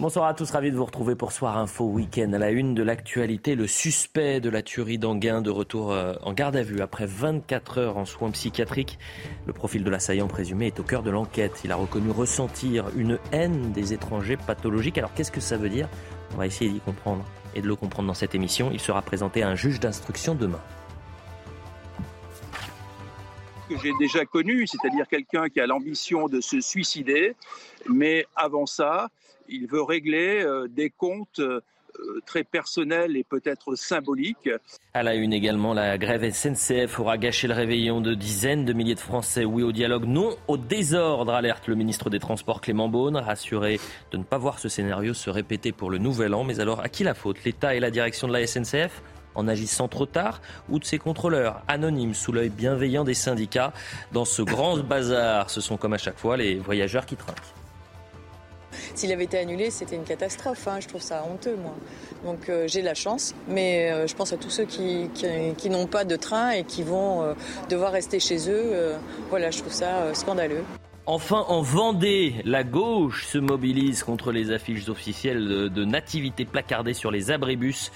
Bonsoir à tous, ravi de vous retrouver pour Soir Info Week-end. À la une de l'actualité, le suspect de la tuerie d'Anguin de retour euh, en garde à vue après 24 heures en soins psychiatriques. Le profil de l'assaillant présumé est au cœur de l'enquête. Il a reconnu ressentir une haine des étrangers pathologiques. Alors qu'est-ce que ça veut dire? On va essayer d'y comprendre et de le comprendre dans cette émission. Il sera présenté à un juge d'instruction demain que j'ai déjà connu, c'est-à-dire quelqu'un qui a l'ambition de se suicider, mais avant ça, il veut régler euh, des comptes euh, très personnels et peut-être symboliques. À la une également, la grève SNCF aura gâché le réveillon de dizaines de milliers de Français. Oui au dialogue, non au désordre, alerte le ministre des Transports Clément Beaune, rassuré de ne pas voir ce scénario se répéter pour le nouvel an. Mais alors, à qui la faute? L'État et la direction de la SNCF en agissant trop tard ou de ses contrôleurs anonymes sous l'œil bienveillant des syndicats? Dans ce grand bazar, ce sont comme à chaque fois les voyageurs qui trinquent. S'il avait été annulé, c'était une catastrophe. Hein. Je trouve ça honteux, moi. Donc euh, j'ai la chance, mais euh, je pense à tous ceux qui, n'ont pas de train et qui vont euh, devoir rester chez eux. voilà, je trouve ça scandaleux. Enfin, en Vendée, la gauche se mobilise contre les affiches officielles de, de nativité placardées sur les abribus.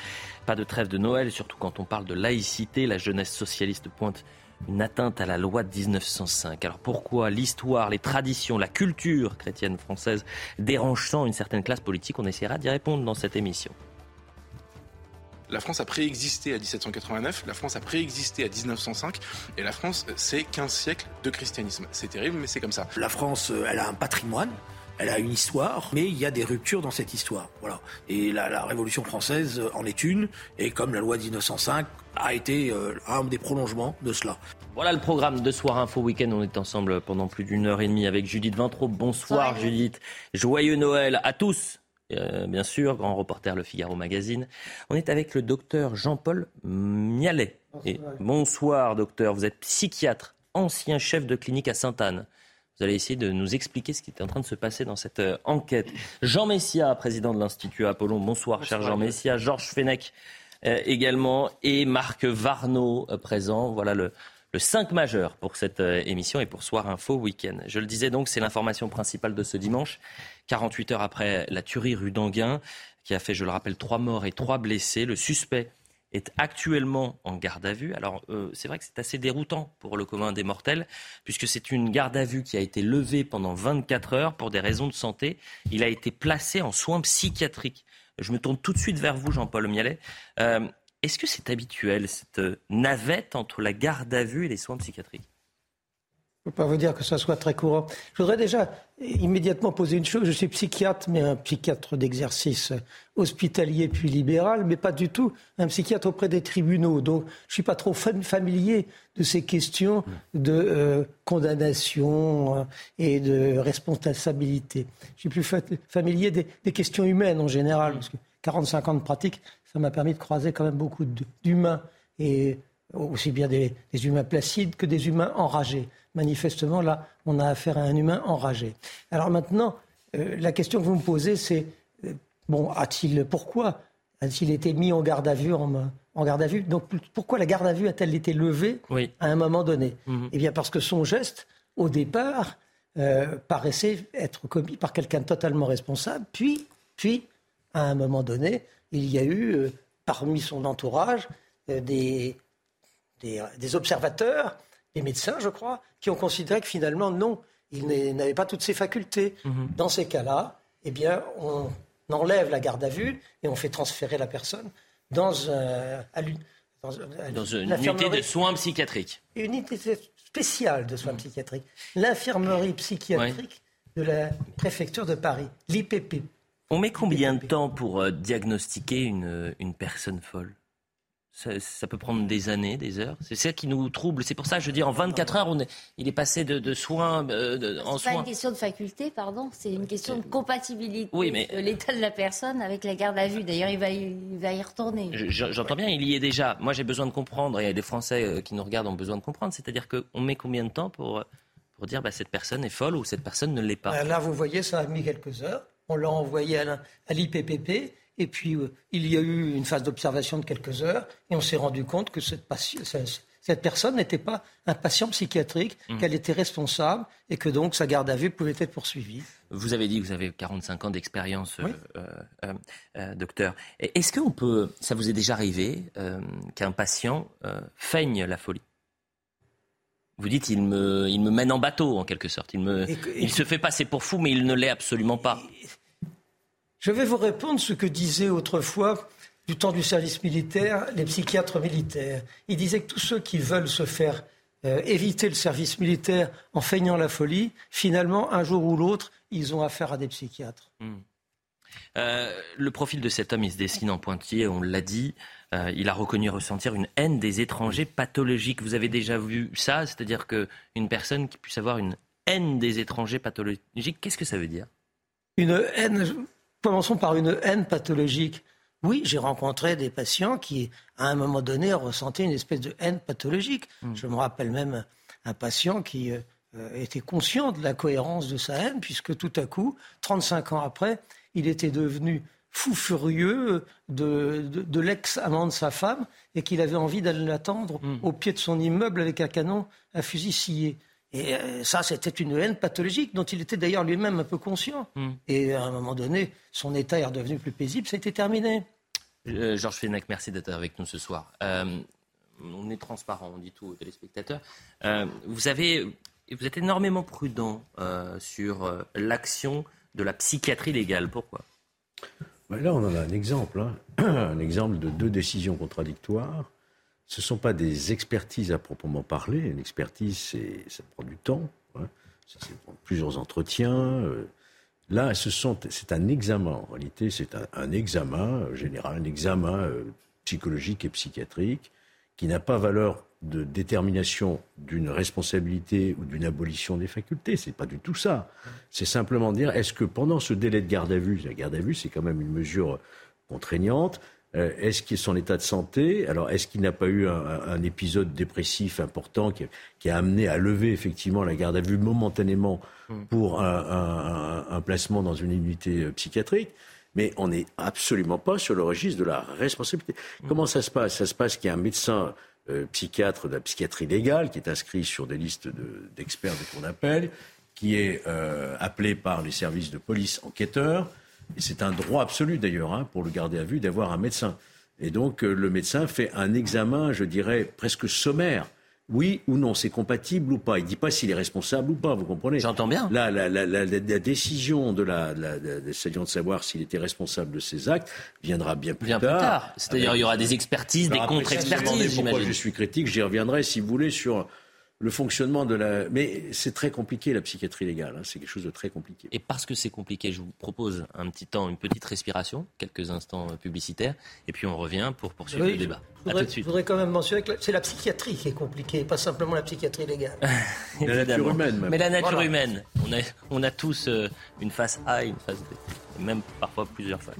Pas de trêve de Noël, surtout quand on parle de laïcité. La jeunesse socialiste pointe une atteinte à la loi de 1905. Alors pourquoi l'histoire, les traditions, la culture chrétienne française dérangent tant une certaine classe politique? On essaiera d'y répondre dans cette émission. La France a préexisté à 1789, la France a préexisté à 1905, et la France, c'est 15 siècles de christianisme. C'est terrible, mais c'est comme ça. La France, euh, elle a un patrimoine, elle a une histoire, mais il y a des ruptures dans cette histoire. Voilà. Et la, Révolution française en est une, et comme la loi 1905 a été euh, un des prolongements de cela. Voilà le programme de Soir Info Week-end. On est ensemble pendant plus d'une heure et demie avec Judith Vintraud. Bonsoir Judith. Joyeux Noël à tous. Euh, bien sûr, grand reporter Le Figaro Magazine. On est avec le docteur Jean-Paul Mialet. bonsoir docteur, vous êtes psychiatre, ancien chef de clinique à Sainte-Anne. Vous allez essayer de nous expliquer ce qui est en train de se passer dans cette euh, enquête. Jean Messia, président de l'Institut Apollon. Bonsoir, cher Jean Messia. Georges Fenech euh, également. Et Marc Varnaud euh, présent. Voilà le, le 5 majeur pour cette émission et pour Soir Info Week-end. Je le disais donc, c'est l'information principale de ce dimanche. 48 heures après la tuerie rue d'Anguin, qui a fait, je le rappelle, trois morts et trois blessés. Le suspect est actuellement en garde à vue. Alors euh, c'est vrai que c'est assez déroutant pour le commun des mortels, puisque c'est une garde à vue qui a été levée pendant 24 heures pour des raisons de santé. Il a été placé en soins psychiatriques. Je me tourne tout de suite vers vous, Jean-Paul Mialet. Euh, est-ce que c'est habituel, cette navette entre la garde à vue et les soins psychiatriques? Ne peux pas vous dire que ça soit très courant. Je voudrais déjà immédiatement poser une chose. Je suis psychiatre, mais un psychiatre d'exercice hospitalier puis libéral, mais pas du tout un psychiatre auprès des tribunaux. Donc, je ne suis pas trop familier de ces questions de euh, condamnation euh, et de responsabilité. Je suis plus familier des, questions humaines en général, parce que 45 ans de pratique, ça m'a permis de croiser quand même beaucoup d'humains, et aussi bien des humains placides que des humains enragés manifestement, là, on a affaire à un humain enragé. Alors maintenant, euh, la question que vous me posez, c'est euh, bon, a-t-il pourquoi a-t-il été mis en garde à vue en, garde à vue? Donc pourquoi la garde à vue a-t-elle été levée à un moment donné? Mhm. Eh bien parce que son geste, au départ, euh, paraissait être commis par quelqu'un totalement responsable. Puis, puis, à un moment donné, il y a eu parmi son entourage des, des observateurs les médecins, je crois, qui ont considéré que finalement, non, il n'avait pas toutes ses facultés. Mhm. Dans ces cas-là, eh bien, on enlève la garde à vue et on fait transférer la personne dans, dans, une unité de soins psychiatriques. Une unité spéciale de soins mhm. psychiatriques. L'infirmerie psychiatrique de la préfecture de Paris, l'IPP. On met combien de temps pour euh, diagnostiquer une, une personne folle? Ça, peut prendre des années, des heures. C'est ça qui nous trouble. C'est pour ça, je dis, en 24 heures, on est, il est passé de, soins euh, en soins. C'est pas une question de faculté, pardon. C'est une question de compatibilité de l'état de la personne avec la garde à vue. D'ailleurs, il va, y, va y retourner. J'entends bien, il y est déjà. Moi, j'ai besoin de comprendre. Il y a des Français euh, qui nous regardent ont besoin de comprendre. C'est-à-dire qu'on met combien de temps pour pour dire bah, cette personne est folle ou cette personne ne l'est pas? Là, vous voyez, ça a mis quelques heures. On l'a envoyé à l'IPPP. Et puis, euh, il y a eu une phase d'observation de quelques heures. Et on s'est rendu compte que cette, cette personne n'était pas un patient psychiatrique, mmh. qu'elle était responsable et que donc sa garde à vue pouvait être poursuivie. Vous avez dit que vous avez 45 ans d'expérience, euh, euh, docteur. Est-ce qu'on peut, ça vous est déjà arrivé, qu'un patient feigne la folie? Vous dites, il me, il me mène en bateau, en quelque sorte. Il, me, il se fait passer pour fou, mais il ne l'est absolument pas. Je vais vous répondre ce que disaient autrefois, du temps du service militaire, les psychiatres militaires. Ils disaient que tous ceux qui veulent se faire euh, éviter le service militaire en feignant la folie, finalement, un jour ou l'autre, ils ont affaire à des psychiatres. Hmm. Euh, le profil de cet homme, il se dessine en pointillé, on l'a dit. Euh, il a reconnu ressentir une haine des étrangers pathologiques. Vous avez déjà vu ça C'est-à-dire qu'une personne qui puisse avoir une haine des étrangers pathologiques, qu'est-ce que ça veut dire? Une haine, commençons par une haine pathologique. Oui, j'ai rencontré des patients qui, à un moment donné, ressentaient une espèce de haine pathologique. Hmm. Je me rappelle même un patient qui euh, était conscient de la cohérence de sa haine, puisque tout à coup, 35 ans après, il était devenu fou furieux de, l'ex-amant de sa femme et qu'il avait envie d'aller l'attendre hmm. au pied de son immeuble avec un canon à fusil scié. Et euh, ça, c'était une haine pathologique dont il était d'ailleurs lui-même un peu conscient. Hmm. Et à un moment donné, son état est redevenu plus paisible, ça a été terminé. Euh, Georges Fenech, merci d'être avec nous ce soir. Euh, on est transparent, on dit tout aux téléspectateurs. vous, avez, vous êtes énormément prudent sur l'action de la psychiatrie légale. Pourquoi? Ben Là, on en a un exemple. Hein. Un exemple de deux décisions contradictoires. Ce ne sont pas des expertises à proprement parler. Une expertise, ça prend du temps. Hein. Ça, prend plusieurs entretiens. Euh. Là, c'est un examen. En réalité, c'est un, examen euh, général, un examen euh, psychologique et psychiatrique qui n'a pas valeur de détermination d'une responsabilité ou d'une abolition des facultés. C'est pas du tout ça. C'est simplement dire est-ce que pendant ce délai de garde à vue, la garde à vue c'est quand même une mesure contraignante, euh, est-ce qu'il est son état de santé? Alors est-ce qu'il n'a pas eu un, épisode dépressif important qui, a amené à lever effectivement la garde à vue momentanément hmm. pour un, un placement dans une unité euh, psychiatrique? Mais on n'est absolument pas sur le registre de la responsabilité. Hmm. Comment ça se passe? Ça se passe qu'il y a un médecin euh, psychiatre de la psychiatrie légale, qui est inscrit sur des listes d'experts de, qu'on appelle, qui est euh, appelé par les services de police enquêteurs. Et c'est un droit absolu d'ailleurs hein, pour le garder à vue d'avoir un médecin. Et donc euh, le médecin fait un examen, je dirais, presque sommaire oui ou non, c'est compatible ou pas. Il ne dit pas s'il est responsable ou pas, vous comprenez? J'entends bien. Là, la, décision de la, de savoir s'il était responsable de ses actes viendra bien plus tard. Plus tard. C'est-à-dire il y aura des expertises, des contre-expertises, Pourquoi je suis critique J'y reviendrai, si vous voulez, sur le fonctionnement de la. Mais c'est très compliqué la psychiatrie légale. Hein. C'est quelque chose de très compliqué. Et parce que c'est compliqué, je vous propose un petit temps, une petite respiration, quelques instants euh, publicitaires, et puis on revient pour poursuivre le débat. Je voudrais, quand même mentionner que c'est la psychiatrie qui est compliquée, pas simplement la psychiatrie légale. la nature humaine. Même. Mais la nature humaine. On a, on a tous euh, une face A et une face B, même parfois plusieurs fois.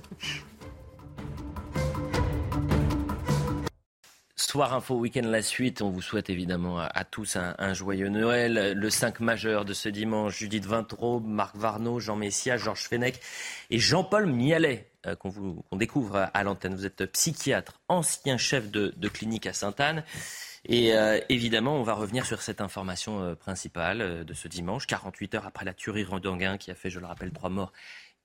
Soir Info Week-end, la suite. On vous souhaite évidemment à, tous un, joyeux Noël. Le 5 majeur de ce dimanche, Judith Vintraud, Marc Varnaud, Jean Messia, Georges Fenech et Jean-Paul Mialet, euh, qu'on découvre à l'antenne. Vous êtes psychiatre, ancien chef de, clinique à Sainte-Anne. Et euh, évidemment, on va revenir sur cette information euh, principale de ce dimanche, 48 heures après la tuerie Rodonguin qui a fait, je le rappelle, trois morts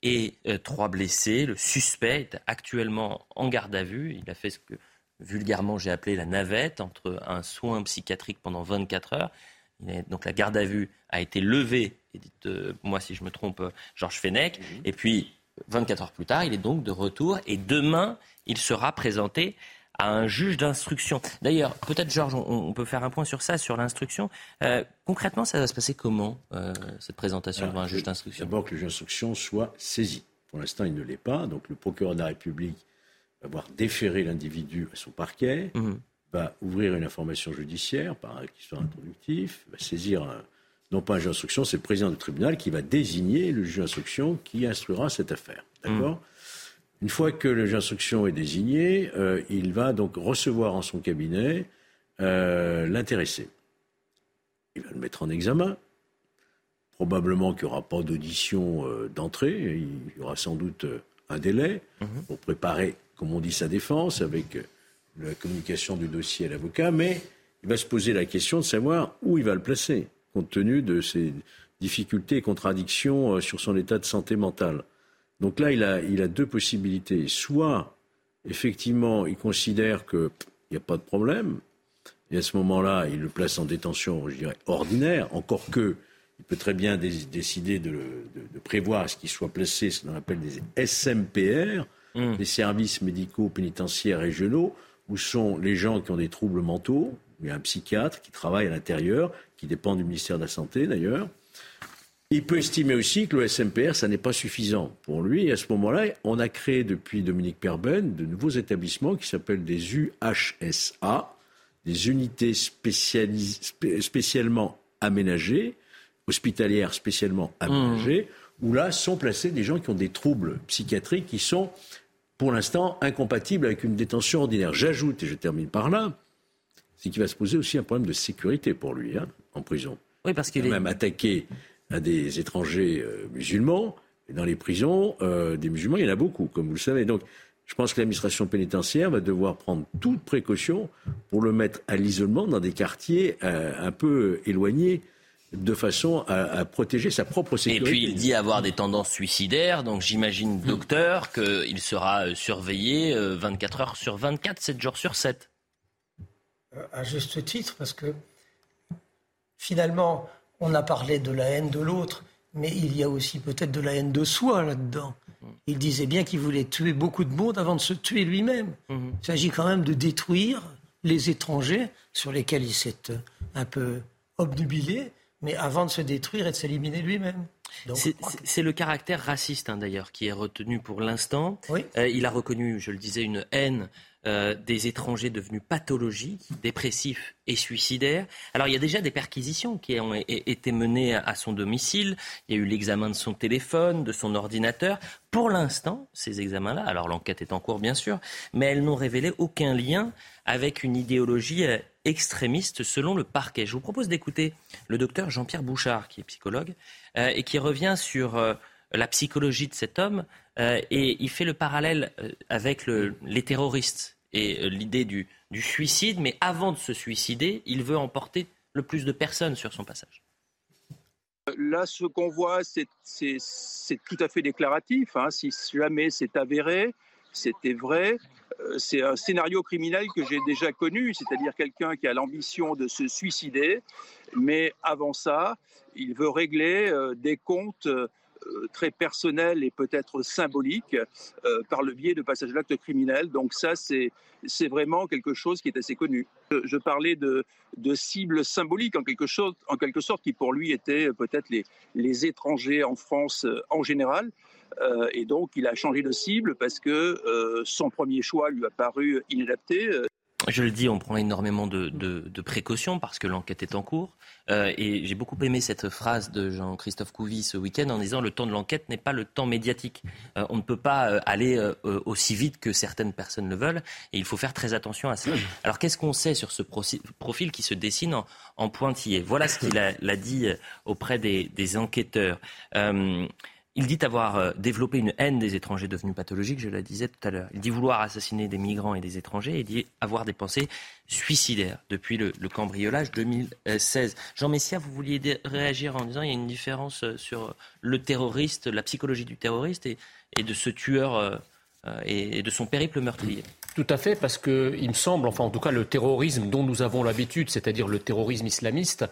et trois blessés. Le suspect est actuellement en garde à vue. Il a fait ce que vulgairement j'ai appelé la navette entre un soin psychiatrique pendant 24 heures. donc la garde à vue a été levée, et dites-moi si je me trompe, Georges Fenech, mhm. et puis 24 heures plus tard, il est donc de retour, et demain, il sera présenté à un juge d'instruction. D'ailleurs, peut-être Georges, on, peut faire un point sur ça, sur l'instruction. Euh, concrètement, ça va se passer comment, euh, cette présentation devant un juge d'instruction? D'abord que le juge d'instruction soit saisi. Pour l'instant, il ne l'est pas. Donc le procureur de la République va voir déférer l'individu à son parquet, mhm. va ouvrir une information judiciaire par un soit introductif, va saisir non pas un juge d'instruction, c'est le président du tribunal qui va désigner le juge d'instruction qui instruira cette affaire. D'accord? Mhm. Une fois que le juge d'instruction est désigné, euh, il va donc recevoir en son cabinet euh, l'intéressé. Il va le mettre en examen, Probablement qu'il n'y aura pas d'audition euh, d'entrée. Il y aura sans doute un délai mhm. pour préparer, comme on dit, sa défense avec euh, la communication du dossier à l'avocat. Mais il va se poser la question de savoir où il va le placer, compte tenu de ses difficultés et contradictions sur son état de santé mentale. Donc là, il a, deux possibilités. Soit, effectivement, il considère qu'il n'y a pas de problème, et à ce moment-là, il le place en détention, je dirais, ordinaire, encore que il peut très bien décider de, prévoir ce qu'il soit placé, ce qu'on appelle des SMPR, hmm. des services médicaux pénitentiaires régionaux, où sont les gens qui ont des troubles mentaux. Il y a un psychiatre qui travaille à l'intérieur, qui dépend du ministère de la Santé d'ailleurs. Il peut estimer aussi que le SMPR, ça n'est pas suffisant pour lui. Et à ce moment-là, on a créé depuis Dominique Perben de nouveaux établissements qui s'appellent des UHSA, des unités spécialement aménagées hospitalières spécialement aménagées, mmh. où là sont placés des gens qui ont des troubles psychiatriques qui sont, pour l'instant, incompatibles avec une détention ordinaire. J'ajoute, et je termine par là, c'est qu'il va se poser aussi un problème de sécurité pour lui, hein, en prison. Oui, parce qu'il est même attaqué à des étrangers euh, musulmans. Et dans les prisons, euh, des musulmans, il y en a beaucoup, comme vous le savez. Donc, je pense que l'administration pénitentiaire va devoir prendre toute précaution pour le mettre à l'isolement dans des quartiers euh, un peu éloignés de façon à, protéger sa propre sécurité. Et puis il dit avoir des tendances suicidaires, donc j'imagine, hmm. docteur, qu'il sera euh, surveillé 24 euh, heures sur 24, 7 jours sur 7. Euh, à juste titre, parce que finalement, on a parlé de la haine de l'autre, mais il y a aussi peut-être de la haine de soi là-dedans. Il disait bien qu'il voulait tuer beaucoup de monde avant de se tuer lui-même. Hmm. Il s'agit quand même de détruire les étrangers sur lesquels il s'est un peu obnubilé mais avant de se détruire et de s'éliminer lui-même. C'est le caractère raciste, hein, d'ailleurs, qui est retenu pour l'instant. Euh, il a reconnu, je le disais, une haine euh, des étrangers devenus pathologiques, dépressifs et suicidaires. Alors il y a déjà des perquisitions qui ont été menées à son domicile. Il y a eu l'examen de son téléphone, de son ordinateur. Pour l'instant, ces examens-là, alors l'enquête est en cours bien sûr, mais elles n'ont révélé aucun lien avec une idéologie euh, extrémiste selon le parquet. Je vous propose d'écouter le docteur Jean-Pierre Bouchard, qui est psychologue, euh, et qui revient sur la psychologie de cet homme euh, et il fait le parallèle euh, avec les terroristes et euh, l'idée du, suicide, mais avant de se suicider, il veut emporter le plus de personnes sur son passage. Là, ce qu'on voit, c'est tout à fait déclaratif. Hein. Si jamais c'est avéré, c'était vrai, c'est un scénario criminel que j'ai déjà connu, c'est-à-dire quelqu'un qui a l'ambition de se suicider, mais avant ça, il veut régler des comptes euh, très personnel et peut-être symbolique euh, par le biais de passage d'actes criminels. Donc ça, c'est c'est vraiment quelque chose qui est assez connu. Je, parlais de, de cibles symboliques en quelque, chose, en quelque sorte qui pour lui étaient peut-être les, les étrangers en France euh, en général. et donc il a changé de cible parce que son premier choix lui a paru inadapté. Je le dis, on prend énormément de, précautions parce que l'enquête est en cours. Euh, et j'ai beaucoup aimé cette phrase de Jean-Christophe Couvi ce week-end en disant le temps de l'enquête n'est pas le temps médiatique. Euh, on ne peut pas euh, aller aussi vite que certaines personnes le veulent et il faut faire très attention à ça. Alors qu'est-ce qu'on sait sur ce profil qui se dessine en, pointillé? Voilà ce qu'il a, dit auprès des, des enquêteurs. Il dit avoir euh, développé une haine des étrangers devenus pathologiques, je le disais tout à l'heure. Il dit vouloir assassiner des migrants et des étrangers. Il dit avoir des pensées suicidaires depuis le, cambriolage 2016. Jean Messia, vous vouliez réagir en disant qu'il y a une différence euh, sur le terroriste, la psychologie du terroriste et, de ce tueur euh, et de son périple meurtrier? Tout à fait, parce qu'il me semble, enfin en tout cas le terrorisme dont nous avons l'habitude, c'est-à-dire le terrorisme islamiste,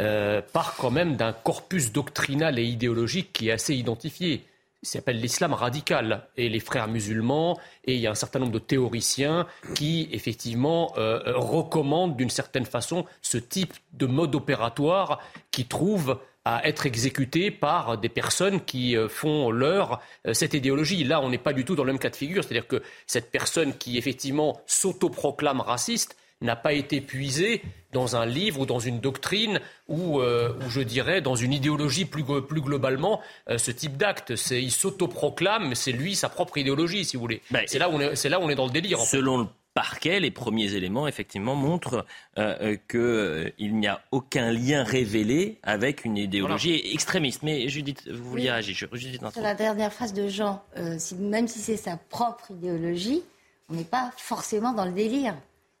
euh, part quand même d'un corpus doctrinal et idéologique qui est assez identifié. Il s'appelle l'islam radical et les frères musulmans et il y a un certain nombre de théoriciens qui effectivement euh, recommandent d'une certaine façon ce type de mode opératoire qui trouve à être exécuté par des personnes qui euh, font leur cette idéologie. Là, on n'est pas du tout dans le même cas de figure, c'est-à-dire que cette personne qui effectivement s'autoproclame raciste, n'a pas été puisé dans un livre ou dans une doctrine ou, euh, je dirais, dans une idéologie plus, plus globalement, euh, ce type d'acte. Il s'autoproclame, c'est lui sa propre idéologie, si vous voulez. Ben, c'est là, où on est, là où on est dans le délire. selon le parquet, les premiers éléments effectivement montrent euh, qu'il n'y a aucun lien révélé avec une idéologie extrémiste. Mais Judith, vous vouliez réagir Judith, Sur la dernière phrase de Jean, même si c'est sa propre idéologie, on n'est pas forcément dans le délire.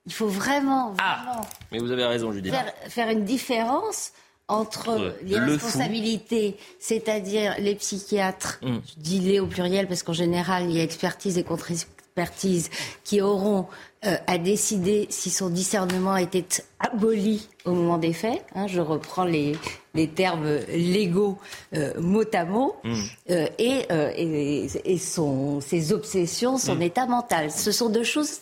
Il faut vraiment, ah, vraiment mais vous avez raison, Judith. faire une différence entre les responsabilités, c'est-à-dire les psychiatres, mm. je dis les au pluriel parce qu'en général, il y a expertise et contre-expertise qui auront euh, à décider si son discernement était aboli au moment des faits. Hein, je reprends les, les termes légaux euh, mot à mot. Mm. Euh, et, et, son, ses obsessions, son mm. état mental. Ce sont deux choses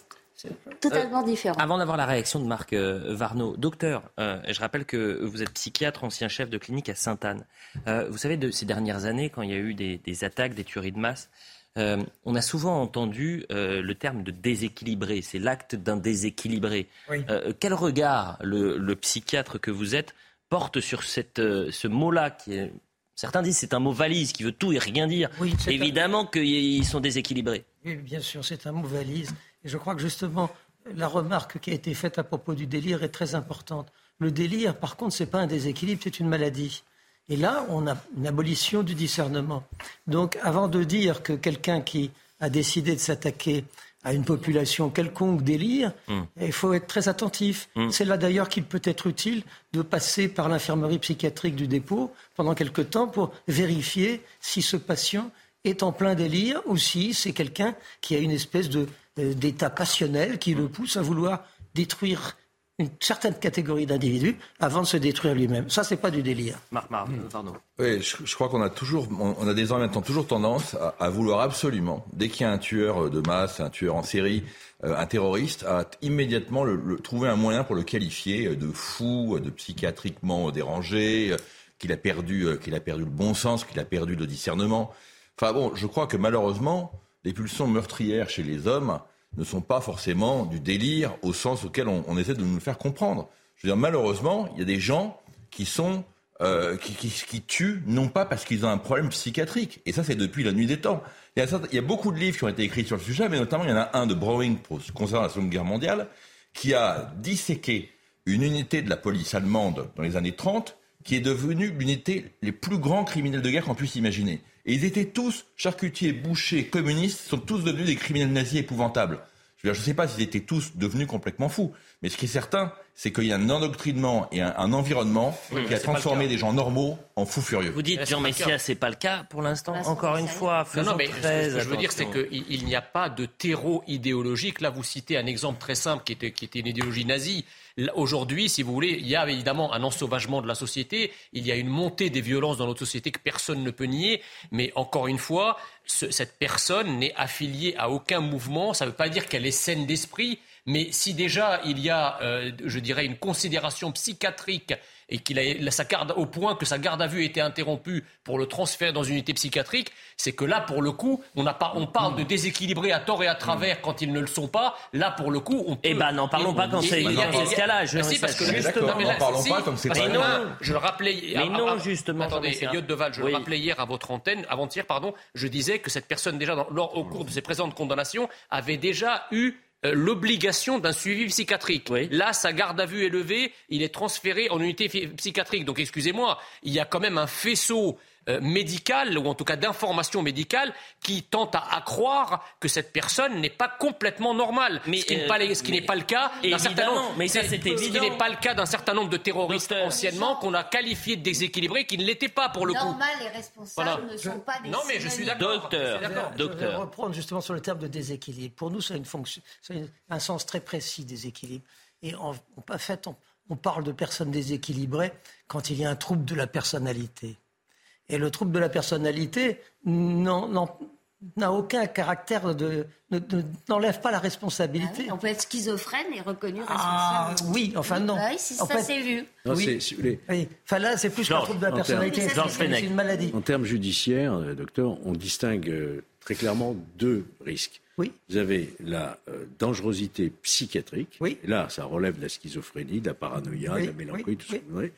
totalement différent. Avant d'avoir la réaction de Marc euh, Varnaud, docteur, euh, je rappelle que vous êtes psychiatre, ancien chef de clinique à Sainte-Anne. Euh, vous savez, de ces dernières années, quand il y a eu des, attaques, des tueries de masse, on a souvent entendu le terme de déséquilibré. C'est l'acte d'un déséquilibré. quel regard le, psychiatre que vous êtes porte sur cette, ce mot-là qui est Certains disent c'est un mot valise qui veut tout et rien dire. Évidemment qu'ils sont déséquilibrés. Oui, bien sûr, c'est un mot valise. Et je crois que justement, la remarque qui a été faite à propos du délire est très importante. Le délire, par contre, ce n'est pas un déséquilibre, c'est une maladie. Et là, on a une abolition du discernement. Donc, avant de dire que quelqu'un qui a décidé de s'attaquer à une population quelconque délire, hmm. il faut être très attentif. Hmm. C'est là d'ailleurs qu'il peut être utile de passer par l'infirmerie psychiatrique du dépôt pendant quelque temps pour vérifier si ce patient est en plein délire ou si c'est quelqu'un qui a une espèce de d'état passionnel qui le pousse à vouloir détruire une certaine catégorie d'individus avant de se détruire lui-même. Ça, c'est pas du délire. Marc, Marc pardon. Oui, je, crois qu'on a toujours, on a désormais maintenant toujours tendance à, vouloir absolument, dès qu'il y a un tueur de masse, un tueur en série, euh, un terroriste, à immédiatement le, trouver un moyen pour le qualifier de fou, de psychiatriquement dérangé, qu'il a perdu, euh, qu'il a perdu le bon sens, qu'il a perdu le discernement. Enfin bon, je crois que malheureusement, les pulsions meurtrières chez les hommes ne sont pas forcément du délire au sens auquel on, essaie de nous le faire comprendre. Je veux dire, malheureusement, il y a des gens qui sont euh, qui, tuent non pas parce qu'ils ont un problème psychiatrique. Et ça, c'est depuis la nuit des temps. Il y, a, beaucoup de livres qui ont été écrits sur le sujet, mais notamment il y en a un de Browning concernant la Seconde Guerre mondiale, qui a disséqué une unité de la police allemande dans les années 30, qui est devenue l'unité les plus grands criminels de guerre qu'on puisse imaginer. Et ils étaient tous, charcutiers, bouchers, communistes, sont tous devenus des criminels nazis épouvantables. Je ne sais pas s'ils étaient tous devenus complètement fous, mais ce qui est certain, c'est qu'il y a un endoctrinement et un, environnement qui a transformé des gens normaux en fous furieux. Vous dites, Jean Messia, c'est pas le cas pour l'instant. Encore une fois, faisons non, mais ce que je veux dire, c'est qu'il n'y a pas de terreau idéologique. Là, vous citez un exemple très simple qui était, qui était une idéologie nazie. Aujourd'hui, si vous voulez, il y a évidemment un ensauvagement de la société, il y a une montée des violences dans notre société que personne ne peut nier, mais encore une fois, cette personne n'est affiliée à aucun mouvement, ça ne veut pas dire qu'elle est saine d'esprit, mais si déjà il y a, euh, je dirais, une considération psychiatrique et qu'il a sa garde au point que sa garde à vue a été interrompue pour le transfert dans une unité psychiatrique, c'est que là, pour le coup, on, n'a pas, on parle de déséquilibrer à tort et à travers quand ils ne le sont pas. Là, pour le coup, on peut. Eh ben, n'en parlons pas quand c'est escalage. Si, parce que justement, n'en parlons pas comme c'est pas. non, je le rappelais. Mais non, justement. Attendez, Elliot Deval, je le rappelais hier à votre antenne, avant-hier, pardon, je disais que cette personne déjà, au cours de ses présentes condamnations, avait déjà eu l'obligation d'un suivi psychiatrique. Là, sa garde à vue est levée, il est transféré en unité psychiatrique. Donc, excusez-moi, il y a quand même un faisceau euh, médicale, ou en tout cas d'information médicale, qui tente à, croire que cette personne n'est pas complètement normale. Mais, ce qui n'est pas, le cas d'un certain nombre. Mais ça, c'est Ce qui n'est pas le cas d'un certain nombre de terroristes anciennement qu'on a qualifiés de déséquilibrés, qui ne l'étaient pas pour le coup. Normal, les responsables ne sont pas des. Non, mais je suis d'accord. Docteur, docteur. Je vais reprendre justement sur le terme de déséquilibre. Pour nous, c'est une fonction, un sens très précis déséquilibre. Et en, en fait, on parle de personnes déséquilibrées quand il y a un trouble de la personnalité. Et le trouble de la personnalité n'a aucun caractère de. n'enlève pas la responsabilité. Ah on peut être schizophrène et reconnu ah, responsable. oui, enfin non. Oui, ça s'est vu. oui. Enfin là, c'est plus qu'un trouble de la personnalité, c'est une maladie. En termes judiciaires, euh, docteur, on distingue euh, très clairement deux risques. Oui. Vous avez la euh, dangerosité psychiatrique. Oui. là, ça relève de la schizophrénie, de la paranoïa, de la mélancolie, tout ce que vous voulez.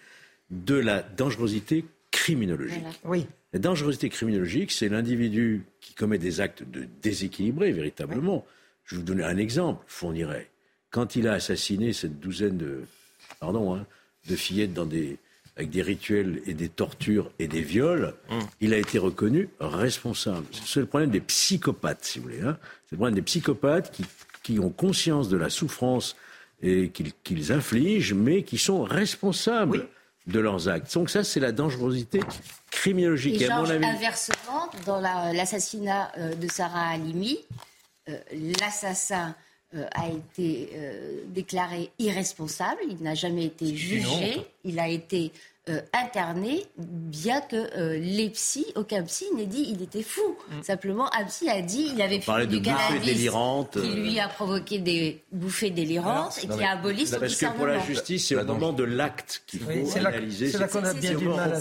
De la dangerosité criminologique. Oui. La dangerosité criminologique, c'est l'individu qui commet des actes de déséquilibré, véritablement. Je vais vous donner un exemple. Fournirait quand il a assassiné cette douzaine de, pardon, hein, de fillettes dans des, avec des rituels et des tortures et des viols, mm. il a été reconnu responsable. C'est le problème des psychopathes, si vous voulez. Hein. C'est le problème des psychopathes qui, qui ont conscience de la souffrance et qu'ils infligent, mais qui sont responsables de leurs actes. Donc ça, c'est la dangerosité criminologique. Et, à mon avis... inversement, dans l'assassinat euh, de Sarah Halimi, euh, l'assassin euh, a été déclaré irresponsable, il n'a jamais été jugé, il a été euh, interné, bien que euh, les psys, aucun psy n'ait dit il était fou. Mm. Simplement, un psy a dit il avait fumé du cannabis qui lui a provoqué des bouffées délirantes et qui a aboli son Parce que pour la justice, c'est au moment de l'acte qu'il faut analyser. C'est là qu'on a bien du mal.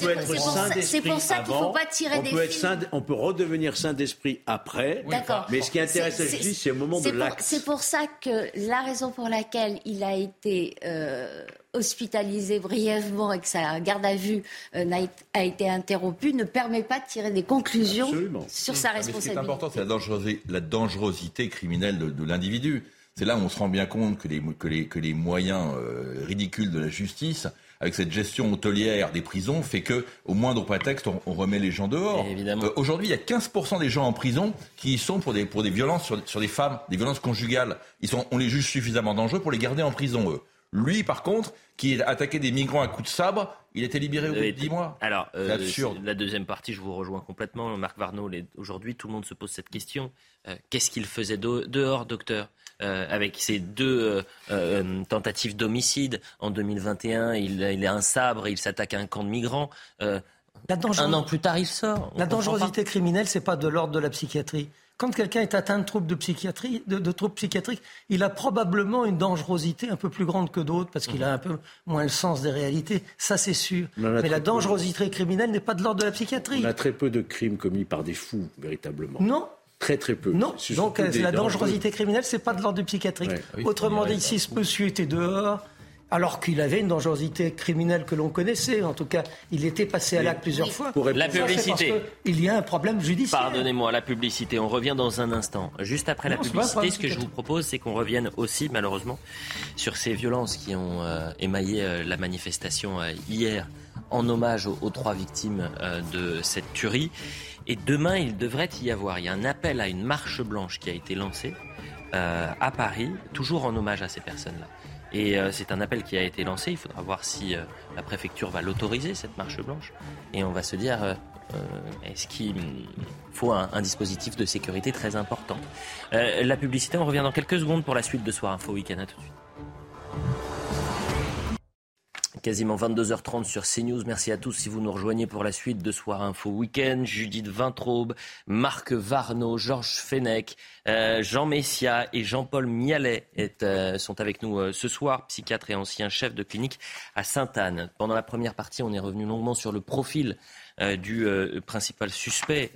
C'est pour ça qu'il ne faut pas tirer des films. On peut redevenir saint d'esprit après. Mais ce qui intéresse la justice, c'est au moment de l'acte. C'est pour ça que la raison pour laquelle il a été euh, hospitalisé brièvement et que sa garde à vue euh, a, été interrompue ne permet pas de tirer des conclusions sur sa responsabilité. ce qui est important, c'est la dangerosité, criminelle de, l'individu. C'est là où on se rend bien compte que les, que les, que les moyens euh, ridicules de la justice, avec cette gestion hôtelière des prisons, fait que au moindre prétexte, on, remet les gens dehors. Euh, aujourd'hui, il y a 15% des gens en prison qui sont pour des, pour des violences sur, sur des femmes, des violences conjugales. Ils sont, on les juge suffisamment dangereux pour les garder en prison, eux. Lui, par contre, qui a attaqué des migrants à coups de sabre, il a été libéré au bout de 10 mois. Alors, euh, la deuxième partie, je vous rejoins complètement. Marc Varnaud, aujourd'hui, tout le monde se pose cette question. Euh, qu'est-ce qu'il faisait dehors, docteur? Euh, avec ces deux tentatives d'homicide en 2021, il, il, a un sabre, il s'attaque à un camp de migrants. un an plus tard, il sort. La dangerosité criminelle, c'est pas de l'ordre de la psychiatrie quand quelqu'un est atteint de troubles de psychiatrie, de, troubles psychiatriques, il a probablement une dangerosité un peu plus grande que d'autres parce qu'il a un peu moins le sens des réalités. Ça, c'est sûr. Mais la dangerosité criminelle n'est pas de l'ordre de la psychiatrie. On a très peu de crimes commis par des fous, véritablement. Non. Très très peu. Non, donc la dangerosité criminelle, c'est pas de l'ordre du psychiatrique. Autrement dit, si ce monsieur était dehors, alors qu'il avait une dangerosité criminelle que l'on connaissait. En tout cas, il était passé à l'acte plusieurs fois. Pour la publicité. il y a un problème judiciaire. Pardonnez-moi, la publicité. On revient dans un instant. Juste après la publicité, ce que je vous propose, c'est qu'on revienne aussi, malheureusement, sur ces violences qui ont euh, émaillé euh, la manifestation euh, hier en hommage aux, trois victimes de cette tuerie. Et demain, il devrait y avoir. Il y a un appel à une marche blanche qui a été lancée à Paris, toujours en hommage à ces personnes-là. Et euh, c'est un appel qui a été lancé. Il faudra voir si euh, la préfecture va l'autoriser, cette marche blanche. Et on va se dire, euh, est-ce qu'il faut un, dispositif de sécurité très important? La publicité, on revient dans quelques secondes pour la suite de Soir Info Week-end. Tout de suite. Quasiment 22h30 sur CNews. Merci à tous si vous nous rejoignez pour la suite de Soir Info Week-end. Judith Vintraube, Marc Varno, Georges Fenech, euh, Jean Messia et Jean-Paul Mialet euh, sont avec nous euh, ce soir, psychiatre et ancien chef de clinique à Sainte-Anne. Pendant la première partie, on est revenu longuement sur le profil du principal suspect,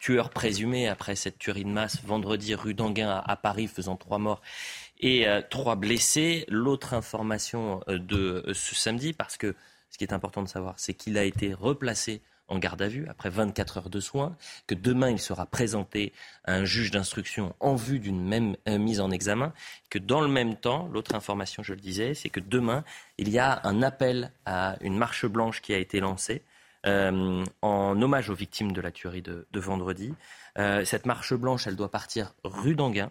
tueur présumé après cette tuerie de masse vendredi rue d'Anguin à Paris, faisant trois morts et euh, trois blessés. L'autre information euh, de euh, ce samedi, parce que ce qui est important de savoir, c'est qu'il a été replacé en garde à vue après 24 heures de soins, que demain il sera présenté à un juge d'instruction en vue d'une même mise en examen, que dans le même temps, l'autre information, je le disais, c'est que demain il y a un appel à une marche blanche qui a été lancée en hommage aux victimes de la tuerie de, vendredi. cette marche blanche, elle doit partir rue d'Anguin.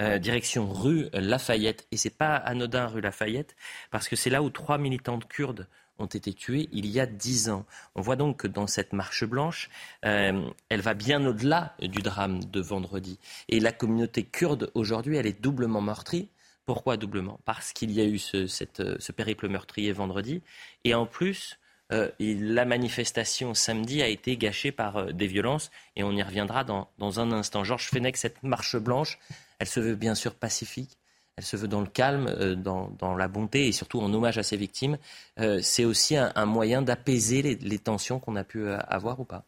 Euh, direction rue Lafayette. Et c'est pas anodin rue Lafayette, parce que c'est là où trois militantes kurdes ont été tuées il y a dix ans. On voit donc que dans cette marche blanche, euh, elle va bien au-delà du drame de vendredi. Et la communauté kurde, aujourd'hui, elle est doublement meurtrie. Pourquoi doublement? Parce qu'il y a eu ce, ce, périple meurtrier vendredi. Et en plus, euh, la manifestation samedi a été gâchée par des violences. Et on y reviendra dans, dans un instant. Georges Fenech, cette marche blanche, elle se veut bien sûr pacifique. Elle se veut dans le calme, euh, dans, la bonté et surtout en hommage à ses victimes. Euh, c'est aussi un, moyen d'apaiser les, tensions qu'on a pu euh, avoir ou pas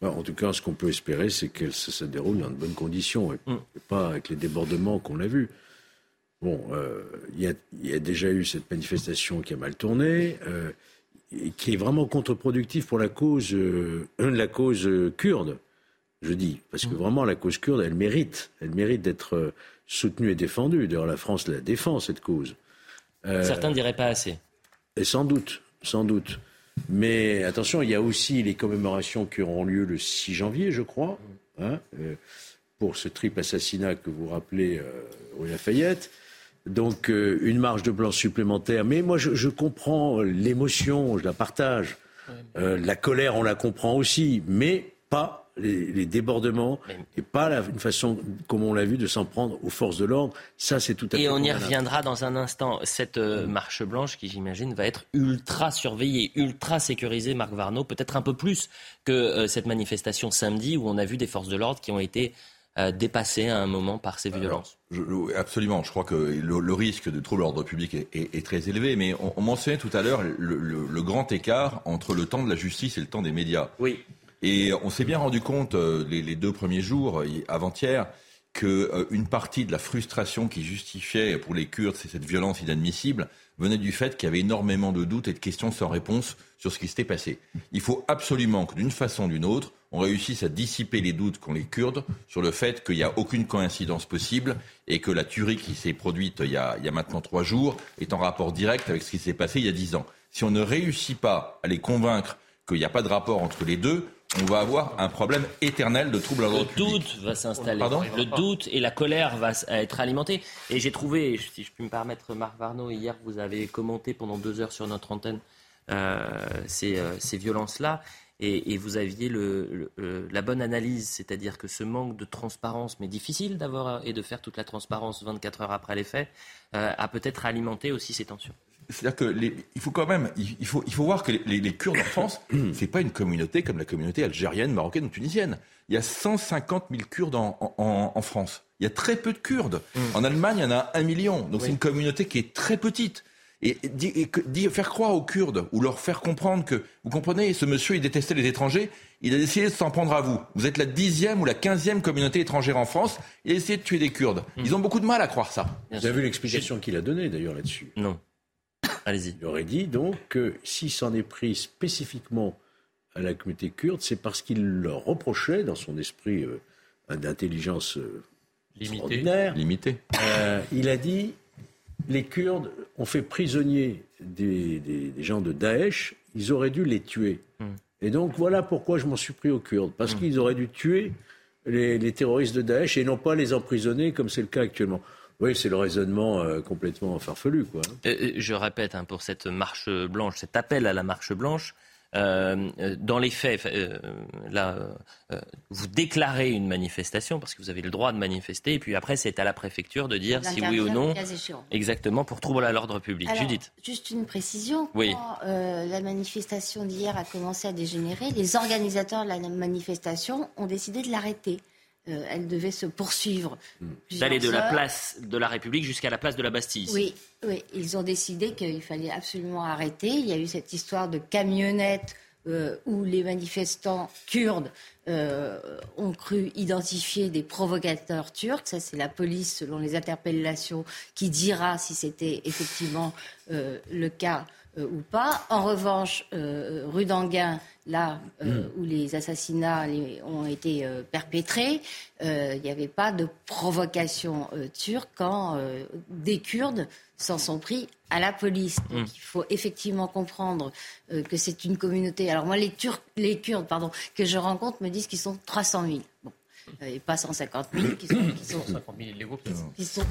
bah, en tout cas, ce qu'on peut espérer, c'est que ça se déroule dans de bonnes conditions et, mm. pas avec les débordements qu'on a vus. Bon, il y, a déjà eu cette manifestation qui a mal tourné, qui est vraiment contre-productive pour la cause, la cause kurde. Je dis, parce que vraiment, la cause kurde, elle mérite. Elle mérite d'être euh, soutenue et défendue. D'ailleurs, la France la défend, cette cause. Euh, Certains ne diraient pas assez. Et sans doute, sans doute. Mais attention, il y a aussi les commémorations qui auront lieu le 6 janvier, je crois, hein, euh, pour ce triple assassinat que vous rappelez euh, au Lafayette. Donc une marge de blanc supplémentaire. Mais moi, je, je comprends l'émotion, je la partage. la colère, on la comprend aussi, mais pas les, débordements et pas une façon, comme on l'a vu, de s'en prendre aux forces de l'ordre. Ça, c'est tout à fait. Et on y reviendra dans un instant. Cette euh, marche blanche, qui j'imagine va être ultra surveillée, ultra sécurisée, Marc Varnaud, peut-être un peu plus que euh, cette manifestation samedi où on a vu des forces de l'ordre qui ont été euh, dépassées à un moment par ces violences. absolument. Je crois que le, risque de trouble à l'ordre public est, très élevé. Mais on, on mentionnait tout à l'heure le, le, grand écart entre le temps de la justice et le temps des médias. Oui. Et on s'est bien rendu compte euh, les, deux premiers jours, euh, avant-hier, qu'une euh, partie de la frustration qui justifiait pour les Kurdes cette violence inadmissible venait du fait qu'il y avait énormément de doutes et de questions sans réponse sur ce qui s'était passé. Il faut absolument que d'une façon ou d'une autre, on réussisse à dissiper les doutes qu'ont les Kurdes sur le fait qu'il n'y a aucune coïncidence possible et que la tuerie qui s'est produite il y, a, il y a maintenant trois jours est en rapport direct avec ce qui s'est passé il y a dix ans. Si on ne réussit pas à les convaincre qu'il n'y a pas de rapport entre les deux, on va avoir un problème éternel de troubles à l'ordre public. Le doute va s'installer. Le doute et la colère va être alimentés. Et j'ai trouvé, si je puis me permettre, Marc Varnaud, hier, vous avez commenté pendant deux heures sur notre antenne euh, ces, euh, ces violences-là. Et, et, vous aviez le, la bonne analyse, c'est-à-dire que ce manque de transparence, mais difficile d'avoir et de faire toute la transparence 24 heures après les faits, euh, a peut-être alimenté aussi ces tensions. C'est-à-dire que il faut quand même, il faut, il faut voir que les, Kurdes en France, c'est pas une communauté comme la communauté algérienne, marocaine ou tunisienne. Il y a 150 000 Kurdes en, en, France. Il y a très peu de Kurdes. Mm. En Allemagne, il y en a un million. Donc c'est une communauté qui est très petite. Et, faire croire aux Kurdes ou leur faire comprendre que, vous comprenez, ce monsieur, il détestait les étrangers, il a décidé de s'en prendre à vous. Vous êtes la dixième ou la quinzième communauté étrangère en France, il a essayé de tuer des Kurdes. Mm. Ils ont beaucoup de mal à croire ça. Vous avez vu l'explication qu'il a donnée d'ailleurs là-dessus Non. Allez-y. Il aurait dit donc que s'il s'en est pris spécifiquement à la communauté kurde, c'est parce qu'il leur reprochait, dans son esprit euh, d'intelligence euh, Limité. Euh, il a dit les Kurdes ont fait prisonnier des, gens de Daesh, ils auraient dû les tuer. Hmm. Et donc voilà pourquoi je m'en suis pris aux Kurdes, parce hmm. qu'ils auraient dû tuer les, les, terroristes de Daesh et non pas les emprisonner comme c'est le cas actuellement. Oui, c'est le raisonnement euh, complètement farfelu. Quoi. Euh, je répète, hein, pour cette marche blanche, cet appel à la marche blanche, dans les faits, là, vous déclarez une manifestation parce que vous avez le droit de manifester, et puis après, c'est à la préfecture de dire si oui ou non. Exactement, pour trouble à l'ordre public. Judith. Juste une précision. Oui. La manifestation d'hier a commencé à dégénérer, les organisateurs de la manifestation ont décidé de l'arrêter. Euh, elle devait se poursuivre. D'aller de la place de la République jusqu'à la place de la Bastille. Oui, oui, ils ont décidé qu'il fallait absolument arrêter. Il y a eu cette histoire de camionnette euh, où les manifestants kurdes euh, ont cru identifier des provocateurs turcs. Ça, c'est la police, selon les interpellations, qui dira si c'était effectivement le cas euh, ou pas. En revanche, euh, rue d'Anguin, là euh, hmm. où les assassinats ont été perpétrés, il n'y avait pas de provocation turque quand des Kurdes s'en sont pris à la police. Donc hmm. il faut effectivement comprendre que c'est une communauté. Alors moi, les, Turcs, les Kurdes pardon, que je rencontre me disent qu'ils sont 300 000. Bon et pas 150 000, qui sont, qui sont, qui sont,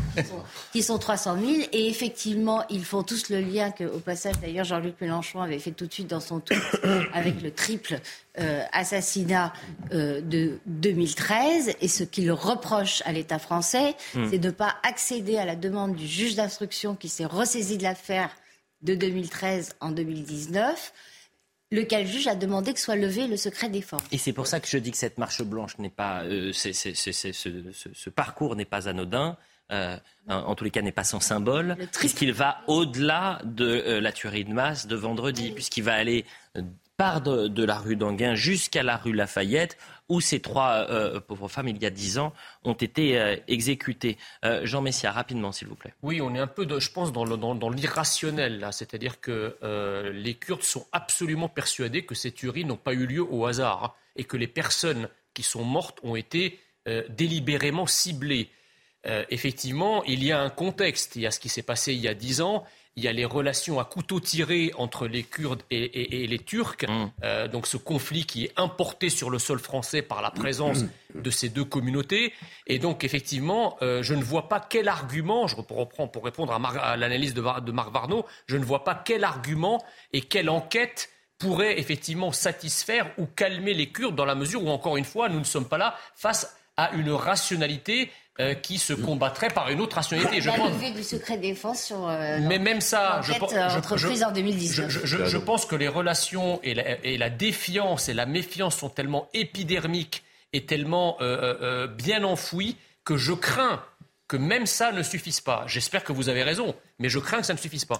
qui sont 300 000. Et effectivement, ils font tous le lien que, au passage, d'ailleurs, Jean-Luc Mélenchon avait fait tout de suite dans son tweet avec le triple euh, assassinat euh, de 2013. Et ce qu'il reproche à l'État français, hmm. c'est de ne pas accéder à la demande du juge d'instruction qui s'est ressaisi de l'affaire de 2013 en 2019 lequel juge a demandé que soit levé le secret des forces. Et c'est pour ça que je dis que cette marche blanche n'est pas, euh, ce, parcours n'est pas anodin. Euh, en tous les cas, n'est pas sans symbole, puisqu'il va au-delà de euh, la tuerie de masse de vendredi, puisqu'il va aller par de, la rue d'Anguin jusqu'à la rue Lafayette, où ces trois euh, pauvres femmes, il y a dix ans, ont été euh, exécutées. Euh, Jean Messia, rapidement, s'il vous plaît. Oui, on est un peu, je pense, dans, l'irrationnel, là. C'est-à-dire que les Kurdes sont absolument persuadés que ces tueries n'ont pas eu lieu au hasard, hein, et que les personnes qui sont mortes ont été délibérément ciblées. effectivement, il y a un contexte. Il y a ce qui s'est passé il y a dix ans il y a les relations à couteau tiré entre les Kurdes et, les Turcs. Mm. Euh, donc ce conflit qui est importé sur le sol français par la présence mm. de ces deux communautés. Et donc effectivement, euh, je ne vois pas quel argument, je reprends pour répondre à, l'analyse de, de Marc Varnaud, je ne vois pas quel argument et quelle enquête pourrait effectivement satisfaire ou calmer les Kurdes dans la mesure où, encore une fois, nous ne sommes pas là face à une rationalité euh, qui se combattrait par une autre rationalité. Je pense... du secret défense sur. Euh, mais même ça, je, pense, entreprise en 2019. Je, pense que les relations et la, et la, défiance et la méfiance sont tellement épidermiques et tellement euh, bien enfouies que je crains que même ça ne suffise pas. J'espère que vous avez raison, mais je crains que ça ne suffise pas.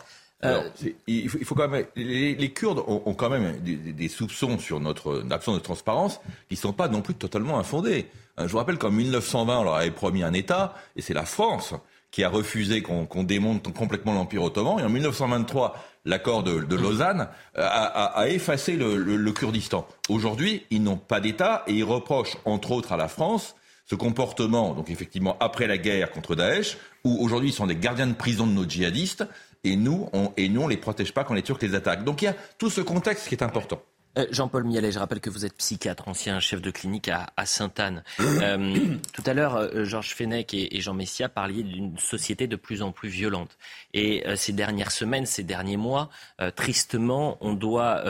il, faut, quand même. Les, Kurdes ont, quand même des, des, soupçons sur notre absence de transparence qui ne sont pas non plus totalement infondés. Euh, je vous rappelle qu'en 1920, on leur avait promis un État, et c'est la France qui a refusé qu'on démonte complètement l'Empire ottoman. Et en 1923, l'accord de, Lausanne euh, a, effacé le, Kurdistan. Aujourd'hui, ils n'ont pas d'État et ils reprochent, entre autres, à la France ce comportement, donc effectivement après la guerre contre Daesh, où aujourd'hui ils sont des gardiens de prison de nos djihadistes, et nous, on, et nous, les protège pas quand les Turcs les attaquent. Donc il y a tout ce contexte qui est important. Euh, Jean-Paul Mialet, je rappelle que vous êtes psychiatre, ancien chef de clinique à, Sainte-Anne. Euh, tout à l'heure, euh, Georges Fenech et, Jean Messia parliez d'une société de plus en plus violente. Et ces dernières semaines, ces derniers mois, tristement, on doit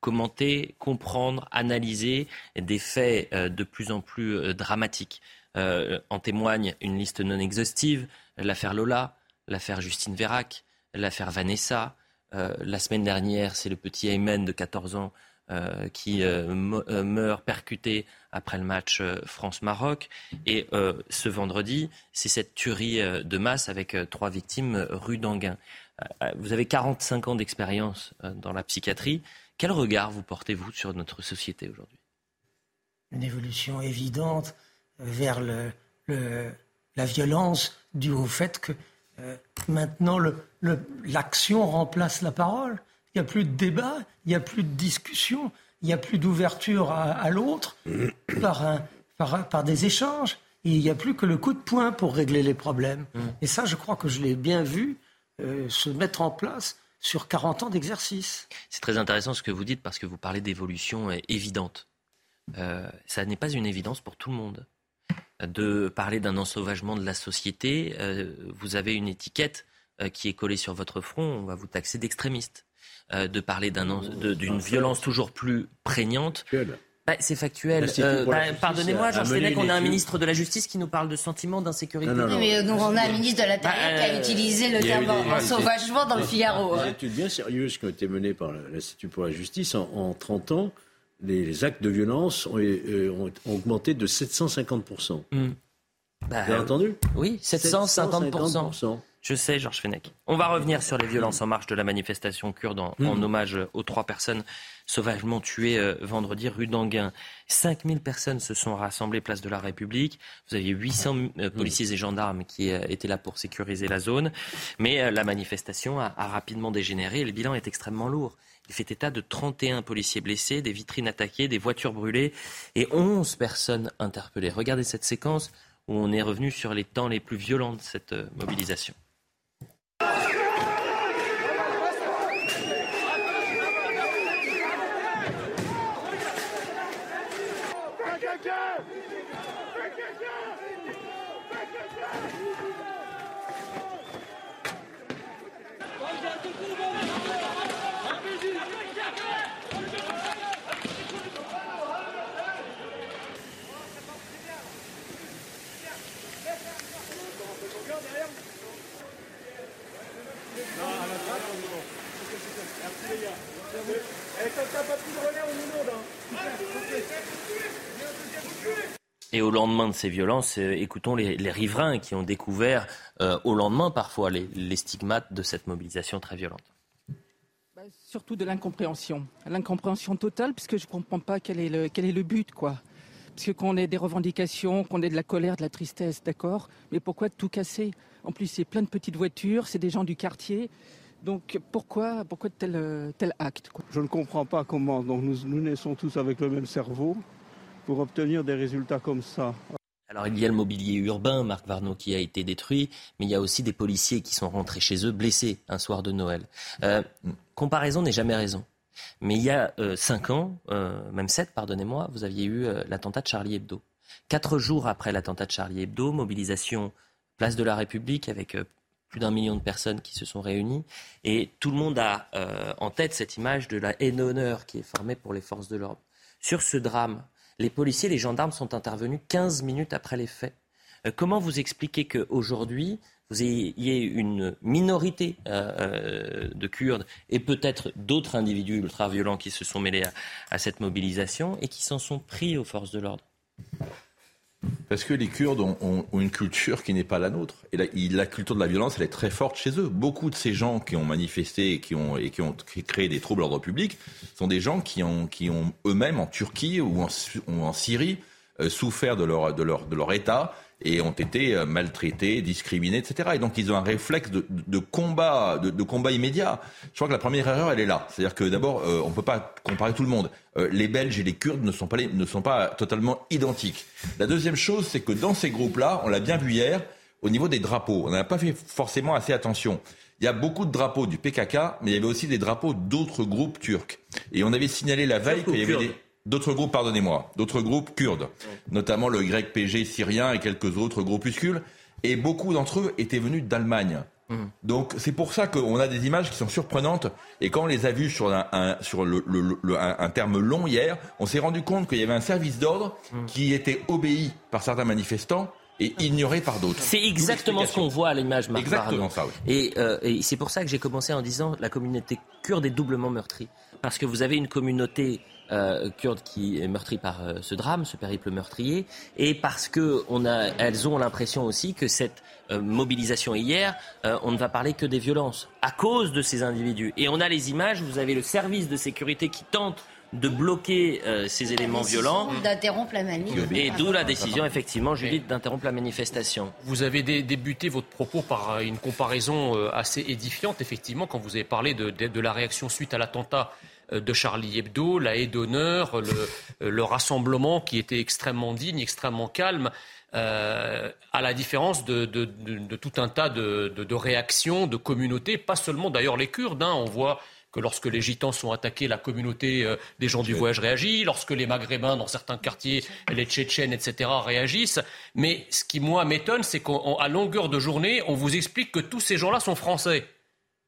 commenter, comprendre, analyser des faits de plus en plus dramatiques. en témoigne une liste non exhaustive, l'affaire Lola, l'affaire Justine Vérac, l'affaire Vanessa. la semaine dernière, c'est le petit Ayman de 14 ans euh, qui euh, euh, meurt percuté après le match France-Maroc. Et ce vendredi, c'est cette tuerie de masse avec trois victimes rue d'Anguin. vous avez 45 ans d'expérience dans la psychiatrie. Quel regard vous portez-vous sur notre société aujourd'hui? Une évolution évidente vers la violence due au fait que maintenant l'action remplace la parole. Il n'y a plus de débat, il n'y a plus de discussion, il n'y a plus d'ouverture à, l'autre par, par, des échanges. il n'y a plus que le coup de poing pour régler les problèmes. Mm. Et ça, je crois que je l'ai bien vu euh, se mettre en place sur 40 ans d'exercice. C'est très intéressant ce que vous dites parce que vous parlez d'évolution évidente. Euh, ça n'est pas une évidence pour tout le monde. De parler d'un ensauvagement de la société, euh, vous avez une étiquette qui est collée sur votre front, on va vous taxer d'extrémiste. Euh, de parler d'une violence toujours plus prégnante. Bah, c'est factuel. Euh, bah, pardonnez-moi, Jean Fenech, on a un ministre de la Justice qui nous parle de sentiment d'insécurité. mais nous, on a un ministre de l'Intérieur qui a bah, utilisé le terme sauvagement dans le Figaro. Des hein. études bien sérieuses qui ont été menées par l'Institut pour la Justice en, 30 ans. Les, actes de violence ont, euh, augmenté de 750%. Hmm. Vous avez entendu? Oui, 750%. Je sais, Georges Fenech. On va revenir sur les violences en marche de la manifestation kurde en, mm. hommage aux trois personnes sauvagement tuées euh, vendredi rue d'Anguin. 5000 personnes se sont rassemblées place de la République. Vous aviez 800 euh, mm. policiers et gendarmes qui euh, étaient là pour sécuriser la zone. Mais la manifestation a, a rapidement dégénéré et le bilan est extrêmement lourd. Il fait état de 31 policiers blessés, des vitrines attaquées, des voitures brûlées et 11 personnes interpellées. Regardez cette séquence où on est revenu sur les temps les plus violents de cette mobilisation. Et au lendemain de ces violences, euh, écoutons les, riverains qui ont découvert euh, au lendemain parfois les, stigmates de cette mobilisation très violente. Bah, surtout de l'incompréhension. L'incompréhension totale, puisque je ne comprends pas quel est le, quel est le but. quoi. Parce que qu'on ait des revendications, qu'on ait de la colère, de la tristesse, d'accord, mais pourquoi tout casser? En plus, c'est plein de petites voitures, c'est des gens du quartier. Donc pourquoi, pourquoi tel, tel acte Je ne comprends pas comment. Donc nous, nous naissons tous avec le même cerveau pour obtenir des résultats comme ça. Alors il y a le mobilier urbain, Marc Varnaud, qui a été détruit, mais il y a aussi des policiers qui sont rentrés chez eux blessés un soir de Noël. Euh, comparaison n'est jamais raison. Mais il y a euh, cinq ans, euh, même sept, pardonnez-moi, vous aviez eu l'attentat de Charlie Hebdo. Quatre jours après l'attentat de Charlie Hebdo, mobilisation place de la République avec plus d'un million de personnes qui se sont réunies. Et tout le monde a en tête cette image de la haine honneur qui est formée pour les forces de l'ordre. Sur ce drame, les policiers, les gendarmes sont intervenus 15 minutes après les faits. Euh, comment vous expliquez qu'aujourd'hui, vous ayez une minorité euh, euh, de Kurdes et peut-être d'autres individus ultra-violents qui se sont mêlés à cette mobilisation et qui s'en sont pris aux forces de l'ordre? Parce que les Kurdes ont, une culture qui n'est pas la nôtre. Et la, culture de la violence, elle est très forte chez eux. Beaucoup de ces gens qui ont manifesté et qui ont, créé des troubles à l'ordre public sont des gens qui ont, eux-mêmes en Turquie ou en, Syrie euh, souffert de leur État et ont été euh, maltraités, discriminés, etc. Et donc ils ont un réflexe de, de combat, de, de, combat immédiat. Je crois que la première erreur, elle est là. C'est-à-dire que d'abord, euh, on ne peut pas comparer tout le monde. Euh, les Belges et les Kurdes ne sont, pas ne sont pas totalement identiques. La deuxième chose, c'est que dans ces groupes-là, on l'a bien vu hier, au niveau des drapeaux, on n'a pas fait forcément assez attention. Il y a beaucoup de drapeaux du PKK, mais il y avait aussi des drapeaux d'autres groupes turcs. Et on avait signalé la veille qu'il y avait des d'autres groupes, pardonnez-moi, d'autres groupes kurdes, notamment le YPG syrien et quelques autres groupuscules, et beaucoup d'entre eux étaient venus d'Allemagne. Mmh. Donc c'est pour ça qu'on a des images qui sont surprenantes. Et quand on les a vues sur un, sur le, un, terme long hier, on s'est rendu compte qu'il y avait un service d'ordre mmh. qui était obéi par certains manifestants et ignoré par d'autres. C'est exactement ce qu'on voit à l'image, Marc Exactement ça, oui. Euh, et, c'est pour ça que j'ai commencé en disant la communauté kurde est doublement meurtrie. Parce que vous avez une communauté euh, kurde qui est meurtrie par euh, ce drame, ce périple meurtrier, et parce que on a, elles ont l'impression aussi que cette euh, mobilisation hier, on ne va parler que des violences à cause de ces individus. Et on a les images, vous avez le service de sécurité qui tente de bloquer ces éléments violents. D'interrompre la manifestation. Et d'où la décision, effectivement, Judith, d'interrompre la manifestation. Vous avez débuté votre propos par une comparaison assez édifiante, effectivement, quand vous avez parlé de, de la réaction suite à l'attentat euh, de Charlie Hebdo, la haie d'honneur, le, euh, le, rassemblement qui était extrêmement digne, extrêmement calme, euh, à la différence de, de, de, tout un tas de, réactions, de communautés, pas seulement d'ailleurs les Kurdes. Hein, on voit que lorsque les gitans sont attaqués, la communauté des gens du voyage réagit, lorsque les maghrébins dans certains quartiers, les tchétchènes, etc., réagissent. Mais ce qui, moi, m'étonne, c'est qu'à longueur de journée, on vous explique que tous ces gens-là sont français.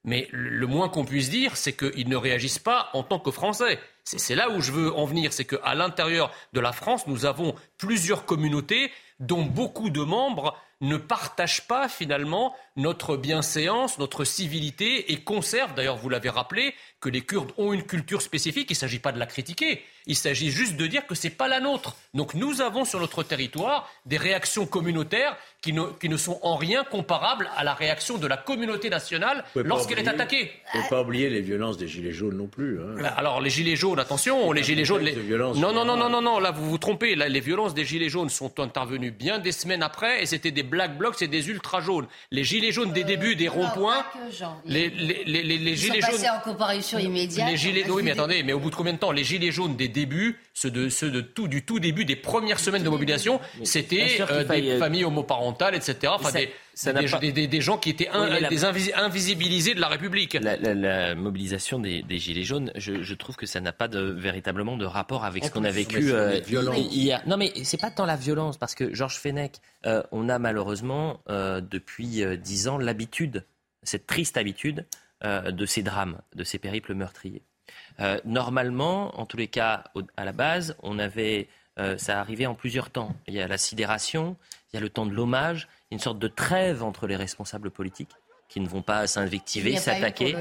Mais le moins qu'on puisse dire, c'est qu'ils ne réagissent pas en tant que Français. C'est là où je veux en venir, c'est qu'à l'intérieur de la France, nous avons plusieurs communautés dont beaucoup de membres ne partagent pas finalement notre bienséance, notre civilité et conservent, d'ailleurs vous l'avez rappelé, que les Kurdes ont une culture spécifique. Il ne s'agit pas de la critiquer, il s'agit juste de dire que ce n'est pas la nôtre. Donc nous avons sur notre territoire des réactions communautaires qui ne, qui ne sont en rien comparables à la réaction de la communauté nationale lorsqu'elle est attaquée. Il ne faut pas oublier les violences des Gilets jaunes non plus. Hein. Bah, alors les Gilets jaunes, attention, les Gilets jaunes... Non, non, non, non, non, non, là vous vous trompez. les violences des Gilets jaunes sont intervenues bien des semaines après et c'était des black blocs et des ultra jaunes. Les Gilets jaunes des débuts des ronds-points... Les, les, les, les, Gilets jaunes... immédiate. Les gilets... Oui, mais attendez, mais au bout de combien de temps? Les Gilets jaunes des débuts, ceux de, ceux de tout, du tout début des premières semaines de mobilisation, c'était euh, des familles homoparentales, etc. Enfin, des, des, des, gens qui étaient des invisibilisés de la République. La, mobilisation des, Gilets jaunes, je, je, trouve que ça n'a pas de, véritablement de rapport avec ce qu'on a vécu euh, hier. Non, mais c'est pas tant la violence, parce que Georges Fenech, euh, on a malheureusement depuis dix ans l'habitude, cette triste habitude, de ces drames, de ces périples meurtriers. Euh, normalement, en tous les cas, à la base, on avait, euh, ça arrivait en plusieurs temps. Il y a la sidération, il y a le temps de l'hommage, une sorte de trêve entre les responsables politiques qui ne vont pas s'invectiver, s'attaquer.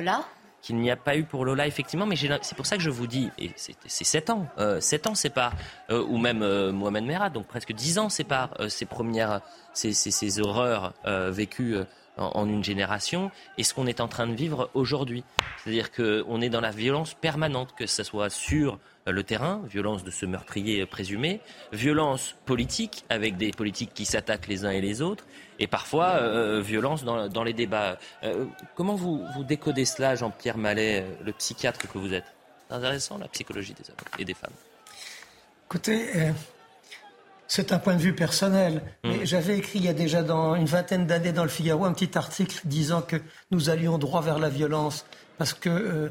Qu'il n'y a pas eu pour Lola, effectivement, mais c'est pour ça que je vous dis, et c'est 7 ans, euh, 7 ans pas euh, ou même euh, Mohamed Merah, donc presque 10 ans sépare ces premières, ces, ces, ces horreurs vécues en, une génération et ce qu'on est en train de vivre aujourd'hui. C'est-à-dire qu'on est dans la violence permanente, que ce soit sur le terrain, violence de ce meurtrier présumé, violence politique avec des politiques qui s'attaquent les uns et les autres, et parfois euh, violence dans, les débats. Euh, comment vous, vous décodez cela, Jean-Pierre Mallet, le psychiatre que vous êtes? C'est intéressant la psychologie des hommes et des femmes. Écoutez, euh, C'est un point de vue personnel. Mmh. Mais j'avais écrit il y a déjà dans une vingtaine d'années dans le Figaro un petit article disant que nous allions droit vers la violence parce que euh,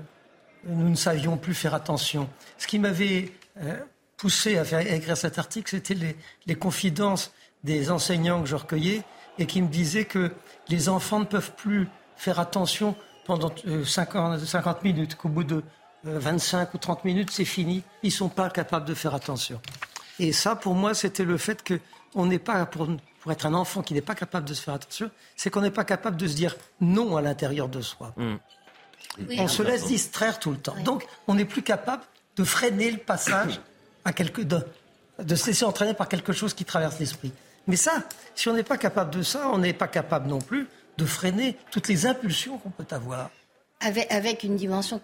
nous ne savions plus faire attention. Ce qui m'avait euh, poussé à, faire, écrire cet article, c'était les, les, confidences des enseignants que je recueillais et qui me disaient que les enfants ne peuvent plus faire attention pendant 50, euh, 50 minutes, qu'au bout de 25 ou 30 minutes, c'est fini. Ils ne sont pas capables de faire attention. Et ça, pour moi, c'était le fait qu'on n'est pas, pour, pour, être un enfant qui n'est pas capable de se faire attention, c'est qu'on n'est pas capable de se dire non à l'intérieur de soi. Mm. on se laisse distraire tout le temps. Donc, on n'est plus capable de freiner le passage à quelque, de, de se laisser entraîner par quelque chose qui traverse l'esprit. Mais ça, si on n'est pas capable de ça, on n'est pas capable non plus de freiner toutes les impulsions qu'on peut avoir. Avec, avec, une dimension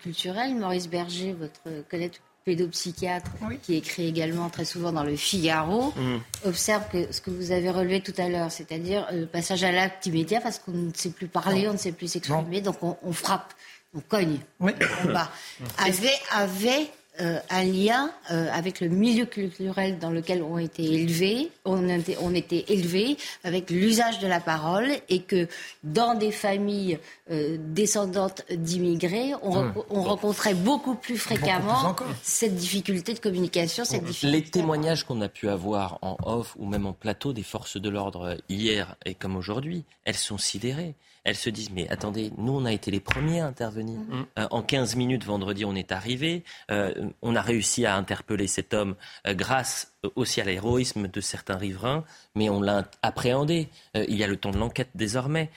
culturelle, Maurice Berger, votre collègue pédopsychiatre, qui écrit également très souvent dans le Figaro, mm. observe que ce que vous avez relevé tout à l'heure, c'est-à-dire euh, le passage à l'acte immédiat parce qu'on ne sait plus parler, on ne sait plus s'exprimer, donc on, on, frappe, on cogne, on bat. Avait, avait euh, un lien euh, avec le milieu culturel dans lequel on était élevés, on était, on était élevés avec l'usage de la parole et que dans des familles euh, descendantes d'immigrés, on, mmh. on, rencontrait beaucoup plus fréquemment cette difficulté de communication, cette difficulté. Les témoignages qu'on a pu avoir en off ou même en plateau des forces de l'ordre hier et comme aujourd'hui, elles sont sidérées elles se disent mais attendez, nous on a été les premiers à intervenir. Mm. Euh, en 15 minutes vendredi, on est arrivé. Euh, on a réussi à interpeller cet homme euh, grâce aussi à l'héroïsme de certains riverains, mais on l'a appréhendé. il y a le temps de l'enquête désormais.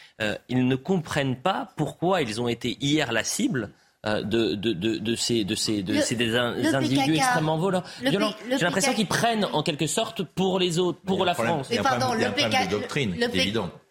ils ne comprennent pas pourquoi ils ont été hier la cible de, de, de, de, ces, de ces, de ces des, individus extrêmement violents. J'ai l'impression qu'ils prennent en quelque sorte pour les autres, pour la France. Mais pardon, le, PKK, doctrine, le,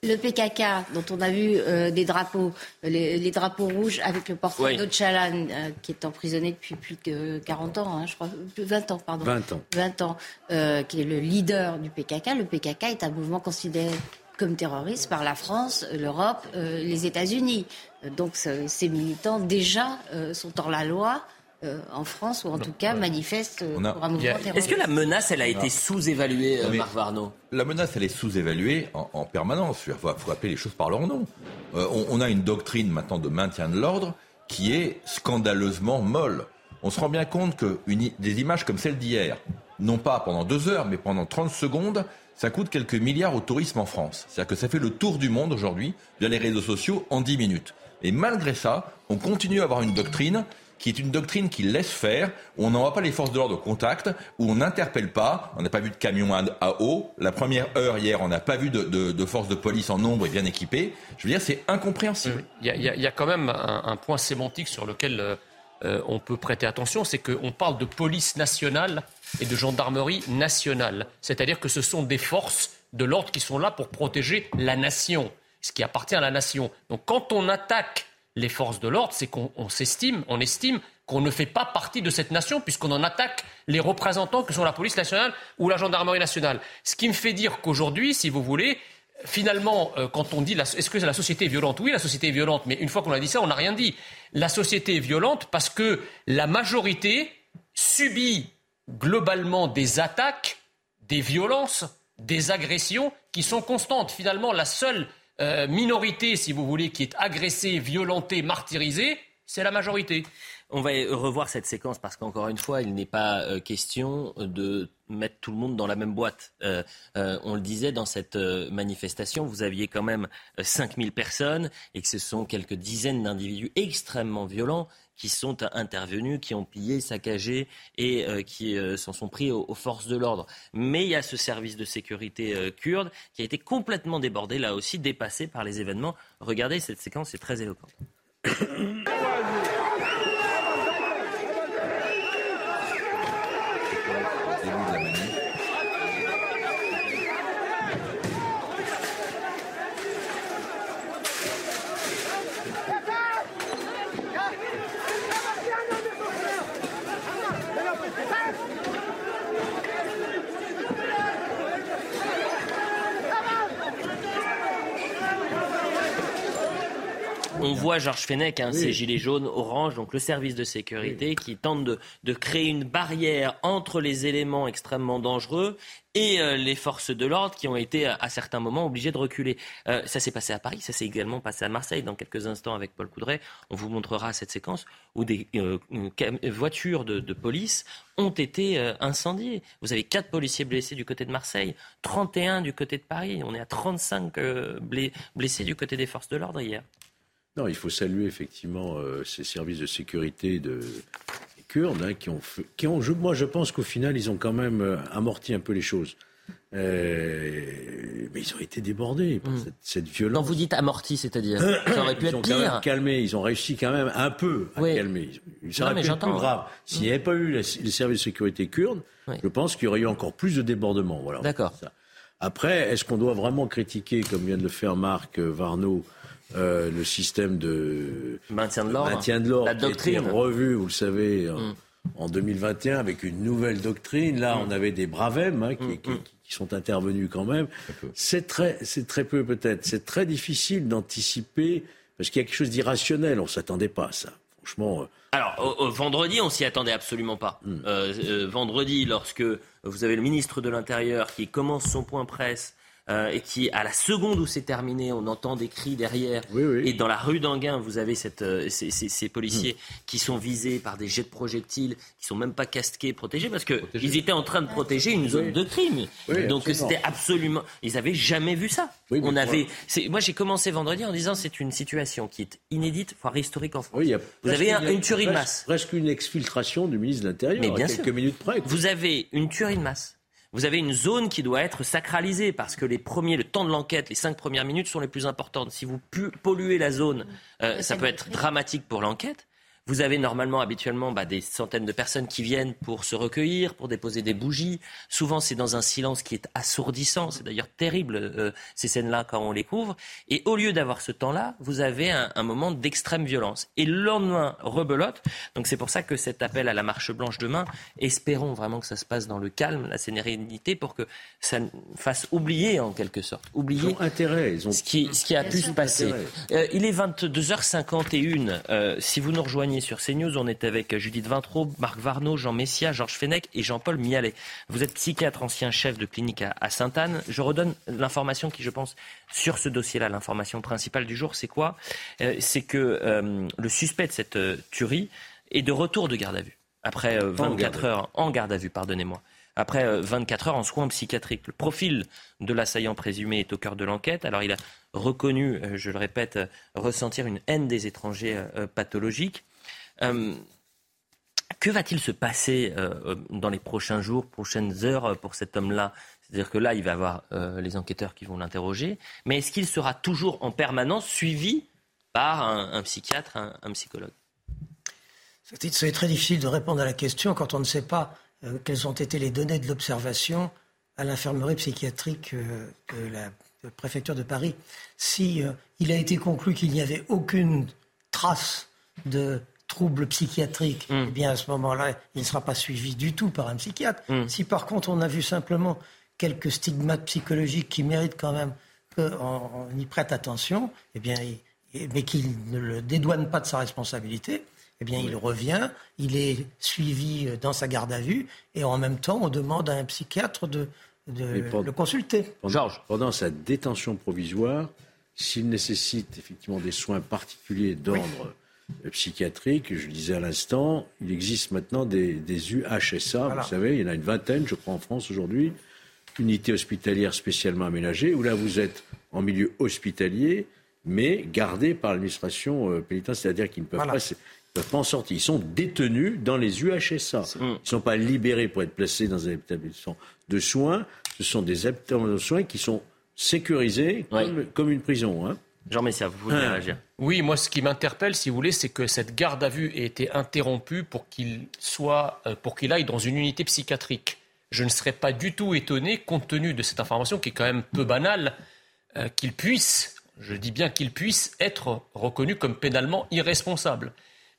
le, PKK, dont on a vu euh, des drapeaux, les, les, drapeaux rouges avec le portrait oui. euh, qui est emprisonné depuis plus de 40 ans, hein, je crois, 20 ans, pardon. 20 ans. 20 ans, euh, qui est le leader du PKK. Le PKK est un mouvement considéré comme terroriste par la France, l'Europe, les États-Unis. Donc ces militants déjà euh, sont hors la loi. Euh, en France, ou en tout cas manifestent euh, pour un mouvement terroriste. Est-ce que la menace, elle a été sous-évaluée, Marc Varno La menace, elle est sous-évaluée en, permanence. Il faut, faut, appeler les choses par leur nom. On, on, a une doctrine maintenant de maintien de l'ordre qui est scandaleusement molle. On se rend bien compte que une, des images comme celle d'hier, non pas pendant deux heures, mais pendant 30 secondes, ça coûte quelques milliards au tourisme en France. C'est-à-dire que ça fait le tour du monde aujourd'hui via les réseaux sociaux en 10 minutes. Et malgré ça, on continue à avoir une doctrine qui est une doctrine qui laisse faire, où on n'envoie pas les forces de l'ordre au contact, où on n'interpelle pas, on n'a pas vu de camion à, eau. La première heure hier, on n'a pas vu de, forces de police en nombre et bien équipées. Je veux dire, c'est incompréhensible. Il y, a, quand même un, point sémantique sur lequel euh, euh, on peut prêter attention, c'est qu'on parle de police nationale et de gendarmerie nationale. C'est-à-dire que ce sont des forces de l'ordre qui sont là pour protéger la nation ce qui appartient à la nation. Donc quand on attaque les forces de l'ordre, c'est qu'on s'estime, on estime qu'on ne fait pas partie de cette nation puisqu'on en attaque les représentants que sont la police nationale ou la gendarmerie nationale. Ce qui me fait dire qu'aujourd'hui, si vous voulez, finalement, euh, quand on dit est-ce que la société est violente? Oui, la société est violente, mais une fois qu'on a dit ça, on n'a rien dit. La société est violente parce que la majorité subit globalement des attaques, des violences, des agressions qui sont constantes. Finalement, la seule euh, minorité, si vous voulez, qui est agressée, violentée, martyrisée, c'est la majorité. On va revoir cette séquence parce qu'encore une fois, il n'est pas euh, question de mettre tout le monde dans la même boîte. Euh, on le disait dans cette manifestation, vous aviez quand même 5000 personnes et que ce sont quelques dizaines d'individus extrêmement violents qui sont intervenus, qui ont pillé, saccagé et euh, qui euh, s'en sont pris aux, forces de l'ordre. Mais il y a ce service de sécurité euh, kurde qui a été complètement débordé, là aussi dépassé par les événements. Regardez cette séquence, c'est très éloquent. on voit Georges Fenech, hein, ces gilets jaunes orange, donc le service de sécurité, qui tente de, de, créer une barrière entre les éléments extrêmement dangereux et euh, les forces de l'ordre qui ont été à certains moments obligées de reculer. Euh, ça s'est passé à Paris, ça s'est également passé à Marseille. Dans quelques instants, avec Paul Coudray, on vous montrera cette séquence où des euh, voitures de, de, police ont été incendiées. Vous avez quatre policiers blessés du côté de Marseille, 31 du côté de Paris. On est à 35 blessés du côté des forces de l'ordre hier. Non, il faut saluer effectivement ces services de sécurité de, Kurdes hein, qui ont, qui ont moi je pense qu'au final ils ont quand même euh, amorti un peu les choses. Euh, mais ils ont été débordés par hmm. cette, violence. Quand vous dites amorti, c'est-à-dire ça aurait pu ils être pire. calmé, ils ont réussi quand même un peu à calmer. Ça aurait pu être plus grave. S'il n'y avait pas eu les, services de sécurité kurdes, je pense qu'il y aurait eu encore plus de débordements. Voilà. D'accord. Après, est-ce qu'on doit vraiment critiquer, comme vient de le faire Marc Varno, euh, le système de maintien de l'ordre, maintien de l'ordre, qui a été revu, vous le savez, en, 2021 mm. avec une nouvelle doctrine. Là, mm. on avait des bravem hein, mm, qui, sont intervenus quand même. C'est très, c'est très peu peut-être. C'est très difficile d'anticiper parce qu'il y a quelque chose d'irrationnel. On s'attendait pas à ça. Franchement. Euh, Alors, vendredi, on s'y attendait absolument pas. Euh, vendredi, lorsque vous avez le ministre de l'Intérieur qui commence son point presse euh, et qui, à la seconde où c'est terminé, on entend des cris derrière. Et dans la rue d'Anguin, vous avez cette, euh, ces, ces, ces, policiers hmm. qui sont visés par des jets de projectiles, qui sont même pas casqués, protégés, parce qu'ils étaient en train de protéger une zone de crime. Donc c'était absolument. Ils avaient jamais vu ça. on avait. Moi, j'ai commencé vendredi en disant c'est une situation qui est inédite, voire historique en France. vous avez une, tuerie de masse. Presque une exfiltration du ministre de l'Intérieur. à quelques minutes près. Vous avez une tuerie de masse vous avez une zone qui doit être sacralisée parce que les premiers, le temps de l'enquête, les cinq premières minutes sont les plus importantes. Si vous polluez la zone, euh, ça peut être dramatique pour l'enquête. Vous avez normalement, habituellement, bah, des centaines de personnes qui viennent pour se recueillir, pour déposer des bougies. Souvent, c'est dans un silence qui est assourdissant. C'est d'ailleurs terrible, euh, ces scènes-là, quand on les couvre. Et au lieu d'avoir ce temps-là, vous avez un, un moment d'extrême violence. Et le lendemain, rebelote. Donc c'est pour ça que cet appel à la marche blanche demain, espérons vraiment que ça se passe dans le calme, la sérénité, pour que ça fasse oublier, en quelque sorte, oublier ils ont intérêt, ils ont... Ce, qui, ce qui a pu se passer. Euh, il est 22h51. Euh, si vous nous rejoignez sur CNews. On est avec Judith Vintraud, Marc Varnaud, Jean Messia, Georges Fenech et Jean-Paul Mialet. Vous êtes psychiatre, ancien chef de clinique à, Sainte-Anne. Je redonne l'information qui, je pense, sur ce dossier-là, l'information principale du jour, c'est quoi? Euh, C'est que euh, le suspect de cette euh, tuerie est de retour de garde à vue. Après 24 heures en garde à vue, pardonnez-moi après 24 heures en soins psychiatriques. Le profil de l'assaillant présumé est au cœur de l'enquête. Alors il a reconnu, je le répète, ressentir une haine des étrangers pathologiques. Euh, que va-t-il se passer euh, dans les prochains jours, prochaines heures euh, pour cet homme-là? C'est-à-dire que là, il va avoir les enquêteurs qui vont l'interroger, mais est-ce qu'il sera toujours en permanence suivi par un, psychiatre, un, psychologue? C'est très difficile de répondre à la question quand on ne sait pas quelles ont été les données de l'observation à l'infirmerie psychiatrique de la préfecture de Paris. Si il a été conclu qu'il n'y avait aucune trace de troubles psychiatriques, mm. eh bien à ce moment-là, il ne sera pas suivi du tout par un psychiatre. Mm. Si par contre on a vu simplement quelques stigmates psychologiques qui méritent quand même qu'on y prête attention, eh bien, mais qu'il ne le dédouane pas de sa responsabilité, eh bien, il revient, il est suivi dans sa garde à vue, et en même temps, on demande à un psychiatre de, le consulter. Georges. Pendant sa détention provisoire, s'il nécessite effectivement des soins particuliers d'ordre psychiatrique. Je le disais à l'instant, il existe maintenant des, des UHSA, vous savez, il y en a une vingtaine, je crois, en France aujourd'hui, unité hospitalière spécialement aménagée, où là vous êtes en milieu hospitalier, mais gardé par l'administration euh, pénitentiaire, c'est-à-dire qu'ils ne peuvent, pas, peuvent pas en sortir. Ils sont détenus dans les UHSA. Ils ne sont pas libérés pour être placés dans un établissement de soins. Ce sont des établissements de soins qui sont sécurisés comme, comme une prison. Hein. Jean Messia, vous voulez hein. réagir Oui, moi, ce qui m'interpelle, si vous voulez, c'est que cette garde à vue ait été interrompue pour qu'il soit, euh, pour qu'il aille dans une unité psychiatrique. Je ne serais pas du tout étonné, compte tenu de cette information qui est quand même peu banale, euh, qu'il puisse, je dis bien qu'il puisse être reconnu comme pénalement irresponsable.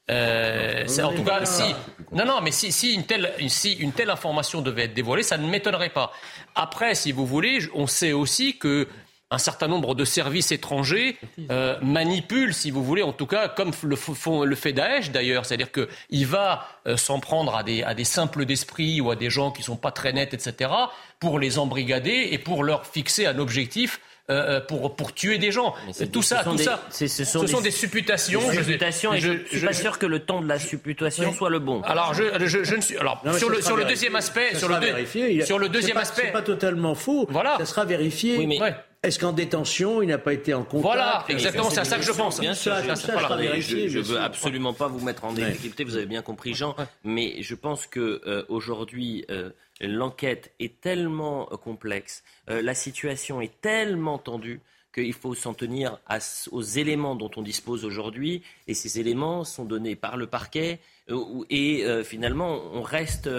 Euh, en tout cas, si non, non, mais si, si, une telle, si une telle information devait être dévoilée, ça ne m'étonnerait pas. Après, si vous voulez, on sait aussi que un certain nombre de services étrangers euh, manipulent, si vous voulez, en tout cas, comme le, font, le fait Daesh d'ailleurs. C'est-à-dire qu'il va euh, s'en prendre à des, à des simples d'esprit ou à des gens qui ne sont pas très nets, etc., pour les embrigader et pour leur fixer un objectif euh, euh, pour, pour tuer des gens. Tout ça, tout ça, ce sont, des, supputations. je, ne suis pas sûr que le temps de la supputation soit le bon. Alors, je, je, ne suis. Alors, sur, le, sur le deuxième aspect, sur le, sur le deuxième aspect, c'est pas totalement faux. Voilà, ça sera vérifié. Oui, mais... Est-ce qu'en détention, il n'a pas été en contact Voilà, exactement, c'est à ça que je pense. Bien sûr, je ne veux absolument pas vous mettre en difficulté, vous avez bien compris, Jean, mais je pense que euh, aujourd'hui, l'enquête est tellement complexe, euh, la situation est tellement tendue qu'il faut s'en tenir aux éléments dont on dispose aujourd'hui, et ces éléments sont donnés par le parquet, euh, et euh, finalement on reste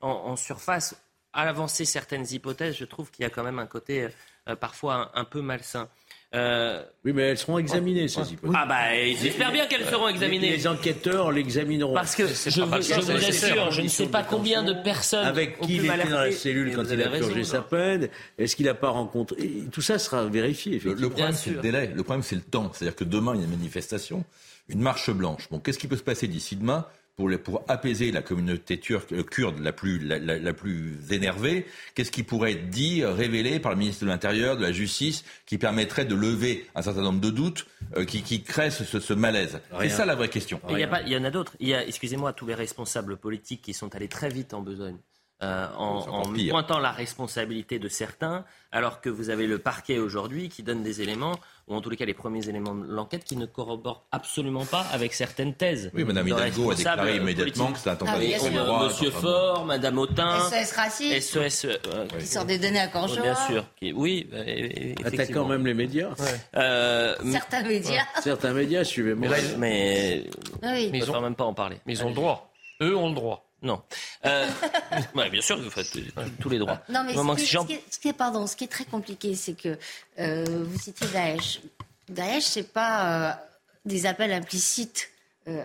en, surface. À avancer certaines hypothèses, je trouve qu'il y a quand même un côté parfois un peu malsain. Euh, oui, mais elles seront examinées, ces hypothèses. Ah bah, j'espère bien qu'elles seront examinées. Les, enquêteurs l'examineront. Parce que je, je, vous assure, je ne sais pas combien de personnes avec qui il était dans la cellule quand il a purgé sa peine. Est-ce qu'il n'a pas rencontré Tout ça sera vérifié. Le, problème, c'est le délai. Le problème, c'est le temps. C'est-à-dire que demain, il y a une manifestation, une marche blanche. Bon, qu'est-ce qui peut se passer d'ici demain? Pour, pour apaiser la communauté turque, euh, kurde la plus, la, la, plus énervée, qu'est-ce qui pourrait être dit, révélé par le ministre de l'Intérieur, de la Justice, qui permettrait de lever un certain nombre de doutes, euh, qui, qui crée ce, ce, malaise? C'est ça la vraie question. Il y, a pas, il y en a d'autres. Il y a, excusez-moi, tous les responsables politiques qui sont allés très vite en besogne. Euh, en, en pointant la responsabilité de certains, alors que vous avez le parquet aujourd'hui qui donne des éléments ou en tous les cas les premiers éléments de l'enquête qui ne corroborent absolument pas avec certaines thèses. Oui, Mme Hidalgo a déclaré immédiatement que c'était un tentative ah, droit. Monsieur Faure, Mme Autain, SOS Racine, SOS, euh, qui sort des données à Cangeois. Bien sûr, oui. Euh, Attaquant même les médias. Euh, certains médias. Certains médias, suivez-moi. Mais, mais, ils n'ont même pas en parler. Mais ils ont le droit. Eux ont le droit. Non. Euh, bien sûr, vous faites tous les droits. Non, mais ce, qui, est, pardon, ce qui est très compliqué, c'est que euh, vous citez Daesh. Daesh, c'est pas euh, des appels implicites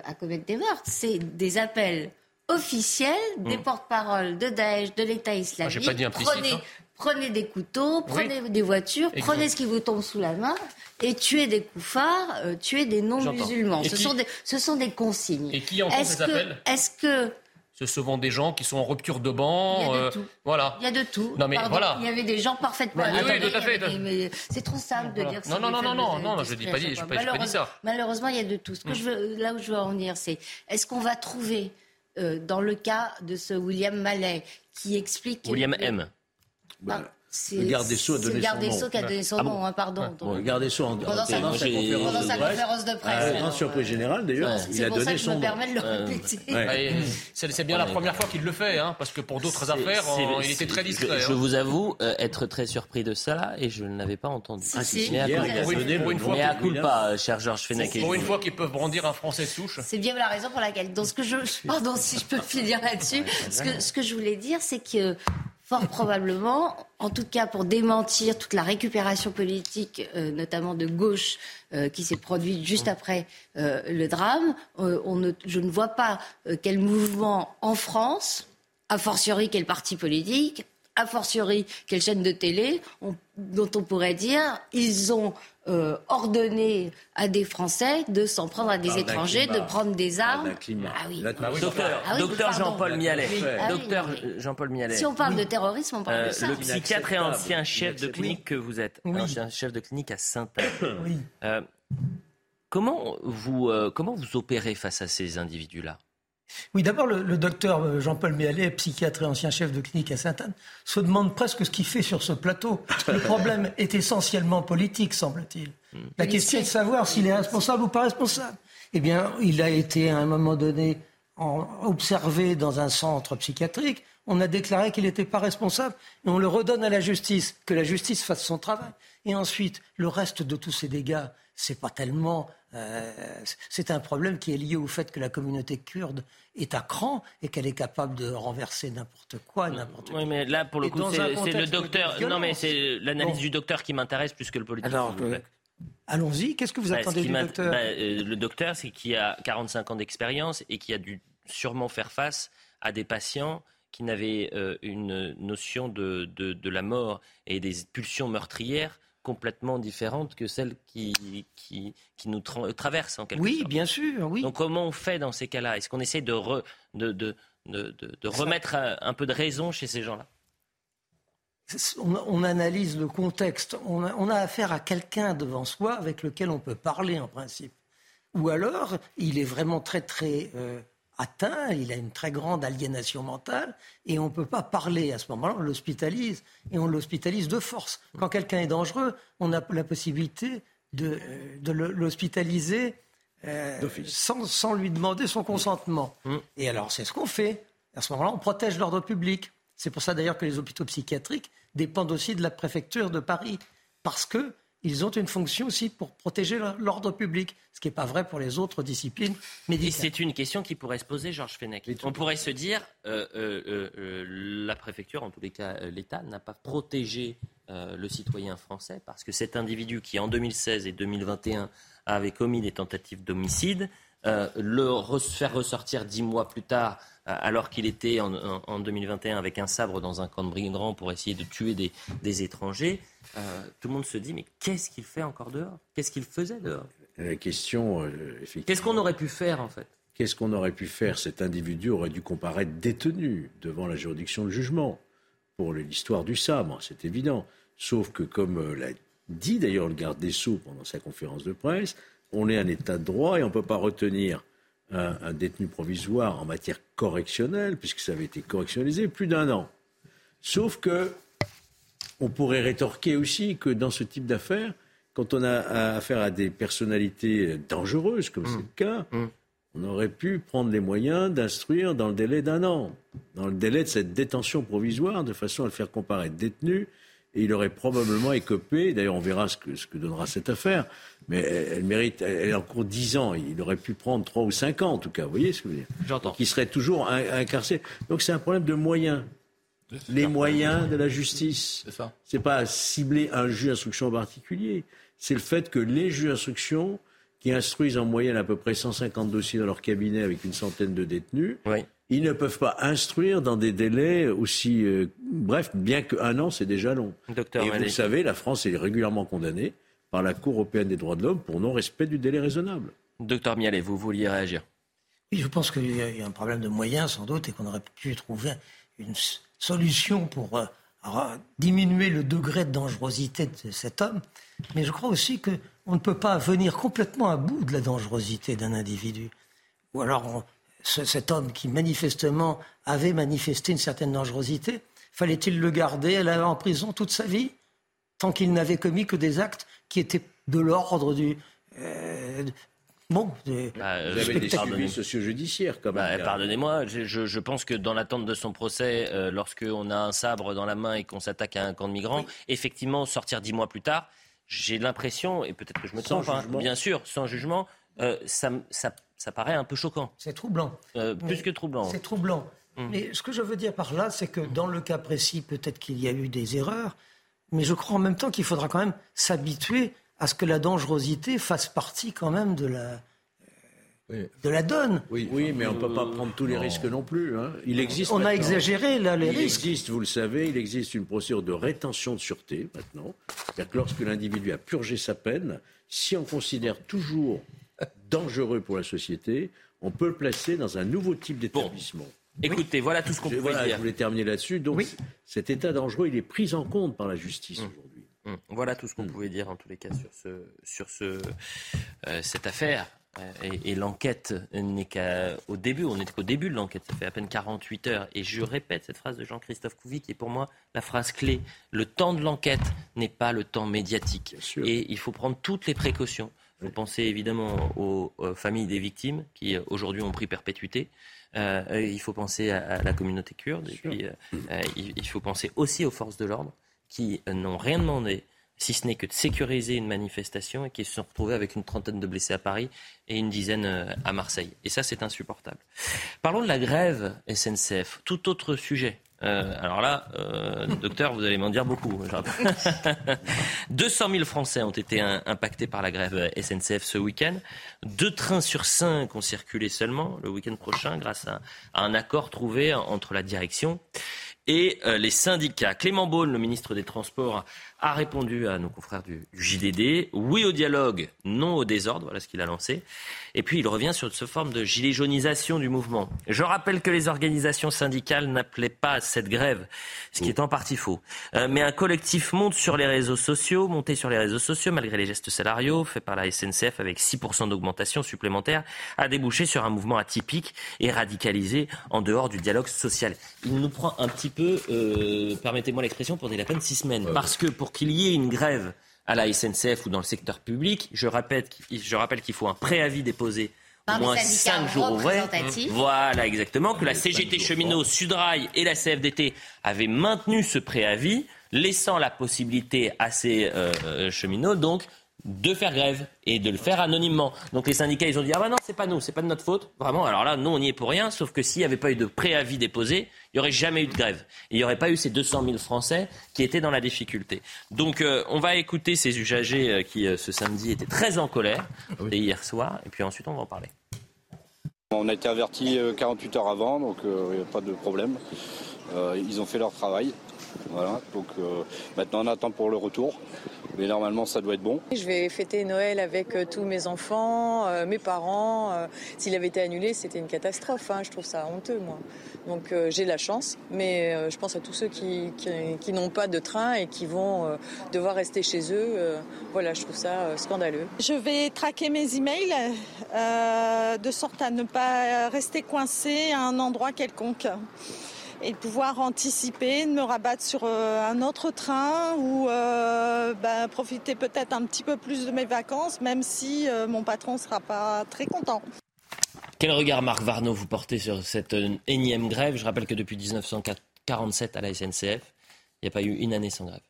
à commettre des meurtres, c'est des appels officiels des hmm. porte-paroles de Daesh, de l'État islamique. Ah, pas dit implicite, prenez, hein. prenez des couteaux, prenez des voitures, prenez ce qui vous tombe sous la main et tuez des koufars, tuez des non-musulmans. Ce, sont des, ce sont des consignes. Et qui entend ces appels? Est-ce que ce sont des gens qui sont en rupture de banc. Il y a de euh, tout. Voilà. Il y a de tout. Non mais voilà. Il y avait des gens parfaitement. oui, oui, tout à fait. C'est trop simple de dire. Non, non, non, non, non, non, je dis pas, je pas, pas dit ça. Malheureusement, il y a de tout. Ce que mm. je veux, là où je veux en venir, c'est est-ce qu'on va trouver euh, dans le cas de ce William Mallet qui explique. William M. Bah, le garde des Sceaux a donné son nom. Le qui a donné son nom, hein, pardon. le garde des Sceaux en, pendant, sa, pendant, sa, conférence, de presse. Euh, surprise générale, d'ailleurs, il a donné son nom. C'est pour ça que je me permets de le répéter. C'est bien la première fois qu'il le fait, hein, parce que pour d'autres affaires, il était très discret. Je, hein. vous avoue euh, être très surpris de ça, et je ne l'avais pas entendu. Ah, si, mais pour une fois, à pas, cher Georges Fenech. Pour une fois qu'ils peuvent brandir un français souche. C'est bien la raison pour laquelle. Donc, ce que je, pardon, si je peux finir là-dessus, ce que je voulais dire, c'est que fort probablement, en tout cas pour démentir toute la récupération politique, euh, notamment de gauche, euh, qui s'est produite juste après euh, le drame. On je ne vois pas quel mouvement en France, a fortiori quel parti politique, a fortiori quelle chaîne de télé, dont on pourrait dire ils ont euh, ordonné à des Français de s'en prendre à des étrangers, de prendre des armes. Ah oui. Docteur, ah docteur Jean-Paul Mialet. Ah docteur Jean-Paul Mialet. Si on parle de terrorisme, on parle de ça. Le psychiatre et ancien chef de clinique que vous êtes, ancien chef de clinique à Saint-Anne. Oui. Euh, comment vous euh, comment vous opérez face à ces individus-là? Oui, d'abord, le, docteur euh, Jean-Paul Méallet, psychiatre et ancien chef de clinique à Sainte-Anne, se demande presque ce qu'il fait sur ce plateau. Le problème est essentiellement politique, semble-t-il. Hmm. La question est de savoir s'il est responsable ou pas responsable. Eh bien, il a été à un moment donné observé dans un centre psychiatrique. On a déclaré qu'il n'était pas responsable et on le redonne à la justice, que la justice fasse son travail. Et ensuite, le reste de tous ces dégâts, c'est pas tellement. Euh, c'est un problème qui est lié au fait que la communauté kurde est à cran et qu'elle est capable de renverser n'importe quoi, n'importe Oui, mais là, pour le coup, c'est le docteur. Non, mais c'est l'analyse du docteur qui m'intéresse plus que le politique. Alors, euh, allons-y. Qu'est-ce que vous bah, attendez du docteur bah, euh, Le docteur, c'est qui a 45 ans d'expérience et qui a dû sûrement faire face à des patients qui n'avaient une notion de, de, de la mort et des pulsions meurtrières complètement différente que celle qui, qui, qui nous traverse en quelque oui, sorte. Oui, bien sûr. Oui. Donc comment on fait dans ces cas-là? Est-ce qu'on essaie de, de, de, de, remettre un peu de raison chez ces gens-là? On, analyse le contexte. On a, on a affaire à quelqu'un devant soi avec lequel on peut parler en principe. Ou alors, il est vraiment très très euh, atteint, il a une très grande aliénation mentale, et on ne peut pas parler à ce moment-là, on l'hospitalise, et on l'hospitalise de force. Quand quelqu'un est dangereux, on a la possibilité de, de l'hospitaliser euh, sans, sans, lui demander son consentement. Mmh. Et alors, c'est ce qu'on fait. À ce moment-là, on protège l'ordre public. C'est pour ça d'ailleurs que les hôpitaux psychiatriques dépendent aussi de la préfecture de Paris, parce que ils ont une fonction aussi pour protéger l'ordre public, ce qui n'est pas vrai pour les autres disciplines médicales. c'est une question qui pourrait se poser, Georges Fenech. On pourrait se dire, euh, euh, euh, la préfecture, en tous les cas l'État, n'a pas protégé le citoyen français parce que cet individu qui, en 2016 et 2021, avait commis des tentatives d'homicide, le faire ressortir dix mois plus tard alors qu'il était en, 2021 avec un sabre dans un camp de brigands pour essayer de tuer des, étrangers, euh, tout le monde se dit mais qu'est-ce qu'il fait encore dehors? Qu'est-ce qu'il faisait dehors? La question, euh. Qu'est-ce qu'on aurait pu faire en fait? Qu'est-ce qu'on aurait pu faire? Cet individu aurait dû comparaître détenu devant la juridiction de jugement pour l'histoire du sabre, c'est évident. Sauf que, comme euh, l'a dit d'ailleurs le garde des Sceaux pendant sa conférence de presse, on est un état de droit et on ne peut pas retenir un, détenu provisoire en matière correctionnelle, puisque ça avait été correctionnalisé, plus d'un an. Sauf que on pourrait rétorquer aussi que dans ce type d'affaires, quand on a affaire à des personnalités dangereuses, comme c'est le cas, mmh. Mmh. on aurait pu prendre les moyens d'instruire dans le délai d'un an, dans le délai de cette détention provisoire, de façon à le faire comparaître détenu et il aurait probablement écopé, d'ailleurs on verra ce que, ce que donnera cette affaire, mais elle, mérite, elle est en cours 10 ans, il aurait pu prendre 3 ou 5 ans en tout cas, vous voyez ce que je veux dire? J'entends. Qui serait toujours incarcéré. Donc c'est un problème de moyens. Les moyens de la justice. C'est ça. C'est pas cibler un juge d'instruction en particulier. C'est le fait que les juges d'instruction, qui instruisent en moyenne à peu près 150 dossiers dans leur cabinet avec une centaine de détenus, oui ils ne peuvent pas instruire dans des délais aussi euh, brefs, bien qu'un an, c'est déjà long. Docteur Et vous le savez, la France est régulièrement condamnée par la Cour européenne des droits de l'homme pour non-respect du délai raisonnable. Docteur Mialet, vous vouliez réagir? Oui, je pense qu'il y a un problème de moyens, sans doute, et qu'on aurait pu trouver une solution pour euh, diminuer le degré de dangerosité de cet homme. Mais je crois aussi qu'on ne peut pas venir complètement à bout de la dangerosité d'un individu. Ou alors, cet homme qui manifestement avait manifesté une certaine dangerosité, fallait-il le garder en prison toute sa vie? Tant qu'il n'avait commis que des actes qui étaient de l'ordre du euh, Bon, bah, vous avez des suivis socio-judiciaires quand même. Bah, pardonnez-moi, je, pense que dans l'attente de son procès, euh, lorsqu'on a un sabre dans la main et qu'on s'attaque à un camp de migrants, effectivement, sortir dix mois plus tard, j'ai l'impression, et peut-être que je me trompe, hein, bien sûr, sans jugement, euh, ça, ça ça paraît un peu choquant. C'est troublant. Euh, plus que troublant. C'est troublant. Hum. Mais ce que je veux dire par là, c'est que dans le cas précis, peut-être qu'il y a eu des erreurs, mais je crois en même temps qu'il faudra quand même s'habituer à ce que la dangerosité fasse partie quand même de la, de la donne. Oui, oui mais on ne peut pas prendre tous les risques non plus. Hein. Il existe. On a exagéré là les risques. Il existe, vous le savez, il existe une procédure de rétention de sûreté maintenant. C'est-à-dire que lorsque l'individu a purgé sa peine, si on considère toujours dangereux pour la société, on peut le placer dans un nouveau type d'établissement. Écoutez, voilà tout ce qu'on pouvait dire. Je voulais terminer là-dessus. Donc, cet état dangereux, il est pris en compte par la justice mmh. aujourd'hui. Mmh. Voilà tout ce qu'on mmh. pouvait dire en tous les cas sur, ce, sur ce, euh, cette affaire. Euh, et, l'enquête n'est qu'au début, on n'est qu'au début de l'enquête, ça fait à peine 48 heures. Et je répète cette phrase de Jean-Christophe Couvi qui est pour moi la phrase clé. Le temps de l'enquête n'est pas le temps médiatique. Et il faut prendre toutes les précautions. Vous pensez évidemment aux, familles des victimes qui euh, aujourd'hui ont pris perpétuité. Euh, il faut penser à, la communauté kurde. Et puis, euh, il, faut penser aussi aux forces de l'ordre qui n'ont rien demandé, si ce n'est que de sécuriser une manifestation et qui se sont retrouvés avec une trentaine de blessés à Paris et une dizaine à Marseille. Et ça, c'est insupportable. Parlons de la grève SNCF, tout autre sujet. Euh, alors là, euh, docteur, vous allez m'en dire beaucoup. 200 000 Français ont été impactés par la grève SNCF ce week-end. Deux trains sur cinq ont circulé seulement le week-end prochain grâce à, un accord trouvé entre la direction et euh, les syndicats. Clément Beaune, le ministre des Transports, a répondu à nos confrères du, JDD. Oui au dialogue, non au désordre. Voilà ce qu'il a lancé. Et puis il revient sur ce forme de gilet jaunisation du mouvement. Je rappelle que les organisations syndicales n'appelaient pas à cette grève, ce qui est en partie faux. Euh, mais un collectif monte sur les réseaux sociaux, monté sur les réseaux sociaux malgré les gestes salariaux faits par la SNCF avec 6% d'augmentation supplémentaire, a débouché sur un mouvement atypique et radicalisé en dehors du dialogue social. Il nous prend un petit peu, euh, permettez-moi l'expression, pour des lapins de six semaines. Parce que pour qu'il y ait une grève à la SNCF ou dans le secteur public, je, rappelle qu'il faut un préavis déposé au moins cinq jours ouvrés. Voilà, exactement. Que la CGT cheminot, Sudrail et la CFDT avaient maintenu ce préavis, laissant la possibilité à ces euh, euh, cheminots, donc, de faire grève et de le faire anonymement. Donc les syndicats, ils ont dit ah bah non, c'est pas nous, c'est pas de notre faute, vraiment. Alors là, nous on n'y est pour rien, sauf que s'il n'y avait pas eu de préavis déposé, il n'y aurait jamais eu de grève. il n'y aurait pas eu ces 200 000 Français qui étaient dans la difficulté. Donc euh, on va écouter ces usagers euh, qui euh, ce samedi étaient très en colère, ah et hier soir, et puis ensuite on va en parler. On a été averti 48 heures avant, donc il n'y a pas de problème. ils ont fait leur travail. Voilà, donc maintenant on attend pour le retour. Mais normalement, ça doit être bon. Je vais fêter Noël avec euh, tous mes enfants, euh, mes parents. Euh, s'il avait été annulé, c'était une catastrophe. Hein. Je trouve ça honteux, moi. Donc j'ai la chance, mais je pense à tous ceux qui, qui, n'ont pas de train et qui vont devoir rester chez eux. voilà, je trouve ça scandaleux. Je vais traquer mes emails de sorte à ne pas rester coincé à un endroit quelconque et de pouvoir anticiper, me rabattre sur euh, un autre train ou euh, ben, profiter peut-être un petit peu plus de mes vacances, même si euh, mon patron ne sera pas très content. Quel regard, Marc Varno, vous portez sur cette énième grève? Je rappelle que depuis 1947 à la SNCF, il n'y a pas eu une année sans grève.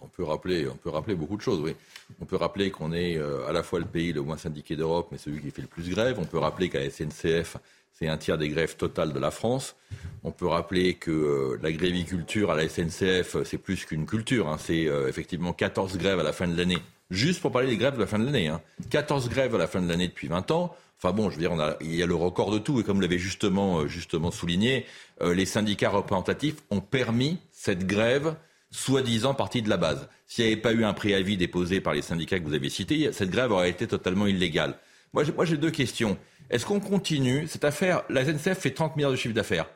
on, peut rappeler, on peut rappeler beaucoup de choses, oui. On peut rappeler qu'on est à la fois le pays le moins syndiqué d'Europe, mais celui qui fait le plus grève. On peut rappeler qu'à la SNCF, c'est un tiers des grèves totales de la France. On peut rappeler que euh, la gréviculture à la SNCF, c'est plus qu'une culture. Hein. C'est euh, effectivement 14 grèves à la fin de l'année. Juste pour parler des grèves de la fin de l'année. Hein. 14 grèves à la fin de l'année depuis 20 ans. Enfin bon, je veux dire, il y a le record de tout. Et comme l'avait justement, euh, justement souligné, les syndicats représentatifs ont permis cette grève soi-disant partie de la base. S'il n'y avait pas eu un préavis déposé par les syndicats que vous avez cités, cette grève aurait été totalement illégale. Moi, j'ai deux questions. Est-ce qu'on continue? Cette affaire, la SNCF fait 30 milliards de chiffre d'affaires.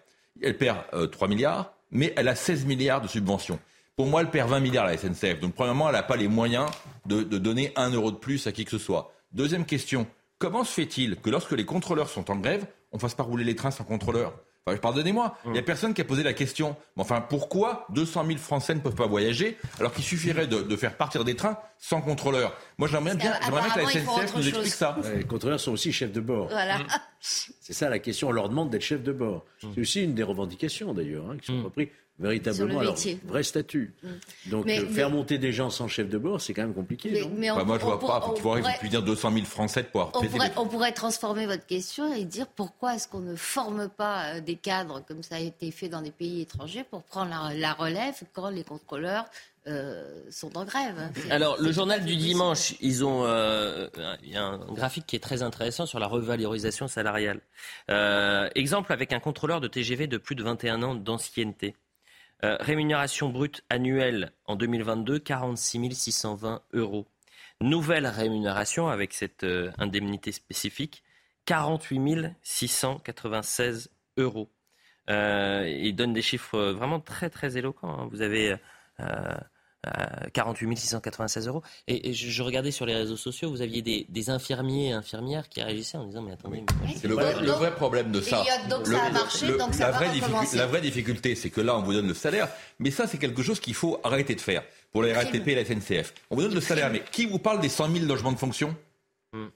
Elle perd 3 euh, milliards, mais elle a 16 milliards de subventions. Pour moi, elle perd 20 milliards, la SNCF. Donc, premièrement, elle n'a pas les moyens de, donner un euro de plus à qui que ce soit. Deuxième question, comment se fait-il que lorsque les contrôleurs sont en grève, on ne fasse pas rouler les trains sans pardonnez-moi, il n'y a mm. personne qui a posé la question. Mais enfin, pourquoi 200 000 Français ne peuvent pas voyager alors qu'il suffirait de, faire partir des trains sans contrôleur? Moi, j'aimerais bien, bien que la SNCF nous explique ça. les contrôleurs sont aussi chefs de bord. Voilà. Mm. C'est ça la question. On leur demande d'être chef de bord. Mm. C'est aussi une des revendications d'ailleurs, hein, qui sont repris véritablement leur vrai statut. Mm. Donc euh, faire monter des gens sans chef de bord, c'est quand même compliqué. Mais, bah, moi, je vois pas. Pourquoi pourrait, vous dire 200 000 Français de pouvoir on pourrait, on pourrait transformer votre question et dire pourquoi est-ce qu'on ne forme pas euh, des cadres comme ça a été fait dans des pays étrangers pour prendre la, relève quand les contrôleurs euh, sont en grève. Alors, le journal du dimanche, ils ont, il y a un graphique qui est très intéressant sur la revalorisation salariale. exemple avec un contrôleur de TGV de plus de 21 ans d'ancienneté. Euh, rémunération brute annuelle en 2022, 46 620 euros. Nouvelle rémunération avec cette euh, indemnité spécifique, 48 696 euros. Euh, il donne des chiffres vraiment très très éloquents. Hein. Vous avez 48 696 euros. Et, je, regardais sur les réseaux sociaux, vous aviez des, infirmiers et infirmières qui réagissaient en disant Mais attendez, c'est le, vrai, problème de ça. donc ça a marché, donc ça la, vraie la vraie difficulté, c'est que là, on vous donne le salaire, mais ça, c'est quelque chose qu'il faut arrêter de faire pour les RATP et la SNCF. On vous donne le salaire, mais qui vous parle des 100 000 logements de fonction?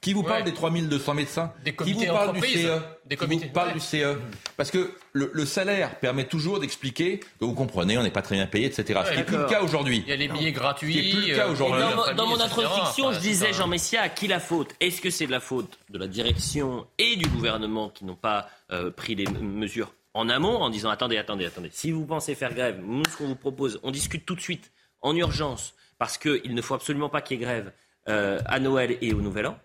Qui vous parle des 3200 médecins Qui vous parle du CE des Qui vous parle du CE Parce que le, salaire permet toujours d'expliquer que vous comprenez, on n'est pas très bien payé, etc. ce qui n'est plus le cas aujourd'hui. Il y a les billets gratuits. Ce qui plus le cas euh, aujourd'hui. Dans, mon introduction, je disais, Jean Messia, à qui la faute? Est-ce que c'est de la faute de la direction et du gouvernement qui n'ont pas euh, pris les mesures en amont en disant attendez, attendez, attendez. Si vous pensez faire grève, nous, ce qu'on vous propose, on discute tout de suite, en urgence, parce qu'il ne faut absolument pas qu'il y ait grève euh, à Noël et au Nouvel An.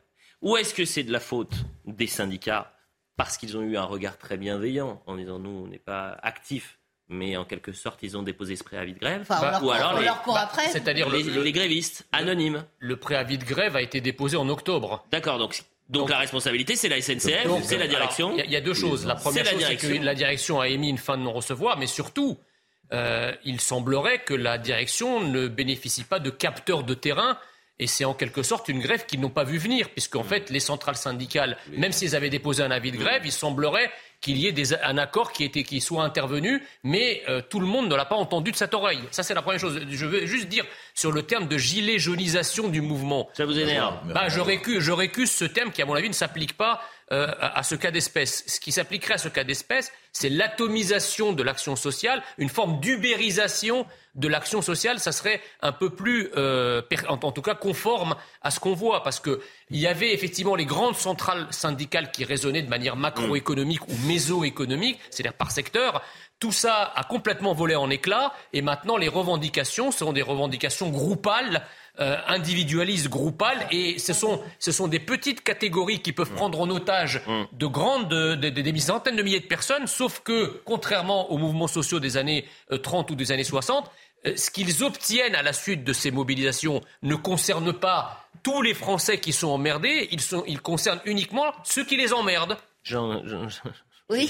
Ou est-ce que c'est de la faute des syndicats parce qu'ils ont eu un regard très bienveillant en disant nous, on n'est pas actifs, mais en quelque sorte, ils ont déposé ce préavis de grève. ou alors les, après. C'est-à-dire les, grévistes anonymes. Le préavis de grève a été déposé en octobre. D'accord, donc donc, la responsabilité, c'est la SNCF, c'est la direction. Il y, a deux choses. La première chose, c'est que la direction a émis une fin de non-recevoir, mais surtout, euh, il semblerait que la direction ne bénéficie pas de capteurs de terrain. Et c'est en quelque sorte une grève qu'ils n'ont pas vu venir, puisqu'en fait, les centrales syndicales, même s'ils avaient déposé un avis de grève, il semblerait qu'il y ait un accord qui, était, qui soit intervenu, mais euh, tout le monde ne l'a pas entendu de cette oreille. Ça, c'est la première chose. Je veux juste dire sur le terme de gilet jaunisation du mouvement. Ça vous énerve bah, je, récuse, je récuse ce terme qui, à mon avis, ne s'applique pas euh, à, ce cas d'espèce. Ce qui s'appliquerait à ce cas d'espèce, c'est l'atomisation de l'action sociale, une forme d'ubérisation de l'action sociale. Ça serait un peu plus, euh, en, tout cas, conforme à ce qu'on voit, parce qu'il y avait effectivement les grandes centrales syndicales qui raisonnaient de manière macroéconomique ou mésoéconomique, c'est-à-dire par secteur. Tout ça a complètement volé en éclats et maintenant les revendications seront des revendications groupales euh, individualistes groupales et ce sont, ce sont des petites catégories qui peuvent prendre en otage mm. de grandes, des centaines de milliers de personnes, sauf que, contrairement aux mouvements sociaux des années 30 euh, ou des années 60, euh, ce qu'ils obtiennent à la suite de ces mobilisations ne concerne pas tous les Français qui sont emmerdés, ils, sont, ils concernent uniquement ceux qui les emmerdent. Jean, Jean, oui.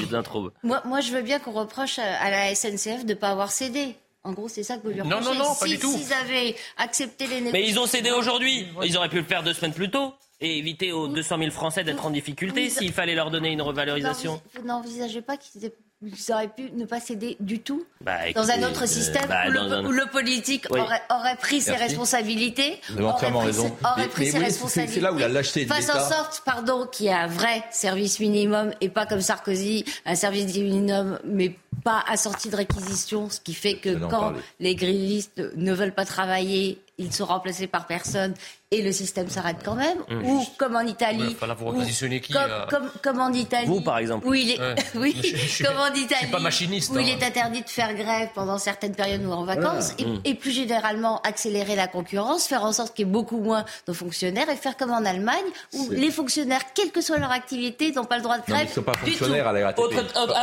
Moi, moi, je veux bien qu'on reproche à la SNCF de ne pas avoir cédé. En gros, c'est ça que vous lui reprochez. Non, non, non, pas du tout. S'ils avaient accepté les négociations... Mais ils ont cédé aujourd'hui. Ils auraient pu le faire deux semaines plus tôt et éviter aux 200 000 Français d'être en difficulté s'il fallait leur donner une revalorisation. Vous n'envisagez pas qu'ils étaient ils auraient pu ne pas céder du tout bah, dans un autre euh, système bah, où, le, politique aurait, aurait, pris ses responsabilités. Vous avez entièrement raison. Aurait pris ses responsabilités. C'est là où la lâcheté de Fasse en sorte, pardon, qu'il y ait un vrai service minimum et pas comme Sarkozy, un service minimum, mais pas assorti de réquisition, ce qui fait que quand les grillistes ne veulent pas travailler, ils sont remplacés par personne et le système s'arrête quand même. Mmh. Ou comme en Italie. vous qui comme, comme, comme, en Italie. Vous, par exemple. Où il est, oui, comme en Italie. pas machiniste. Où il hein. est interdit de faire grève pendant certaines périodes ou en vacances. Et, mmh. et, plus généralement, accélérer la concurrence, faire en sorte qu'il y ait beaucoup moins de fonctionnaires et faire comme en Allemagne, où les fonctionnaires, quelle que soit leur activité, n'ont pas le droit de grève. ils ne sont pas fonctionnaires à la RATP.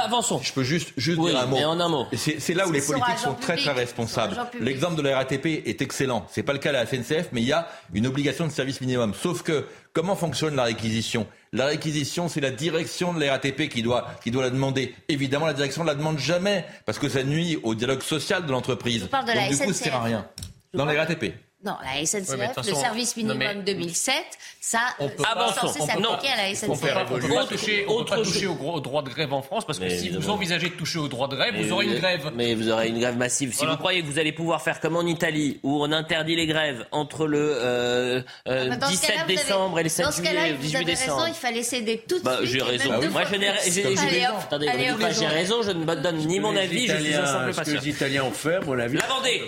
avançons. Je peux juste, juste dire un mot. Et en un mot. C'est là où les politiques sont très très responsables. L'exemple de la RATP est excellent. C'est pas le cas à la SNCF, mais il y a une obligation de service minimum Sauf que, comment fonctionne la réquisition? La réquisition, c'est la direction de la RATP qui doit, qui doit la demander. Évidemment, la direction ne la demande jamais, parce que ça nuit au dialogue social de l'entreprise. Donc, du coup, ça sert à rien. Dans les RATP. Non, la SNCF, le service minimum 2007, ça, on peut s'appliquer à la SNCF. On ne peut pas toucher, on peut pas toucher au, droit de grève en France parce que si vous envisagez de toucher au droit de grève, vous aurez une grève. Mais vous aurez une grève massive. Si vous croyez que vous allez pouvoir faire comme en Italie, où on interdit les grèves entre le euh, euh, 17 ah, bah, décembre et le 7 juillet et le 18 décembre. il fallait céder tout de bah, suite. J'ai raison. Moi, j'ai raison. Je ne donne ni mon avis, je suis un simple patient. Ce que les Italiens ont fait, mon avis, la Vendée.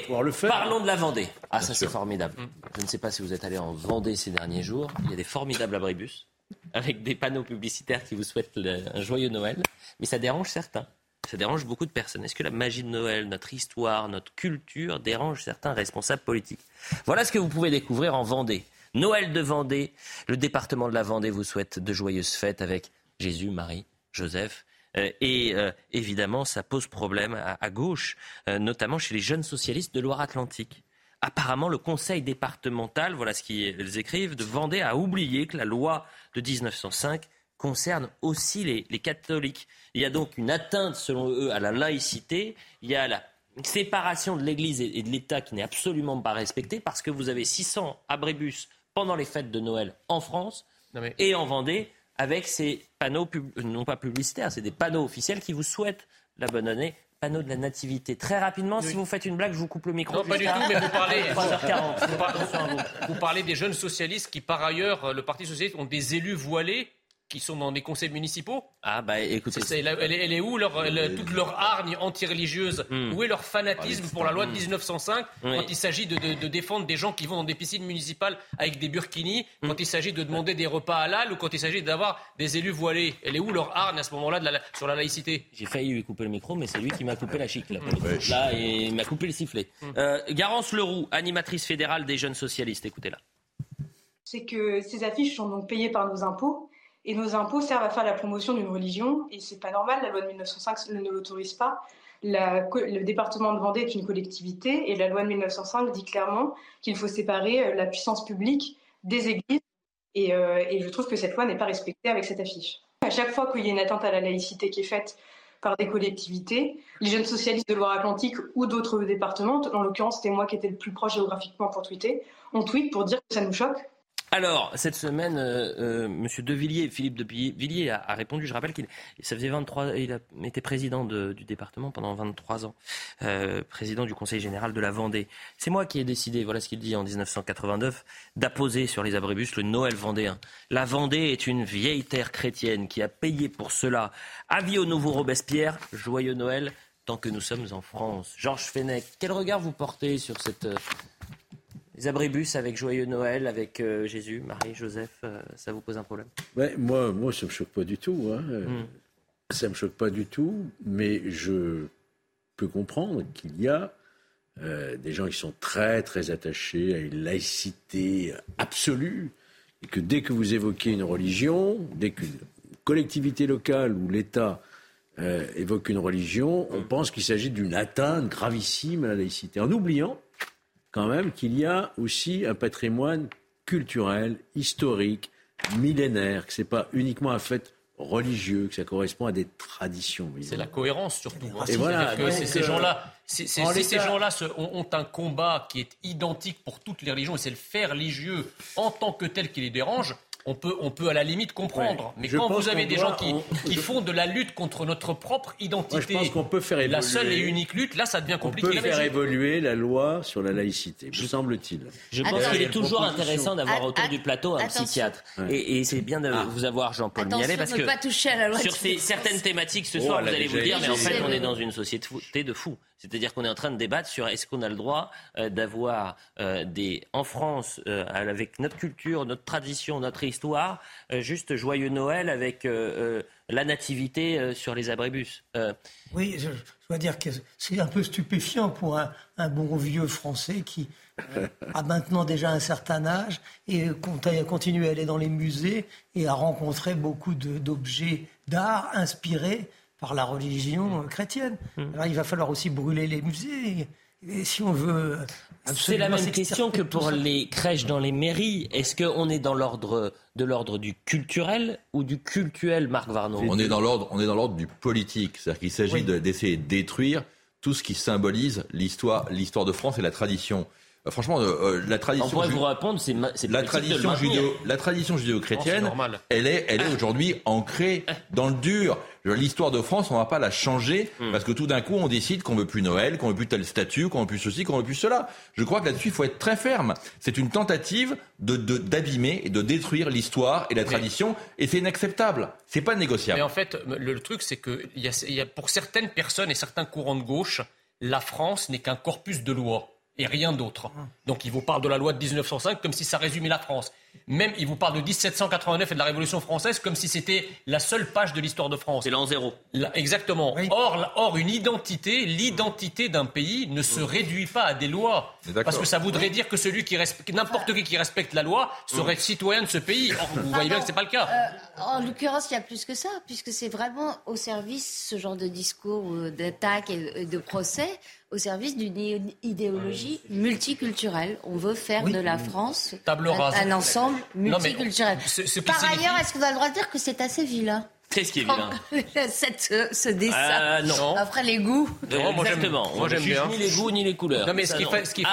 Parlons de la Vendée. Ah, ça c'est formidable. Je ne sais pas si vous êtes allé en Vendée ces derniers jours. Il y a des formidables abribus avec des panneaux publicitaires qui vous souhaitent un joyeux Noël. Mais ça dérange certains. Ça dérange beaucoup de personnes. Est-ce que la magie de Noël, notre histoire, notre culture dérange certains responsables politiques? Voilà ce que vous pouvez découvrir en Vendée. Noël de Vendée. Le département de la Vendée vous souhaite de joyeuses fêtes avec Jésus, Marie, Joseph. Euh, et euh, évidemment, ça pose problème à, gauche, euh, notamment chez les jeunes socialistes de Loire-Atlantique apparemment, le conseil départemental, voilà ce qu'ils écrivent, de Vendée a oublié que la loi de 1905 concerne aussi les, catholiques. Il y a donc une atteinte, selon eux, à la laïcité. Il y a la séparation de l'Église et de l'État qui n'est absolument pas respectée parce que vous avez 600 abribus pendant les fêtes de Noël en France et en Vendée avec ces panneaux, non pas publicitaires, c'est des panneaux officiels qui vous souhaitent la bonne année panneau de la nativité. Très rapidement, si vous faites une blague, je vous coupe le micro. Non, pas du tout, mais vous parlez, vous, parlez des jeunes socialistes qui, par ailleurs, euh, le Parti socialiste, ont des élus voilés qui sont dans des conseils municipaux Ah bah écoutez, elle, est, où leur, toute leur hargne anti-religieuse hmm. Où est leur fanatisme pour la loi de 1905 hmm. quand il s'agit de, défendre des gens qui vont dans des piscines municipales avec des burkinis, hmm. quand il s'agit de demander des repas halal ou quand il s'agit d'avoir des élus voilés Elle est où leur hargne à ce moment-là sur la laïcité? J'ai failli lui couper le micro, mais c'est lui qui m'a coupé la chic. Là, et il m'a coupé le sifflet. Euh, Garance Leroux, animatrice fédérale des jeunes socialistes, écoutez-la. C'est que ces affiches sont donc payées par nos impôts et nos impôts servent à faire la promotion d'une religion, et c'est pas normal, la loi de 1905 ne l'autorise pas. le département de Vendée est une collectivité et la loi de 1905 dit clairement qu'il faut séparer euh, la puissance publique des églises. Et, euh, et je trouve que cette loi n'est pas respectée avec cette affiche. À chaque fois qu'il y a une atteinte à la laïcité qui est faite par des collectivités, les jeunes socialistes de Loire-Atlantique ou d'autres départements, en l'occurrence c'était moi qui étais le plus proche géographiquement pour tweeter, on tweet pour dire que ça nous choque alors, cette semaine, euh, euh, M. De Villiers, Philippe De Villiers a, répondu. Je rappelle qu'il ça faisait 23, il a été président du département pendant 23 ans, euh, président du Conseil général de la Vendée. C'est moi qui ai décidé, voilà ce qu'il dit en 1989, d'apposer sur les abribus le Noël vendéen. La Vendée est une vieille terre chrétienne qui a payé pour cela. Avis au nouveau Robespierre, joyeux Noël, tant que nous sommes en France. Georges Fenech, quel regard vous portez sur cette les abribus avec Joyeux Noël, avec euh, Jésus, Marie, Joseph, euh, ça vous pose un problème? Ouais, moi, moi, ça ne me choque pas du tout. Hein. Hmm. Ça ne me choque pas du tout, mais je peux comprendre qu'il y a euh, des gens qui sont très, très attachés à une laïcité absolue, et que dès que vous évoquez une religion, dès qu'une collectivité locale ou l'État évoque une religion, on pense qu'il s'agit d'une atteinte gravissime à la laïcité, en oubliant quand même qu'il y a aussi un patrimoine culturel, historique, millénaire, que ce n'est pas uniquement un fait religieux, que ça correspond à des traditions. C'est la cohérence surtout. Et voilà, que ces gens-là, si ces gens-là ont, un combat qui est identique pour toutes les religions, et c'est le fait religieux en tant que tel qui les dérange, on peut, on peut à la limite comprendre. Mais quand vous avez des gens qui, qui, font de la lutte contre notre propre identité, je pense qu'on peut faire évoluer, la seule et unique lutte, là, ça devient compliqué. On peut faire évoluer la loi sur la laïcité, me semble-t-il. Je pense qu'il est toujours intéressant d'avoir autour du plateau un psychiatre. Et, c'est bien de ah. vous avoir, Jean-Paul Mialet, parce que pas toucher à la loi sur certaines thématiques ce soir, oh, vous allez vous dire, mais en fait, on est dans une société de fous. C'est-à-dire qu'on est en train de débattre sur est-ce qu'on a le droit euh, d'avoir euh, des en France euh, avec notre culture, notre tradition, notre histoire, juste joyeux Noël avec la nativité sur les abribus. Oui, je, dois dire que c'est un peu stupéfiant pour un, bon vieux Français qui a maintenant déjà un certain âge et continue à aller dans les musées et à rencontrer beaucoup d'objets d'art inspirés par la religion chrétienne. Hmm. Alors il va falloir aussi brûler les musées. Et si on veut. C'est la même question que pour les crèches dans les mairies. Est-ce qu'on est dans l'ordre de l'ordre du culturel ou du cultuel, Marc Varnaud On est dans l'ordre, on est dans l'ordre du politique. C'est-à-dire qu'il s'agit d'essayer de détruire tout ce qui symbolise l'histoire, l'histoire de France et la tradition. Euh, franchement, euh, euh, la tradition. On pourrait vous répondre, c'est la tradition judéo, la tradition judéo-chrétienne, elle est, elle est aujourd'hui ancrée dans le dur. L'histoire de France, on va pas la changer hmm. parce que tout d'un coup, on décide qu'on veut plus Noël, qu'on veut plus tel statut, qu'on veut plus ceci, qu'on veut plus cela. Je crois que là-dessus, il faut être très ferme. C'est une tentative de d'abîmer et de détruire l'histoire et la tradition, et c'est inacceptable. C'est pas négociable. Mais en fait, le, truc, c'est que y y a, pour certaines personnes et certains courants de gauche, la France n'est qu'un corpus de lois et rien d'autre. Donc il vous parle de la loi de 1905 comme si ça résumait la France. Même il vous parle de 1789 et de la Révolution française comme si c'était la seule page de l'histoire de France. C'est l'an zéro. exactement. Or, or, une identité, l'identité d'un pays ne se réduit pas à des lois. Parce que ça voudrait dire que celui qui respecte, n'importe qui qui respecte la loi serait citoyen de ce pays. Or, vous voyez bien que c'est pas le cas. Euh, en l'occurrence, il y a plus que ça, puisque c'est vraiment au service ce genre de discours, euh, d'attaque et de procès au service d'une idéologie multiculturelle. On veut faire de la France un, ensemble multiculturel. Par ailleurs, est-ce qu'on a le droit de dire que c'est assez vilain? Qu'est-ce qui est vilain? Cette, ce dessin. Euh, non. Après les goûts. Exactement. Moi j'aime bien. Ni les goûts ni les couleurs. Non mais ce qui, est, ce qui est,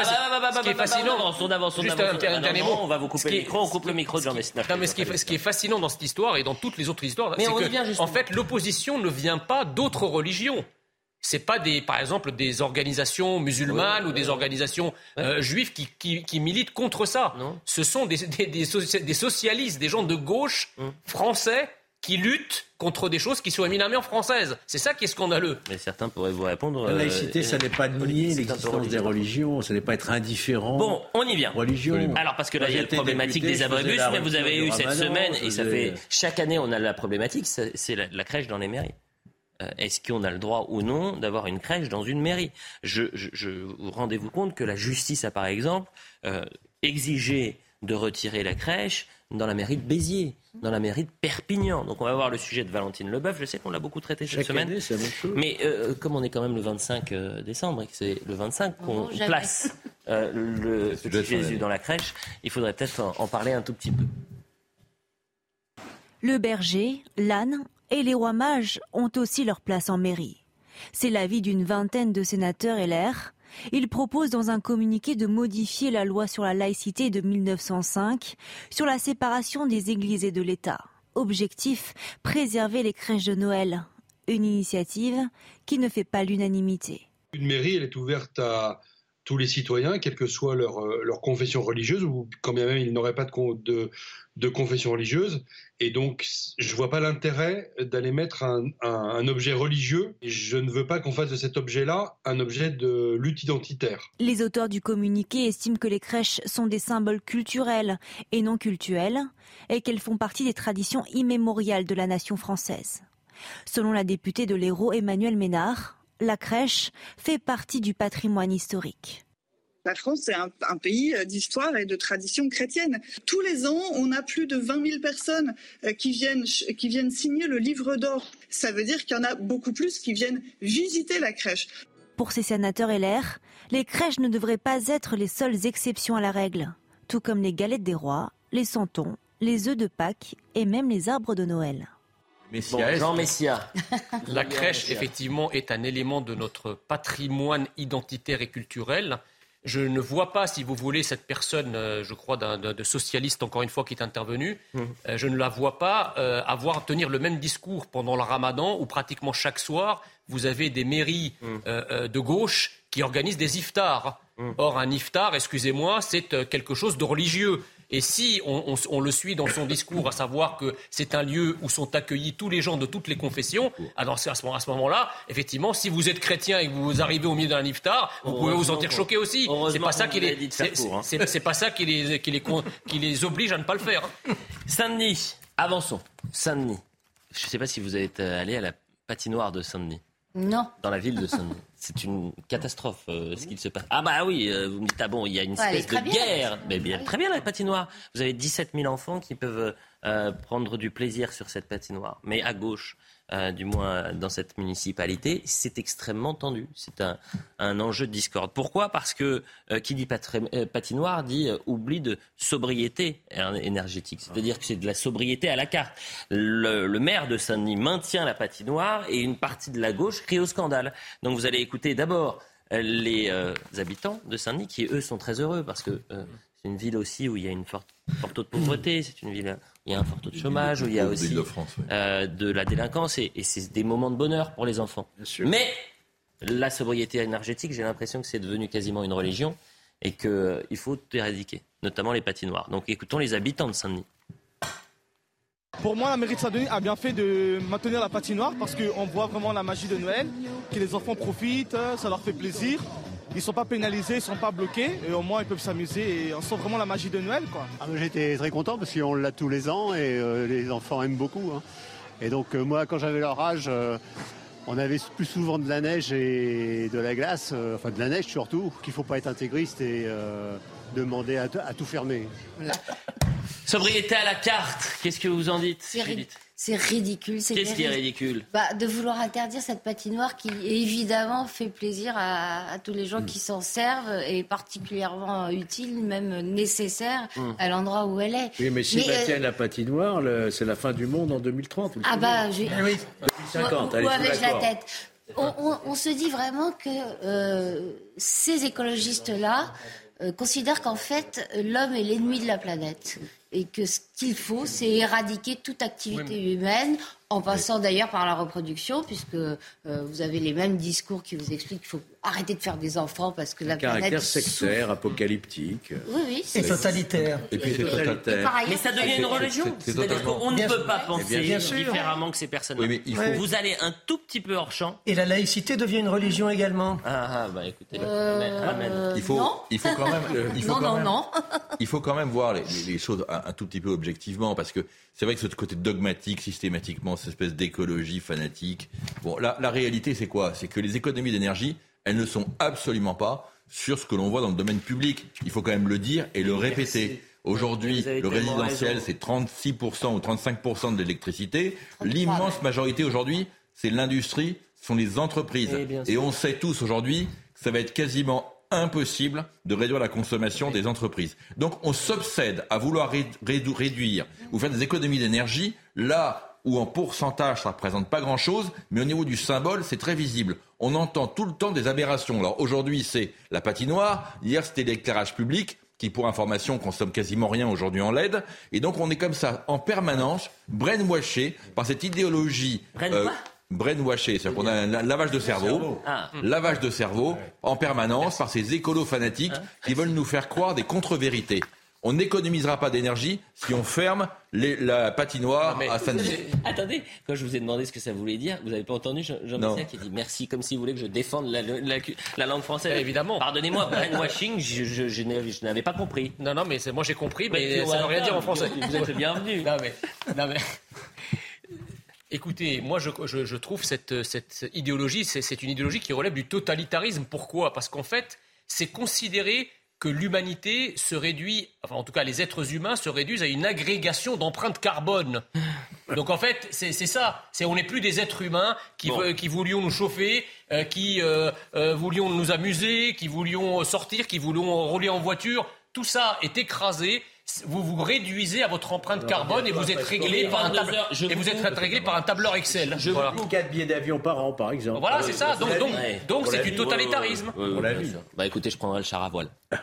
fascinant. On avance, on Juste un dernier mot. On va vous couper le micro. On coupe le micro de Jean. Non mais ce qui, est, ce qui est fascinant dans cette histoire et dans toutes les autres histoires, c'est que en fait l'opposition ne vient pas d'autres religions c'est pas des, par exemple, des organisations musulmanes ou des organisations euh, juives qui, qui, militent contre ça. Non. Ce sont des, des, des, socialistes, des gens de gauche hum. français qui luttent contre des choses qui sont éminemment françaises. C'est ça qui est scandaleux. Mais certains pourraient vous répondre. La laïcité, ça n'est pas nier l'existence des religions, ça n'est pas être indifférent. Bon, on y vient. Religion. Alors parce que là, il y a la problématique des abribus, mais vous avez eu cette semaine, et ça fait chaque année, on a la problématique, c'est la crèche dans les mairies. Euh, est-ce qu'on a le droit ou non d'avoir une crèche dans une mairie? Je, je, Rendez-vous compte que la justice a, par exemple, euh, exigé de retirer la crèche dans la mairie de Béziers, dans la mairie de Perpignan. Donc on va voir le sujet de Valentine Leboeuf. Je sais qu'on l'a beaucoup traité cette semaine. Mais euh, comme on est quand même le 25 euh, décembre et que c'est le 25 qu'on place euh, le petit Jésus dans la crèche, il faudrait peut-être en parler un tout petit peu. Le berger, l'âne et les rois mages ont aussi leur place en mairie. C'est l'avis d'une vingtaine de sénateurs LR il propose dans un communiqué de modifier la loi sur la laïcité de 1905 sur la séparation des églises et de l'État. Objectif, préserver les crèches de Noël. Une initiative qui ne fait pas l'unanimité. Une mairie, elle est ouverte à tous les citoyens, quelle que soit leur, euh, confession religieuse, ou quand bien même ils n'auraient pas de, confession religieuse. Et donc, je ne vois pas l'intérêt d'aller mettre un, objet religieux. je ne veux pas qu'on fasse de cet objet-là un objet de lutte identitaire. Les auteurs du communiqué estiment que les crèches sont des symboles culturels et non cultuels, et qu'elles font partie des traditions immémoriales de la nation française. Selon la députée de l'Hérault Emmanuel Ménard, la crèche fait partie du patrimoine historique. La France, c'est un, pays d'histoire et de tradition chrétienne. Tous les ans, on a plus de 20 000 personnes euh, qui viennent, qui viennent signer le livre d'or. Ça veut dire qu'il y en a beaucoup plus qui viennent visiter la crèche. Pour ces sénateurs LR, les crèches ne devraient pas être les seules exceptions à la règle, tout comme les galettes des rois, les santons, les œufs de Pâques et même les arbres de Noël. Jean Messia. La crèche, effectivement, est un élément de notre patrimoine identitaire et culturel. Je ne vois pas, si vous voulez, cette personne, euh, je crois, d'un de socialiste, encore une fois, qui est intervenu, mmh. euh, je ne la vois pas euh, avoir tenir le même discours pendant le ramadan, où pratiquement chaque soir, vous avez des mairies mmh. de gauche qui organisent des iftars. Mmh. Or, un iftar, excusez-moi, c'est quelque chose de religieux. Et si on, le suit dans son discours, à savoir que c'est un lieu où sont accueillis tous les gens de toutes les confessions, alors à ce moment-là, effectivement, si vous êtes chrétien et que vous arrivez au milieu d'un iftar, vous pouvez vous sentir choqué aussi. C'est pas ça qui les, hein. c'est pas ça qui les, qui les, qui les oblige à ne pas le faire. Hein. Saint-Denis, avançons. Saint-Denis. Je ne sais pas si vous êtes allé à la patinoire de Saint-Denis. Non. Dans la ville de Saint-Denis. C'est une catastrophe euh, ce qu'il se passe. Ah bah oui, euh, vous me dites, ah bon, il y a une espèce de guerre. Mais bien, très bien la patinoire. Vous avez 17 000 enfants qui peuvent euh, prendre du plaisir sur cette patinoire. Mais à gauche, euh, du moins dans cette municipalité, c'est extrêmement tendu. C'est un, un, enjeu de discorde. Pourquoi? Parce que euh, qui dit euh, patinoire dit oubli de sobriété énergétique. C'est-à-dire que c'est de la sobriété à la carte. Le, le maire de Saint-Denis maintient la patinoire et une partie de la gauche crie au scandale. Donc vous allez écouter d'abord les habitants de Saint-Denis qui, eux, sont très heureux parce que c'est une ville aussi où il y a une forte, forte taux de pauvreté. C'est une ville il y a un fort taux de chômage, où il y a aussi de, euh, de la délinquance, et, c'est des moments de bonheur pour les enfants. Mais la sobriété énergétique, j'ai l'impression que c'est devenu quasiment une religion, et qu'il euh, faut éradiquer, notamment les patinoires. Donc écoutons les habitants de Saint-Denis. Pour moi, la mairie de Saint-Denis a bien fait de maintenir la patinoire parce qu'on voit vraiment la magie de Noël, que les enfants profitent, ça leur fait plaisir ils ne sont pas pénalisés, ils ne sont pas bloqués, et au moins ils peuvent s'amuser et on sent vraiment la magie de Noël. Quoi. Ah, J'étais très content parce qu'on l'a tous les ans et euh, les enfants aiment beaucoup. Hein. Et donc euh, moi quand j'avais leur âge, euh, on avait plus souvent de la neige et de la glace, enfin de la neige surtout, qu'il ne faut pas être intégriste et demander à, tout fermer. Sobriété à la carte, qu'est-ce que vous en dites c'est ridicule. Qu'est-ce qui est ridicule? Bah, De vouloir interdire cette patinoire qui évidemment fait plaisir à, tous les gens hmm. qui s'en servent et particulièrement utile, même nécessaire hmm. à l'endroit où elle est. Oui, mais si mais, euh, la patinoire, c'est la fin du monde en 2030. Ah bah, j'ai... oui. 2050, allez, avec la tête. On, se dit vraiment que euh, ces écologistes-là euh, considèrent qu'en fait, l'homme est l'ennemi de la planète et que ce qu'il faut, c'est éradiquer toute activité humaine en passant d'ailleurs par la reproduction, puisque euh, vous avez les mêmes discours qui vous expliquent qu'il faut arrêter de faire des enfants parce que la planète... Caractère sectaire, apocalyptique. Oui, oui. C'est totalitaire. Et puis c'est totalitaire. Mais ça devient une religion. C'est-à-dire qu'on ne peut pas penser différemment que ces personnes. Oui, il faut... Vous allez un tout petit peu hors champ. Et la laïcité devient une religion également. Ah, ah bah écoutez, euh, Il faut, il faut quand même... Il faut non, quand non, même, non. il faut quand même voir les, les choses un, un, tout petit peu objectivement, parce que c'est vrai que ce côté dogmatique, systématiquement, cette espèce d'écologie fanatique. Bon, la, la réalité, c'est quoi? C'est que les économies d'énergie, elles ne sont absolument pas sur ce que l'on voit dans le domaine public. Il faut quand même le dire et le répéter. Aujourd'hui, le résidentiel, c'est 36% ou 35% de l'électricité. L'immense majorité aujourd'hui, c'est l'industrie, ce sont les entreprises. Et, on sait tous aujourd'hui que ça va être quasiment impossible de réduire la consommation des entreprises. Donc on s'obsède à vouloir réduire ou faire des économies d'énergie là où en pourcentage ça ne représente pas grand-chose, mais au niveau du symbole c'est très visible. On entend tout le temps des aberrations. Alors aujourd'hui c'est la patinoire, hier c'était l'éclairage public qui, pour information, consomme quasiment rien aujourd'hui en LED. Et donc, on est comme ça, en permanence, brainwashé par cette idéologie. Euh, brainwashé, c'est-à-dire qu'on a un lavage de cerveau, ah. lavage de cerveau en permanence par ces écolos fanatiques hein qui veulent nous faire croire des contre-vérités. On n'économisera pas d'énergie si on ferme la patinoire à samedi. Attendez, quand je vous ai demandé ce que ça voulait dire, vous n'avez pas entendu Jean, Jean qui a dit merci, comme s'il voulait que je défende la, langue française. Évidemment. Pardonnez-moi, brainwashing, je, je, n'avais pas compris. Non, non, mais moi j'ai compris, mais, ça ne veut rien dire en français. Vous êtes le bienvenu. non, mais, non, mais... Écoutez, moi je, je trouve cette, cette idéologie, c'est une idéologie qui relève du totalitarisme. Pourquoi? Parce qu'en fait, c'est considéré que l'humanité se réduit, enfin en tout cas les êtres humains se réduisent à une agrégation d'empreintes carbone. Donc en fait, c'est ça. C'est on n'est plus des êtres humains qui, qui voulions nous chauffer, euh, qui euh, euh, voulions nous amuser, qui voulions sortir, qui voulions rouler en voiture. Tout ça est écrasé vous vous réduisez à votre empreinte carbone et vous êtes réglé par un tableur, et vous êtes réglé par un tableur Excel. Je voilà. 4 billets d'avion par an, par exemple. Voilà, c'est ça. Donc, donc, c'est du totalitarisme. Bah écoutez, je prendrai le char à voile.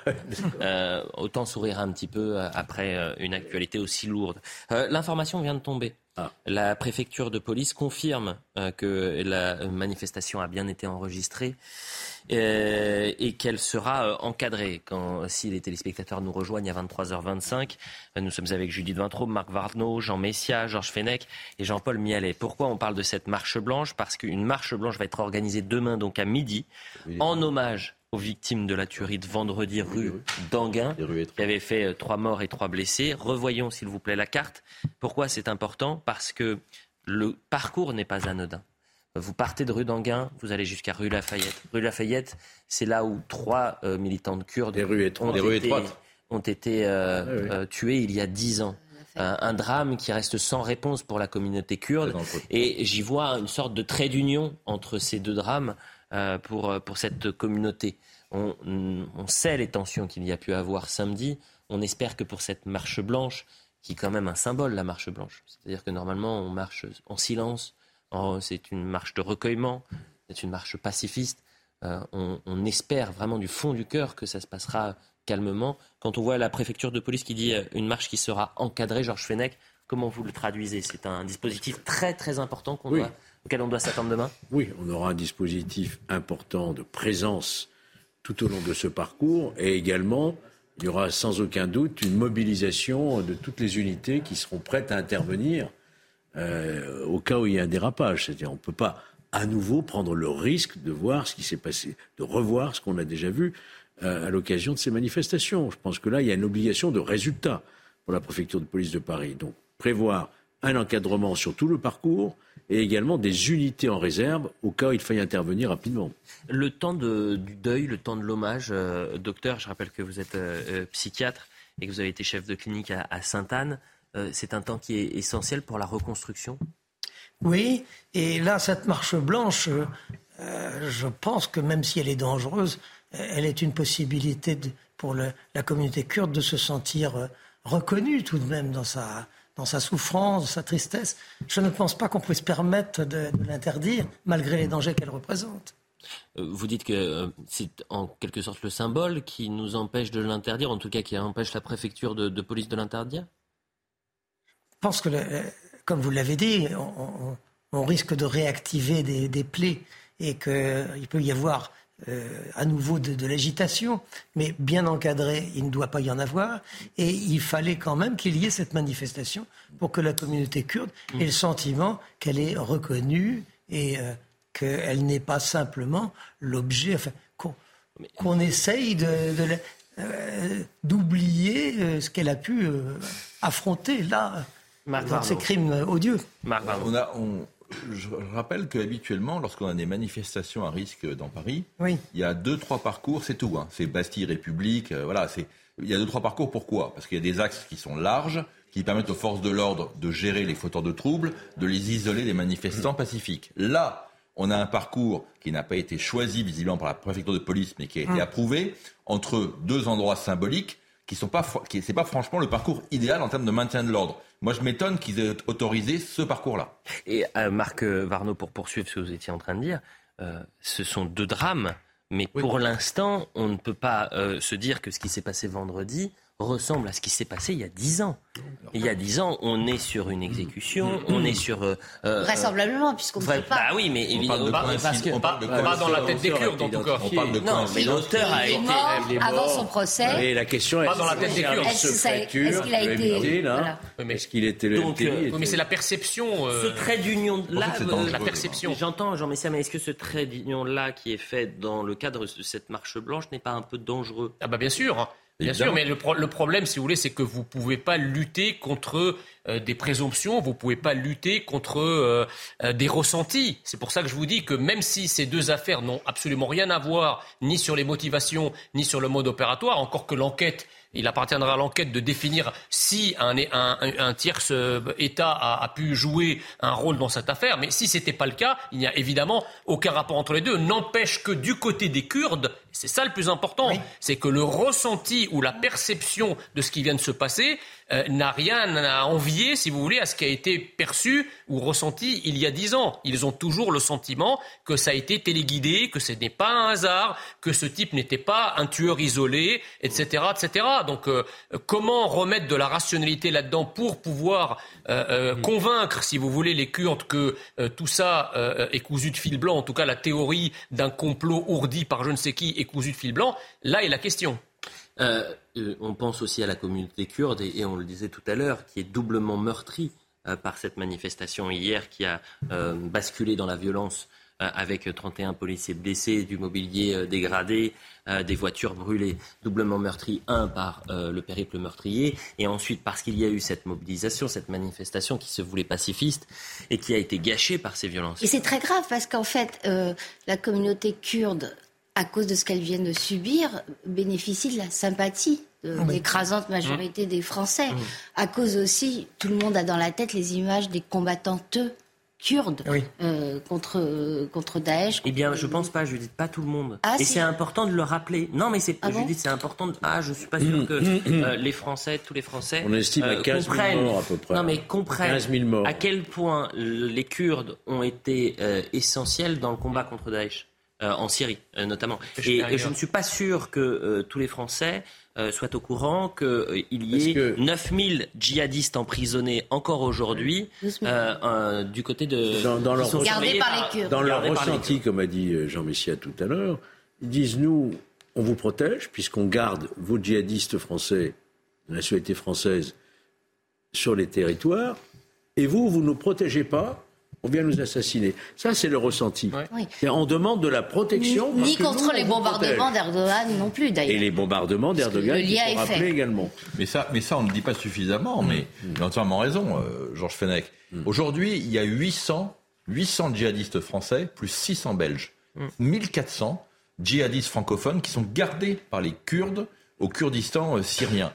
euh, autant sourire un petit peu euh, après euh, une actualité aussi lourde. Euh, L'information vient de tomber. Ah. La préfecture de police confirme euh, que la manifestation a bien été enregistrée euh, et qu'elle sera euh, encadrée. Quand, si les téléspectateurs nous rejoignent à 23h25, euh, nous sommes avec Judith Vintraube, Marc Varnaud, Jean Messia, Georges Fenech et Jean-Paul Mialet. Pourquoi on parle de cette marche blanche? Parce qu'une marche blanche va être organisée demain, donc à midi, en hommage aux victimes de la tuerie de vendredi rue d'Anguin, qui avait fait trois morts et trois blessés. Revoyons, s'il vous plaît, la carte. Pourquoi c'est important? Parce que le parcours n'est pas anodin. Vous partez de rue d'Anguin, vous allez jusqu'à rue Lafayette. Rue Lafayette, c'est là où trois euh, militants de kurdes ont, été, euh, ah euh, tués il y a dix ans. Un, drame qui reste sans réponse pour la communauté kurde. Et j'y vois une sorte de trait d'union entre ces deux drames pour, pour cette communauté. On, on sait les tensions qu'il y a pu avoir samedi. On espère que pour cette marche blanche, qui est quand même un symbole, la marche blanche, c'est-à-dire que normalement on marche en silence, c'est une marche de recueillement, c'est une marche pacifiste. Euh, on, espère vraiment du fond du cœur que ça se passera calmement. Quand on voit la préfecture de police qui dit euh, une marche qui sera encadrée, Georges Fenech, comment vous le traduisez? C'est un dispositif très très important auquel on doit s'attendre demain? Oui, on aura un dispositif important de présence tout au long de ce parcours et également il y aura sans aucun doute une mobilisation de toutes les unités qui seront prêtes à intervenir euh, au cas où il y a un dérapage. C'est-à-dire, on ne peut pas à nouveau prendre le risque de voir ce qui s'est passé, de revoir ce qu'on a déjà vu euh, à l'occasion de ces manifestations. Je pense que là, il y a une obligation de résultat pour la préfecture de police de Paris. Donc, prévoir un encadrement sur tout le parcours et également des unités en réserve au cas où il faille intervenir rapidement. Le temps du deuil, le temps de l'hommage, euh, docteur, je rappelle que vous êtes psychiatre et que vous avez été chef de clinique à Sainte-Anne. Euh, c'est un temps qui est essentiel pour la reconstruction Oui, et là, cette marche blanche, euh, je pense que même si elle est dangereuse, elle est une possibilité pour la communauté kurde de se sentir euh, reconnue tout de même dans sa, dans sa souffrance, dans sa tristesse. Je ne pense pas qu'on puisse permettre de, l'interdire, malgré les dangers qu'elle représente. Vous dites que c'est en quelque sorte le symbole qui nous empêche de l'interdire, en tout cas qui empêche la préfecture de police de l'interdire? Pense que, comme vous l'avez dit, on, risque de réactiver des, plaies et qu'il peut y avoir euh, à nouveau de, l'agitation, mais bien encadré, il ne doit pas y en avoir. Et il fallait quand même qu'il y ait cette manifestation pour que la communauté kurde ait le sentiment qu'elle est reconnue et euh, qu'elle n'est pas simplement l'objet, enfin, qu'on essaye euh, d'oublier ce qu'elle a pu affronter là dans ces crimes odieux. on a, je rappelle qu'habituellement, lorsqu'on a des manifestations à risque dans Paris, il y a deux, trois parcours, c'est tout. Hein. C'est Bastille, République, euh, voilà, c'est Il y a deux, trois parcours. Pourquoi? Parce qu'il y a des axes qui sont larges, qui permettent aux forces de l'ordre de gérer les fauteurs de troubles, de les isoler des manifestants pacifiques. Là, on a un parcours qui n'a pas été choisi visiblement par la préfecture de police, mais qui a été mmh. approuvé entre deux endroits symboliques qui sont pas, qui c'est pas franchement le parcours idéal en termes de maintien de l'ordre. Moi, je m'étonne qu'ils aient autorisé ce parcours-là. Et euh, Marc Varno, pour poursuivre ce que vous étiez en train de dire, euh, ce sont deux drames, mais pour l'instant, on ne peut pas euh, se dire que ce qui s'est passé vendredi ressemble à ce qui s'est passé il y a dix ans. Il y a dix ans, on est sur une exécution, on est sur... Euh, euh Vraisemblablement, puisqu'on ne sait pas. Bah oui, mais évidemment... Parce que, on parle de pas dans la tête des Kurdes, en tout cas. On parle de non, mais l'auteur a été... avant son procès. Et la question est... Pas dans la tête des Kurdes. Est-ce qu'il a été... Est-ce qu'il était le Mais c'est la perception... Ce trait d'union-là... La perception. J'entends, Jean Messia, mais est-ce que ce trait d'union-là qui est fait dans le cadre de cette marche blanche n'est pas un peu dangereux? Ah bah bien sûr Bien sûr, mais le, problème, si vous voulez, c'est que vous ne pouvez pas lutter contre euh, des présomptions, vous ne pouvez pas lutter contre euh, euh, des ressentis. C'est pour ça que je vous dis que même si ces deux affaires n'ont absolument rien à voir, ni sur les motivations, ni sur le mode opératoire, encore que l'enquête il appartiendra à l'enquête de définir si un, un, un, tierce État a, a, pu jouer un rôle dans cette affaire. Mais si ce n'était pas le cas, il n'y a évidemment aucun rapport entre les deux. N'empêche que du côté des Kurdes, c'est ça le plus important, c'est que le ressenti ou la perception de ce qui vient de se passer euh, n'a rien à envier, si vous voulez, à ce qui a été perçu ou ressenti il y a dix ans. Ils ont toujours le sentiment que ça a été téléguidé, que ce n'est pas un hasard, que ce type n'était pas un tueur isolé, etc., etc. Donc, euh, comment remettre de la rationalité là-dedans pour pouvoir euh, convaincre, si vous voulez, les Kurdes que tout ça est cousu de fil blanc, en tout cas la théorie d'un complot ourdi par je ne sais qui est cousu de fil blanc Là est la question. Euh, euh, on pense aussi à la communauté kurde, et, on le disait tout à l'heure, qui est doublement meurtrie euh, par cette manifestation hier qui a basculé dans la violence avec 31 policiers blessés, du mobilier dégradé, des voitures brûlées, doublement meurtries, un par le périple meurtrier, et ensuite parce qu'il y a eu cette mobilisation, cette manifestation qui se voulait pacifiste et qui a été gâchée par ces violences. Et c'est très grave parce qu'en fait, la communauté kurde à cause de ce qu'elles viennent de subir, bénéficient de la sympathie de l'écrasante majorité mmh. des Français. Mmh. À cause aussi, tout le monde a dans la tête les images des combattantes kurdes euh, contre, contre Daesh. eh bien, je pense pas, je dis pas tout le monde. Ah, et c'est important de le rappeler. Non, mais c'est, ah je dis c'est important. De... Ah, je suis pas sûr mmh. que euh, les Français, tous les Français, on estime à 15 euh, 000 morts à peu près. Non, mais comprennent à quel point les Kurdes ont été essentiels dans le combat contre Daesh. Euh, en Syrie euh, notamment. Et, je ne suis pas sûr que euh, tous les Français soient au courant qu'il y ait 9000 djihadistes emprisonnés encore aujourd'hui du côté de... Dans, leur, dans leur ressenti, comme a dit Jean Messia tout à l'heure, ils disent nous, on vous protège puisqu'on garde vos djihadistes français, la nationalité française, sur les territoires, et vous, vous ne nous protégez pas on vient nous assassiner. Ça, c'est le ressenti. on demande de la protection. Ni, contre les bombardements d'Erdogan non plus, d'ailleurs. Et les bombardements d'Erdogan, il faut rappeler également. Mais ça, mais ça, on ne dit pas suffisamment, mais mm. il a entièrement raison, euh, Georges Fenech. Mm. Aujourd'hui, il y a 800, 800 djihadistes français, plus 600 belges. 1400 mm. djihadistes francophones qui sont gardés par les Kurdes au Kurdistan euh, syrien.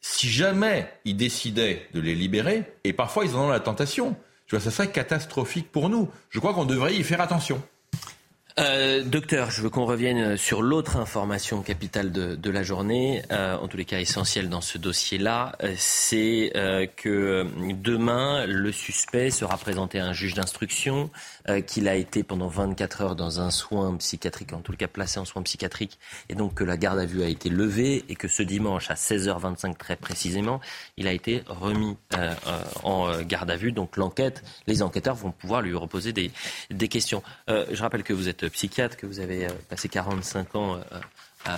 Si jamais ils décidaient de les libérer, et parfois ils en ont la tentation, tu vois, ça serait catastrophique pour nous. Je crois qu'on devrait y faire attention. Euh, docteur, je veux qu'on revienne sur l'autre information capitale de, la journée, euh, en tous les cas essentielle dans ce dossier-là, euh, c'est que demain, le suspect sera présenté à un juge d'instruction, qu'il a été pendant 24 heures dans un soin psychiatrique, en tout cas placé en soins psychiatriques, et donc que la garde à vue a été levée, et que ce dimanche, à 16h25 très précisément, il a été remis en garde à vue. Donc l'enquête, les enquêteurs vont pouvoir lui reposer des questions. je rappelle que vous êtes psychiatre, que vous avez euh, passé 45 ans euh,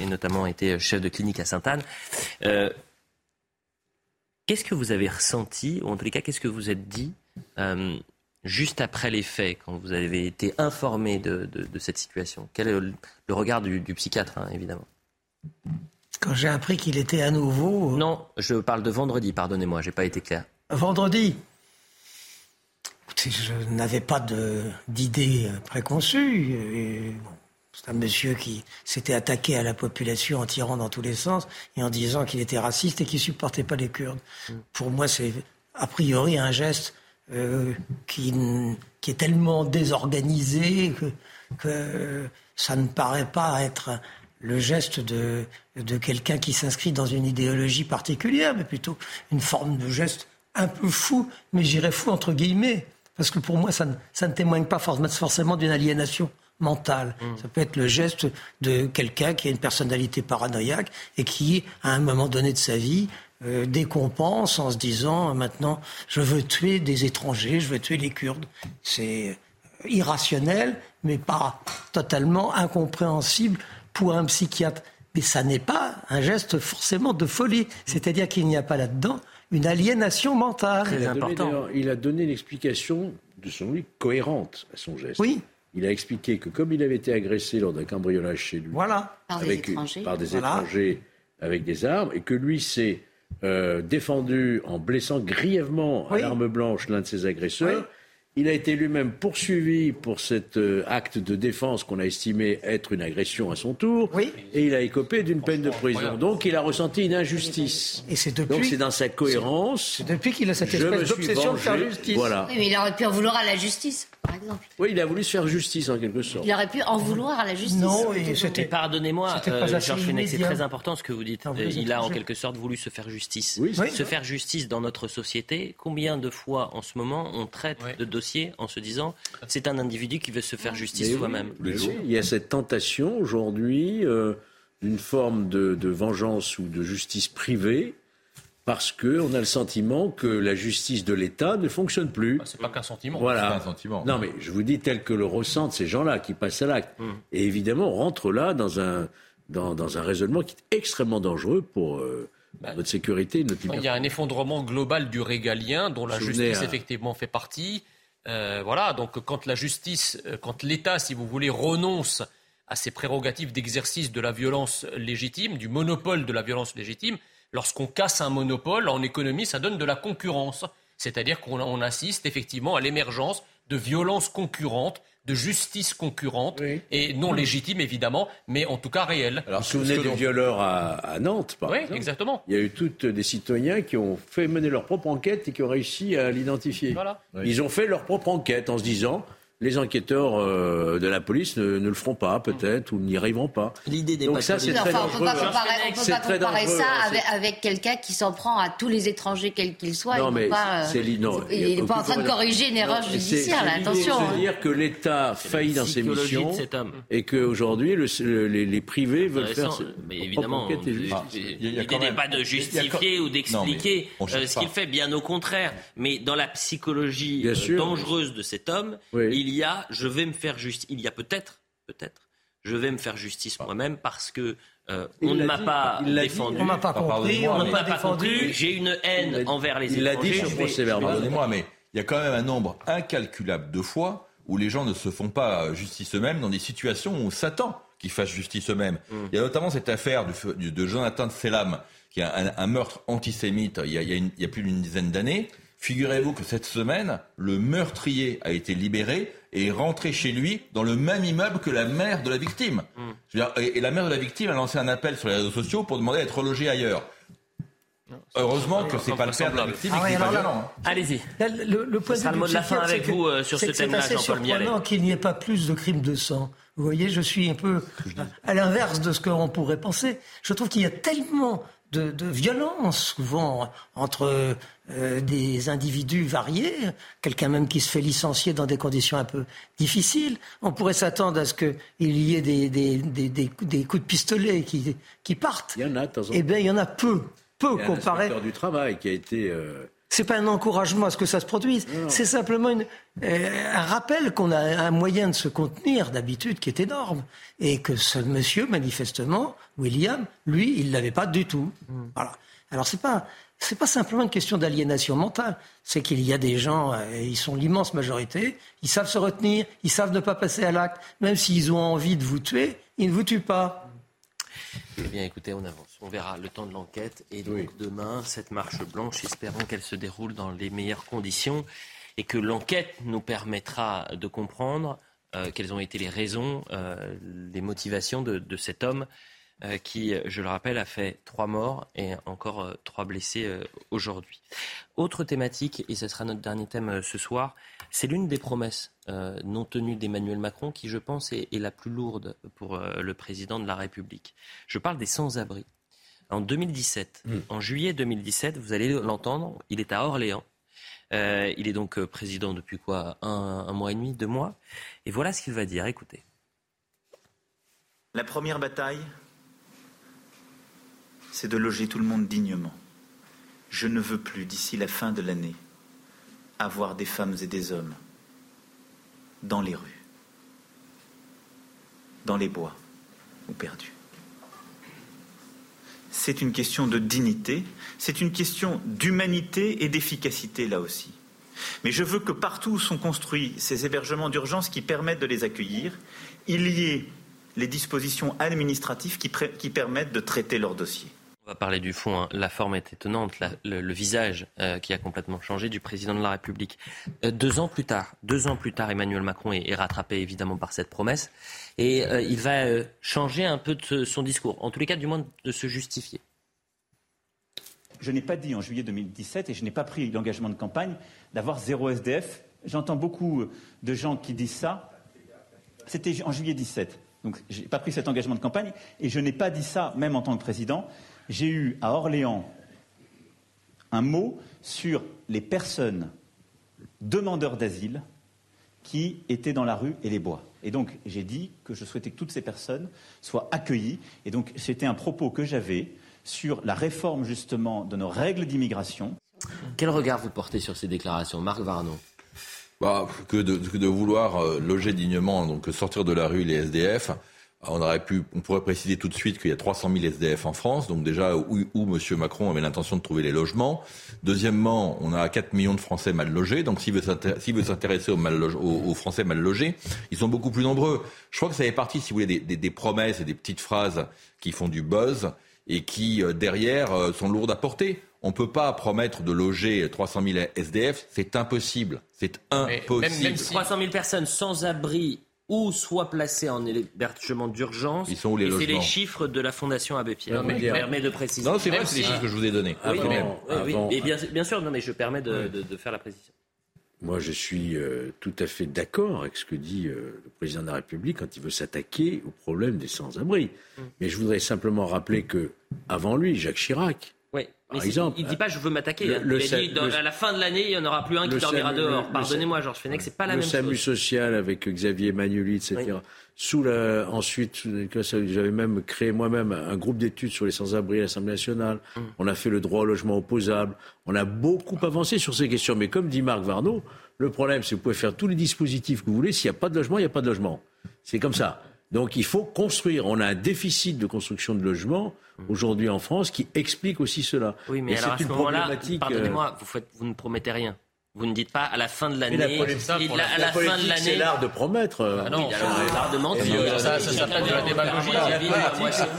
et notamment été chef de clinique à Sainte-Anne. Euh, qu'est-ce que vous avez ressenti, ou en tous les cas, qu'est-ce que vous êtes dit juste après les faits, quand vous avez été informé de, cette situation? Quel est le, regard du, psychiatre, hein, évidemment? Quand j'ai appris qu'il était à nouveau. Non, je parle de vendredi, pardonnez-moi, j'ai pas été clair. Vendredi je n'avais pas d'idée préconçue. C'est un monsieur qui s'était attaqué à la population en tirant dans tous les sens et en disant qu'il était raciste et qu'il supportait pas les Kurdes. Pour moi, c'est a priori un geste euh, qui, est tellement désorganisé que, ça ne paraît pas être le geste de quelqu'un qui s'inscrit dans une idéologie particulière, mais plutôt une forme de geste un peu fou, mais j'irais fou entre guillemets, parce que pour moi, ça ne, ça ne témoigne pas forcément d'une aliénation mentale. Mm. Ça peut être le geste de quelqu'un qui a une personnalité paranoïaque et qui, à un moment donné de sa vie, euh, décompense en se disant maintenant, je veux tuer des étrangers, je veux tuer les Kurdes. C'est irrationnel, mais pas totalement incompréhensible pour un psychiatre. Mais ça n'est pas un geste forcément de folie. C'est-à-dire qu'il n'y a pas là-dedans une aliénation mentale. Très important. il a donné l'explication de son lui cohérente à son geste. Oui. Il a expliqué que comme il avait été agressé lors d'un cambriolage chez lui voilà. par, des étrangers. par des étrangers avec des armes, et que lui s'est euh, défendu en blessant grièvement à l'arme blanche l'un de ses agresseurs, il a été lui-même poursuivi pour cet euh, acte de défense qu'on a estimé être une agression à son tour. Et il a écopé d'une peine de prison. Donc il a ressenti une injustice. Et c'est depuis. Donc c'est dans sa cohérence. C'est depuis qu'il a cette espèce d'obsession de faire justice. Voilà. Oui, mais il aurait pu en vouloir à la justice, par exemple. Oui, il a voulu se faire justice en quelque sorte. Il aurait pu en vouloir à la justice. Non, et c'était. Pardonnez-moi, euh, Georges c'est très important ce que vous dites. il a en quelque sorte voulu se faire justice. Oui, se faire justice dans notre société. Combien de fois en ce moment on traite de dossiers en se disant c'est un individu qui veut se faire justice soi-même. il y a cette tentation aujourd'hui euh, d'une forme de, vengeance ou de justice privée parce qu'on a le sentiment que la justice de l'État ne fonctionne plus. Ah, c'est pas qu'un sentiment. Voilà. un sentiment. Non, mais je vous dis tel que le ressentent ces gens-là qui passent à l'acte. Hum. Et évidemment, on rentre là dans un, dans, un raisonnement qui est extrêmement dangereux pour. Euh, bah, notre sécurité, notre. Il y a un effondrement global du régalien dont la justice effectivement fait partie. Euh, voilà, donc quand la justice, euh, quand l'État, si vous voulez, renonce à ses prérogatives d'exercice de la violence légitime, du monopole de la violence légitime, lorsqu'on casse un monopole en économie, ça donne de la concurrence. C'est-à-dire qu'on assiste effectivement à l'émergence de violences concurrentes de justice concurrente et non légitime évidemment, mais en tout cas réelle. Alors, vous vous souvenez du violeur à, Nantes, par oui, exactement. Il y a eu toutes des citoyens qui ont fait mener leur propre enquête et qui ont réussi à l'identifier. Voilà. Ils ont fait leur propre enquête en se disant les enquêteurs euh, de la police ne, le feront pas, peut-être, ou n'y arriveront pas. L'idée Donc ça, c'est très dangereux. On ne peut pas comparer, ça avec, quelqu'un qui s'en prend à tous les étrangers, quels qu'ils soient. Non, mais euh, c'est Il n'est pas en train de corriger une erreur judiciaire, là, attention. C'est dire que l'État faillit dans ses missions et qu'aujourd'hui, le, les, les, privés veulent faire... Mais évidemment, l'idée n'est pas de justifier ou d'expliquer euh, ce qu'il fait, bien au contraire. Mais dans la psychologie dangereuse de cet homme, il y a je vais me faire justice. Il y a peut-être, peut-être, je vais me faire justice moi-même parce que euh, on ne m'a pas défendu. On m'a pas compris, on ne m'a pas défendu. J'ai une haine envers les il étrangers. Il l'a dit sur procès Pardonnez-moi, mais il y a quand même un nombre incalculable de fois où les gens ne se font pas justice eux-mêmes dans des situations où on s'attend qu'ils fassent justice eux-mêmes. Mm. Il y a notamment cette affaire de Jonathan Selam, qui a un, meurtre antisémite il y a, il y a plus d'une dizaine d'années. Figurez-vous que cette semaine, le meurtrier a été libéré et est rentré chez lui dans le même immeuble que la mère de la victime. Hmm. et, la mère de la victime a lancé un appel sur les réseaux sociaux pour demander à être relogée ailleurs. Heureusement que c'est pas le père de la victime ah. Hein. Allez-y. Le, le, point le mot de la fin avec vous euh, sur ce thème-là, Jean-Paul Mialet. C'est qu'il n'y ait pas plus de crimes de sang. Vous voyez, je suis un peu à l'inverse de ce qu'on pourrait penser. Je trouve qu'il y a tellement de, de violence souvent entre euh, des individus variés, quelqu'un même qui se fait licencier dans des conditions un peu difficiles. On pourrait s'attendre à ce qu'il y ait des, des, des, des, coups de pistolet qui, qui partent. Il y en a, Eh bien, il y en a peu, peu il y comparé. du travail qui a été. Euh... C'est pas un encouragement à ce que ça se produise. C'est simplement une, euh, un rappel qu'on a un moyen de se contenir d'habitude qui est énorme et que ce monsieur, manifestement, William, lui, il l'avait pas du tout. Mm. Voilà. Alors c'est pas c'est pas simplement une question d'aliénation mentale. C'est qu'il y a des gens, euh, ils sont l'immense majorité, ils savent se retenir, ils savent ne pas passer à l'acte. Même s'ils ont envie de vous tuer, ils ne vous tuent pas. Eh bien, écoutez, on avance. On verra le temps de l'enquête. Et donc, demain, cette marche blanche, espérons qu'elle se déroule dans les meilleures conditions et que l'enquête nous permettra de comprendre quelles ont été les raisons, les motivations de, cet homme qui, je le rappelle, a fait trois morts et encore trois blessés aujourd'hui. Autre thématique, et ce sera notre dernier thème ce soir, c'est l'une des promesses non tenues d'Emmanuel Macron qui, je pense, est, est, la plus lourde pour le président de la République. Je parle des sans-abri en 2017. Hmm. En juillet 2017, vous allez l'entendre, il est à Orléans. Euh, il est donc euh, président depuis quoi? Un, mois et demi, deux mois. Et voilà ce qu'il va dire. Écoutez. La première bataille, c'est de loger tout le monde dignement. Je ne veux plus, d'ici la fin de l'année, avoir des femmes et des hommes dans les rues, dans les bois ou perdus c'est une question de dignité, c'est une question d'humanité et d'efficacité là aussi. Mais je veux que partout où sont construits ces hébergements d'urgence qui permettent de les accueillir, il y ait les dispositions administratives qui, permettent de traiter leurs dossiers. On va parler du fond. Hein. La forme est étonnante, le, visage euh, qui a complètement changé du président de la République. Euh, deux ans plus tard, deux ans plus tard, Emmanuel Macron est, rattrapé évidemment par cette promesse et euh, il va changer un peu de son discours, en tous les cas du moins de se justifier. Je n'ai pas dit en juillet 2017 et je n'ai pas pris l'engagement de campagne d'avoir zéro SDF. J'entends beaucoup de gens qui disent ça. C'était en juillet 17. Donc je n'ai pas pris cet engagement de campagne et je n'ai pas dit ça même en tant que président j'ai eu à Orléans un mot sur les personnes demandeurs d'asile qui étaient dans la rue et les bois. Et donc j'ai dit que je souhaitais que toutes ces personnes soient accueillies. Et donc c'était un propos que j'avais sur la réforme justement de nos règles d'immigration. Quel regard vous portez sur ces déclarations, Marc Varno bah, que, de, que, de, vouloir euh, loger dignement, donc sortir de la rue les SDF. On aurait pu, on pourrait préciser tout de suite qu'il y a 300 000 SDF en France, donc déjà où, où M. Macron avait l'intention de trouver les logements. Deuxièmement, on a 4 millions de Français mal logés, donc s'il veut s'intéresser aux, aux, Français mal logés, ils sont beaucoup plus nombreux. Je crois que ça fait partie, si vous voulez, des, des, promesses et des petites phrases qui font du buzz et qui, euh, derrière, euh, sont lourdes à porter. On ne peut pas promettre de loger 300 000 SDF, c'est impossible. C'est impossible. Même, même 300 000 personnes sans abri ou soit placés en hébergement d'urgence. Ils sont où les C'est les chiffres de la Fondation Abbé Pierre. Non, mais permet de préciser. Non, c'est vrai, c'est les chiffres que je vous ai donnés. Oui, oui, bien, sûr, non, mais je permets de, faire la précision. Moi, je suis euh, tout à fait d'accord avec ce que dit euh, le président de la République quand il veut s'attaquer au problème des sans-abri. Mm. Mais je voudrais simplement rappeler que, avant lui, Jacques Chirac, exemple, il ne dit pas je veux m'attaquer. il a dit à la fin de l'année, il n'y en aura plus un qui dormira dehors. Pardonnez-moi, Georges Fenech, c'est pas la même chose. Le SAMU social avec Xavier Magnoli, etc. Sous la, ensuite, j'avais même créé moi-même un groupe d'études sur les sans-abri à l'Assemblée nationale. Mm. On a fait le droit au logement opposable. On a beaucoup avancé sur ces questions. Mais comme dit Marc Varnaud, le problème, c'est que vous pouvez faire tous les dispositifs que vous voulez. S'il n'y a pas de logement, il n'y a pas de logement. C'est comme ça. Donc il faut construire. On a un déficit de construction de logements aujourd'hui en France qui explique aussi cela. Oui, mais alors à ce moment-là, pardonnez-moi, vous, vous ne promettez rien. Vous ne dites pas à la fin de l'année. La, la, à la, fin de l'année. C'est l'art de promettre. Ah non, c'est l'art de mentir. Ça, ça s'appelle de la démagogie.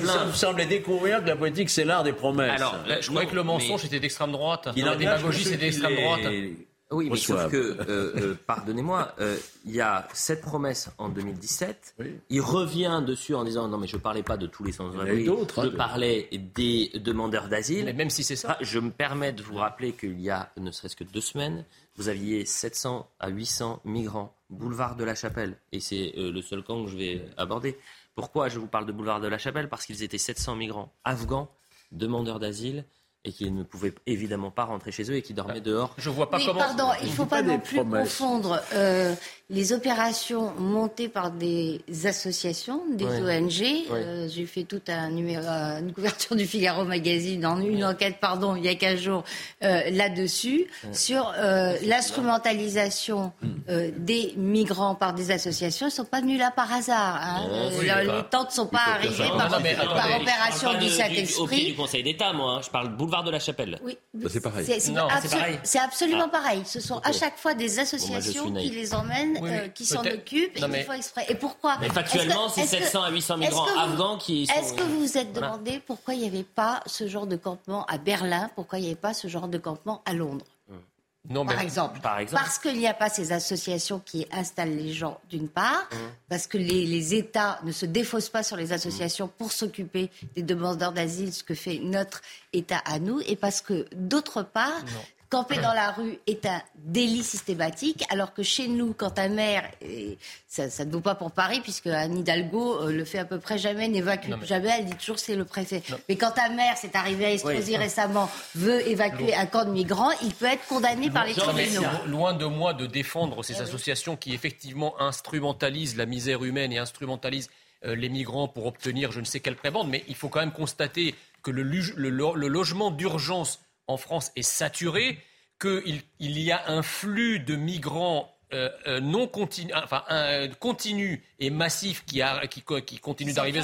Ça me semblait découvrir que la politique, c'est l'art des promesses. Alors, je croyais que le mensonge était d'extrême droite. La démagogie, c'est d'extrême droite. Oui, mais sauf que, euh, euh, pardonnez-moi, euh, il y a cette promesse en 2017. Il revient dessus en disant non, mais je ne parlais pas de tous les sans-abri. Je hein, parlais des demandeurs d'asile. Mais même si c'est ça. Ah, je me permets de vous rappeler qu'il y a ne serait-ce que deux semaines, vous aviez 700 à 800 migrants, boulevard de la Chapelle. Et c'est le seul camp que je vais aborder. Pourquoi je vous parle de boulevard de la Chapelle? Parce qu'ils étaient 700 migrants afghans, demandeurs d'asile et qui ne pouvaient évidemment pas rentrer chez eux et qui dormaient dehors. Je vois pas oui, comment. Pardon, il ne faut pas, non plus confondre euh, les opérations montées par des associations, des ONG. Euh, j'ai fait toute un numéro, une couverture du Figaro Magazine en une enquête, pardon, il y a 15 jours euh, là-dessus sur l'instrumentalisation hmm. des migrants par des associations. Ils ne sont pas venus là par hasard. Hein. les temps ne sont pas arrivés par, par opération du Saint-Esprit. du Conseil d'État, moi. Hein. Je parle boulevard de la Chapelle. Oui, bah, c'est pareil. C'est absolument ah. pareil. Ce sont à chaque fois des associations qui les emmènent, euh, qui s'en occupent, et qui font exprès. Et pourquoi Mais factuellement, c'est 700 à 800 migrants afghans qui sont... Est-ce que vous vous êtes demandé pourquoi il n'y avait pas ce genre de campement à Berlin Pourquoi il n'y avait pas ce genre de campement à Londres non, par, exemple. par, exemple. Parce qu'il n'y a pas ces associations qui installent les gens, d'une part, mmh. parce que les, États ne se défaussent pas sur les associations pour s'occuper des demandeurs d'asile, ce que fait notre État à nous, et parce que, d'autre part, camper dans la rue est un délit systématique, alors que chez nous, quand ta mère, et ça, ne vaut pas pour Paris, puisque Anne Hidalgo euh, le fait à peu près jamais, n'évacue jamais, elle dit toujours c'est le préfet. Mais quand ta mère, c'est arrivé à Estrosi récemment, veut évacuer un camp de migrants, il peut être condamné par les tribunaux. Loin de moi de défendre ces associations qui effectivement instrumentalisent la misère humaine et instrumentalisent euh, les migrants pour obtenir je ne sais quelle prébande, mais il faut quand même constater que le, le logement d'urgence en France est saturé, qu'il il y a un flux de migrants euh, euh, non continu, enfin un, continu et massif qui, a, qui, qui continue d'arriver,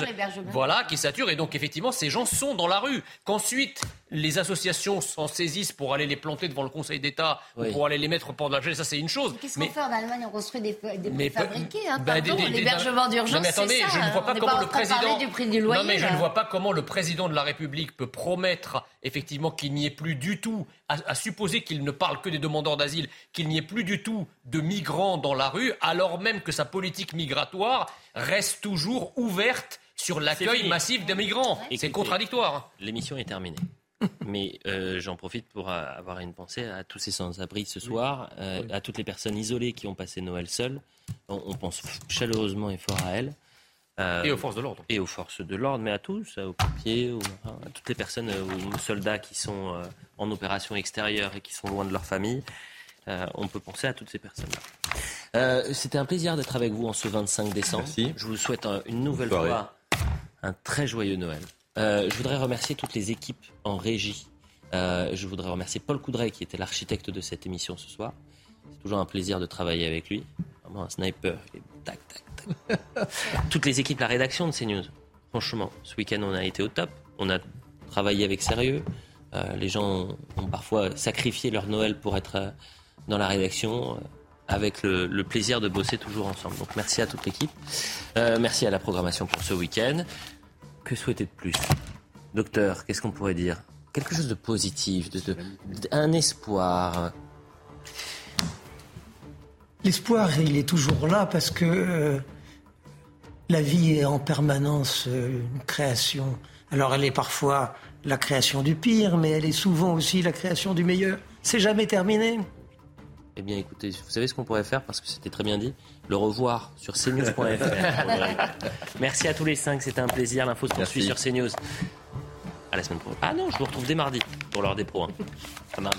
voilà, qui sature et donc effectivement ces gens sont dans la rue. Qu'ensuite les associations s'en saisissent pour aller les planter devant le Conseil d'État ou pour aller les mettre pendant la ça c'est une chose. Qu'est-ce qu'on fait en Allemagne? On construit des, des préfabriqués, hein, bah, l'hébergement d'urgence. mais attendez, je ne vois pas comment le président. Du prix du loyer, non mais je ne vois pas comment le président de la République peut promettre effectivement qu'il n'y ait plus du tout, à, supposer qu'il ne parle que des demandeurs d'asile, qu'il n'y ait plus du tout de migrants dans la rue, alors même que sa politique migratoire reste toujours ouverte sur l'accueil massif des migrants. C'est contradictoire. L'émission est terminée. Mais euh, j'en profite pour avoir une pensée à tous ces sans-abri ce soir, euh, à toutes les personnes isolées qui ont passé Noël seules. On, pense chaleureusement et fort à elles. Euh, et aux forces de l'ordre. Et aux forces de l'ordre, mais à tous, aux pompiers, à toutes les personnes, aux soldats qui sont en opération extérieure et qui sont loin de leur famille. On peut penser à toutes ces personnes-là. C'était un plaisir d'être avec vous en ce 25 décembre. Je vous souhaite une nouvelle fois un très joyeux Noël. Euh, je voudrais remercier toutes les équipes en régie. Euh, je voudrais remercier Paul Coudray qui était l'architecte de cette émission ce soir. C'est toujours un plaisir de travailler avec lui. Vraiment un sniper. tac, tac, tac. toutes les équipes, la rédaction de CNews. Franchement, ce week-end, on a été au top. On a travaillé avec sérieux. Euh, les gens ont, parfois sacrifié leur Noël pour être dans la rédaction avec le, plaisir de bosser toujours ensemble. Donc merci à toute l'équipe. merci à la programmation pour ce week-end. Que souhaiter de plus? Docteur, qu'est-ce qu'on pourrait dire? Quelque chose de positif, de, un espoir. L'espoir, il est toujours là parce que euh, la vie est en permanence euh, une création. Alors elle est parfois la création du pire, mais elle est souvent aussi la création du meilleur. C'est jamais terminé. Eh bien, écoutez, vous savez ce qu'on pourrait faire parce que c'était très bien dit le revoir sur cnews.fr. Merci à tous les cinq, c'était un plaisir. L'info se poursuit sur CNews. À la semaine prochaine. Ah non, je vous retrouve dès mardi pour l'heure des pros. Hein.